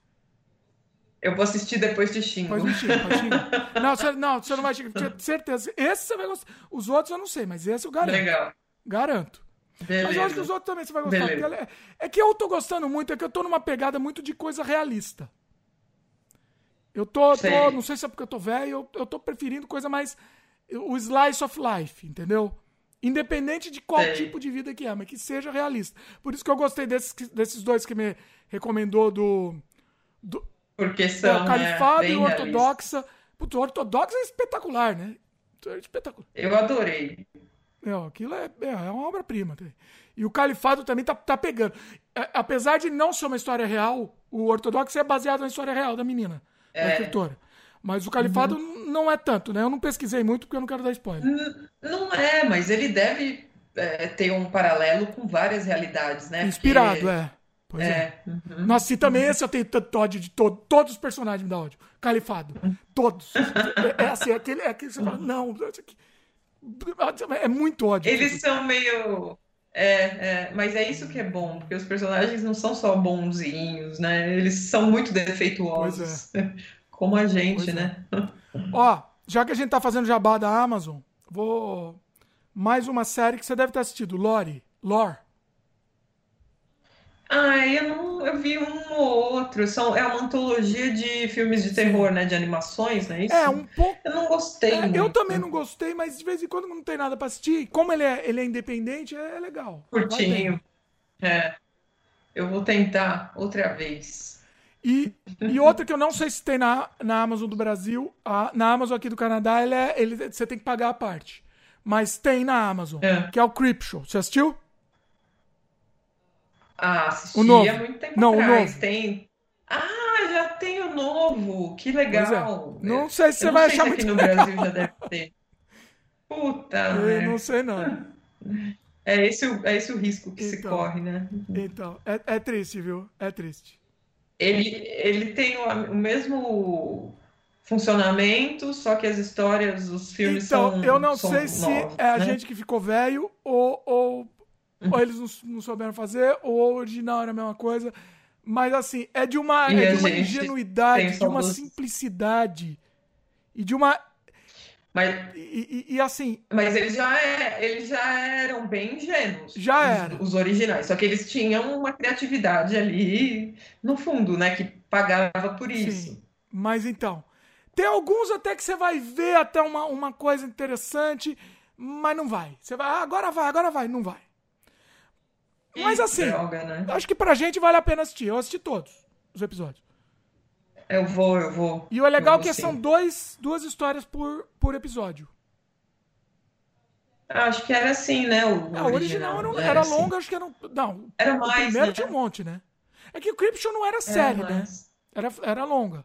Eu vou assistir depois de Xingo. Xingar, pode xingar. Não, você, não, você não vai xingar, tinha certeza. Esse você vai gostar. Os outros eu não sei, mas esse eu garanto. Legal. Garanto. Mas eu acho que os Beleza. outros também você vai gostar. Beleza. É, é que eu tô gostando muito, é que eu tô numa pegada muito de coisa realista. Eu tô, tô não sei se é porque eu tô velho, eu, eu tô preferindo coisa mais. O slice of life, entendeu? Independente de qual Sei. tipo de vida que é, mas que seja realista. Por isso que eu gostei desses, desses dois que me recomendou do. do Porque é, são o né, Califado bem e. Ortodoxa. Putz, o Ortodoxa é espetacular, né? É espetacular. Eu adorei. Não, aquilo é, é, é uma obra-prima. E o Califado também tá, tá pegando. É, apesar de não ser uma história real, o Ortodoxo é baseado na história real da menina, da É. escritora. Mas o Califado Uhum. Não é tanto, né? Eu não pesquisei muito porque eu não quero dar spoiler. Não é, mas ele deve é, ter um paralelo com várias realidades, né? Inspirado, Porque- é. Pois é. É. uhum. Nossa, e também esse eu tenho tanto ódio de todo, todos os personagens me dá ódio. Califado. Todos. É, é assim, é aquele, é aquele que você fala, não. É muito ódio. Eles são meio. É, é, mas é isso que é bom, porque os personagens não são só bonzinhos, né? Eles são muito defeituosos. Como a gente, Pois é. né? Ó, já que a gente tá fazendo jabá da Amazon, vou. Mais uma série que você deve ter assistido, Lore. Lore. Ah, eu não, eu vi um ou outro. São, é uma antologia de filmes de terror, né? De animações, não é isso? É, um pouco. Eu não gostei é, eu também não gostei, mas de vez em quando não tem nada pra assistir. Como ele é, ele é independente, é, legal. Curtinho. É. Eu vou tentar outra vez. E, e outra que eu não sei se tem na, na Amazon do Brasil, a- na Amazon aqui do Canadá, ele é, ele, você tem que pagar a parte. Mas tem na Amazon, É. que é o Creepshow. Você assistiu? Ah, assisti O novo. há muito tempo Não, o atrás. novo. Tem. Ah, tem o novo, que legal. É. Não sei se você vai achar muito aqui no Brasil já deve ter. Puta, Eu não sei não. É esse, o, é esse o risco que então, se corre, né? Então, é, é triste, viu? É triste. Ele, ele tem o, o mesmo funcionamento, só que as histórias, os filmes então, são. Então, eu não sei se é a né? gente que ficou velho ou, ou, ou eles não, não, souberam fazer, ou o original era a mesma coisa. Mas assim, é de uma, é de uma ingenuidade, de uma simplicidade e de uma mas, e, e, e, assim. Mas eles já, é, eles já eram bem ingênuos. Já eram. Os, os, originais. Só que eles tinham uma criatividade ali no fundo, né? Que pagava por isso. Sim. Mas então. Tem alguns até que você vai ver até uma, uma coisa interessante, mas não vai. Você vai, ah, agora vai, agora vai. Não vai. Mas assim, droga, né? acho que pra gente vale a pena assistir. Eu assisti todos os episódios. Eu vou, eu vou. E o legal é que sim. são dois, duas histórias por, por episódio. Acho que era assim, né? O, é, o original, original era, era, era longo, acho que era. Não, era mais. O primeiro né? tinha um monte, né? É que o Cryption não era série, né? Era, era longa.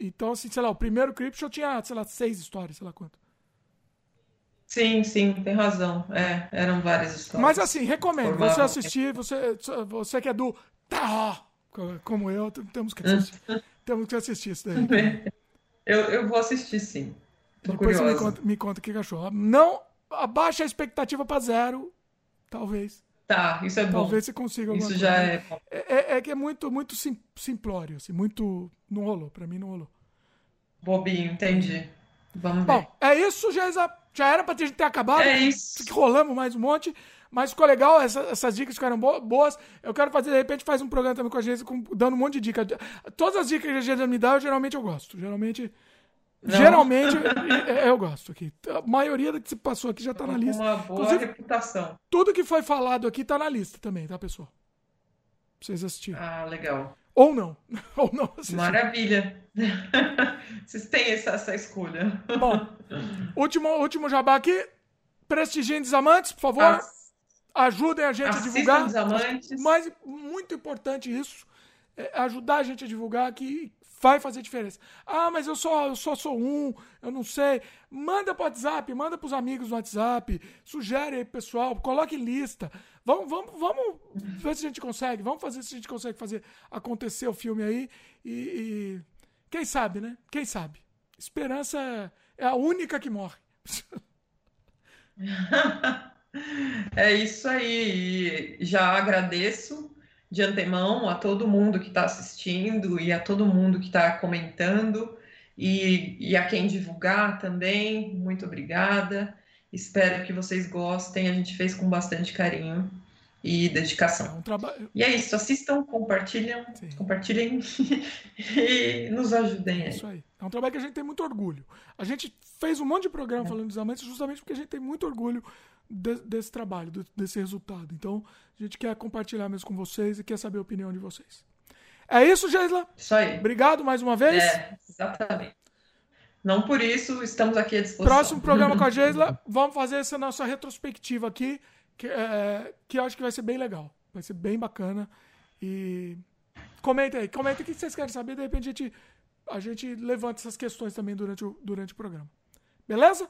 Então, assim, sei lá, o primeiro Cryption tinha, sei lá, seis histórias, sei lá quanto. Sim, sim, tem razão. É, eram várias histórias. Mas assim, recomendo. Você assistir, você, você que é do. Tá, como eu, temos que assistir. temos que assistir isso daí. Eu, eu vou assistir, sim. Tô Depois curiosa. você me conta, me conta o que achou. Não abaixa a expectativa para zero, talvez. Tá, isso é bom. Talvez você consiga Isso já é... é... É, é. que é muito, muito sim, simplório, assim, muito. Não rolou, pra mim não rolou. Bobinho, entendi. Vamos ver. Bom, é isso, Geisa. Já era pra gente ter acabado. É isso. Rolamos mais um monte. Mas ficou legal, essa, essas dicas ficaram boas. Eu quero fazer, de repente, faz um programa também com a gente, dando um monte de dicas. Todas as dicas que a gente me dá, eu, geralmente eu gosto. Geralmente. Não. Geralmente eu gosto aqui. A maioria do que se passou aqui já tá na lista. Uma boa Inclusive, reputação. Tudo que foi falado aqui tá na lista também, tá, pessoal? Pra vocês assistirem. Ah, legal. Ou não. Ou não. Maravilha. Vocês têm essa, essa escolha. Bom, último, último jabá aqui. Prestigiem Desamantes, por favor. Ah Ajudem a gente Assistam a divulgar. Os amantes. Mas muito importante isso. É ajudar a gente a divulgar que vai fazer diferença. Ah, mas eu só, eu só sou um, eu não sei. Manda para WhatsApp, manda para os amigos no WhatsApp, sugere aí pessoal, coloque lista. Vamos, vamos, vamos ver se a gente consegue, vamos fazer se a gente consegue fazer acontecer o filme aí e, e quem sabe, né? Quem sabe? Esperança é a única que morre. É isso aí. Já agradeço de antemão a todo mundo que está assistindo e a todo mundo que está comentando e, e, a quem divulgar também. Muito obrigada. Espero que vocês gostem. A gente fez com bastante carinho e dedicação. É um. E é isso. Assistam, compartilhem, compartilhem e nos ajudem aí. É isso aí. É um trabalho que a gente tem muito orgulho. A gente fez um monte de programa é. falando dos amantes justamente porque a gente tem muito orgulho de, desse trabalho, de, desse resultado. Então, a gente quer compartilhar mesmo com vocês e quer saber a opinião de vocês. É isso, Geisla? Isso aí. Obrigado mais uma vez. É, exatamente. Não por isso, estamos aqui à disposição. Próximo programa com a Geisla, vamos fazer essa nossa retrospectiva aqui, que, é, que eu acho que vai ser bem legal. Vai ser bem bacana. E comenta aí, comenta o que vocês querem saber. De repente a gente, a gente levanta essas questões também durante o, durante o programa. Beleza?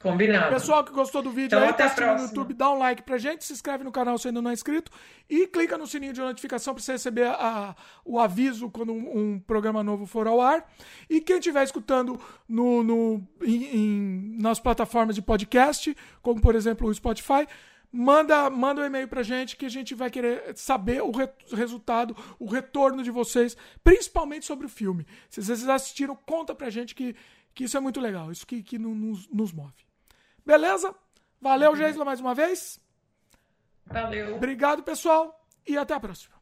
Combinado. Pessoal que gostou do vídeo então, aí, tá assistindo no YouTube, dá um like pra gente, se inscreve no canal se ainda não é inscrito e clica no sininho de notificação para você receber a, o aviso quando um, um, programa novo for ao ar. E quem estiver escutando no, no, em, em, nas plataformas de podcast, como por exemplo o Spotify, manda, manda um e-mail pra gente que a gente vai querer saber o re resultado, o retorno de vocês, principalmente sobre o filme. Se vocês assistiram, conta pra gente que, que isso é muito legal, isso que, que nos, nos move. Beleza? Valeu, Geisla, mais uma vez. Valeu. Obrigado, pessoal, e até a próxima.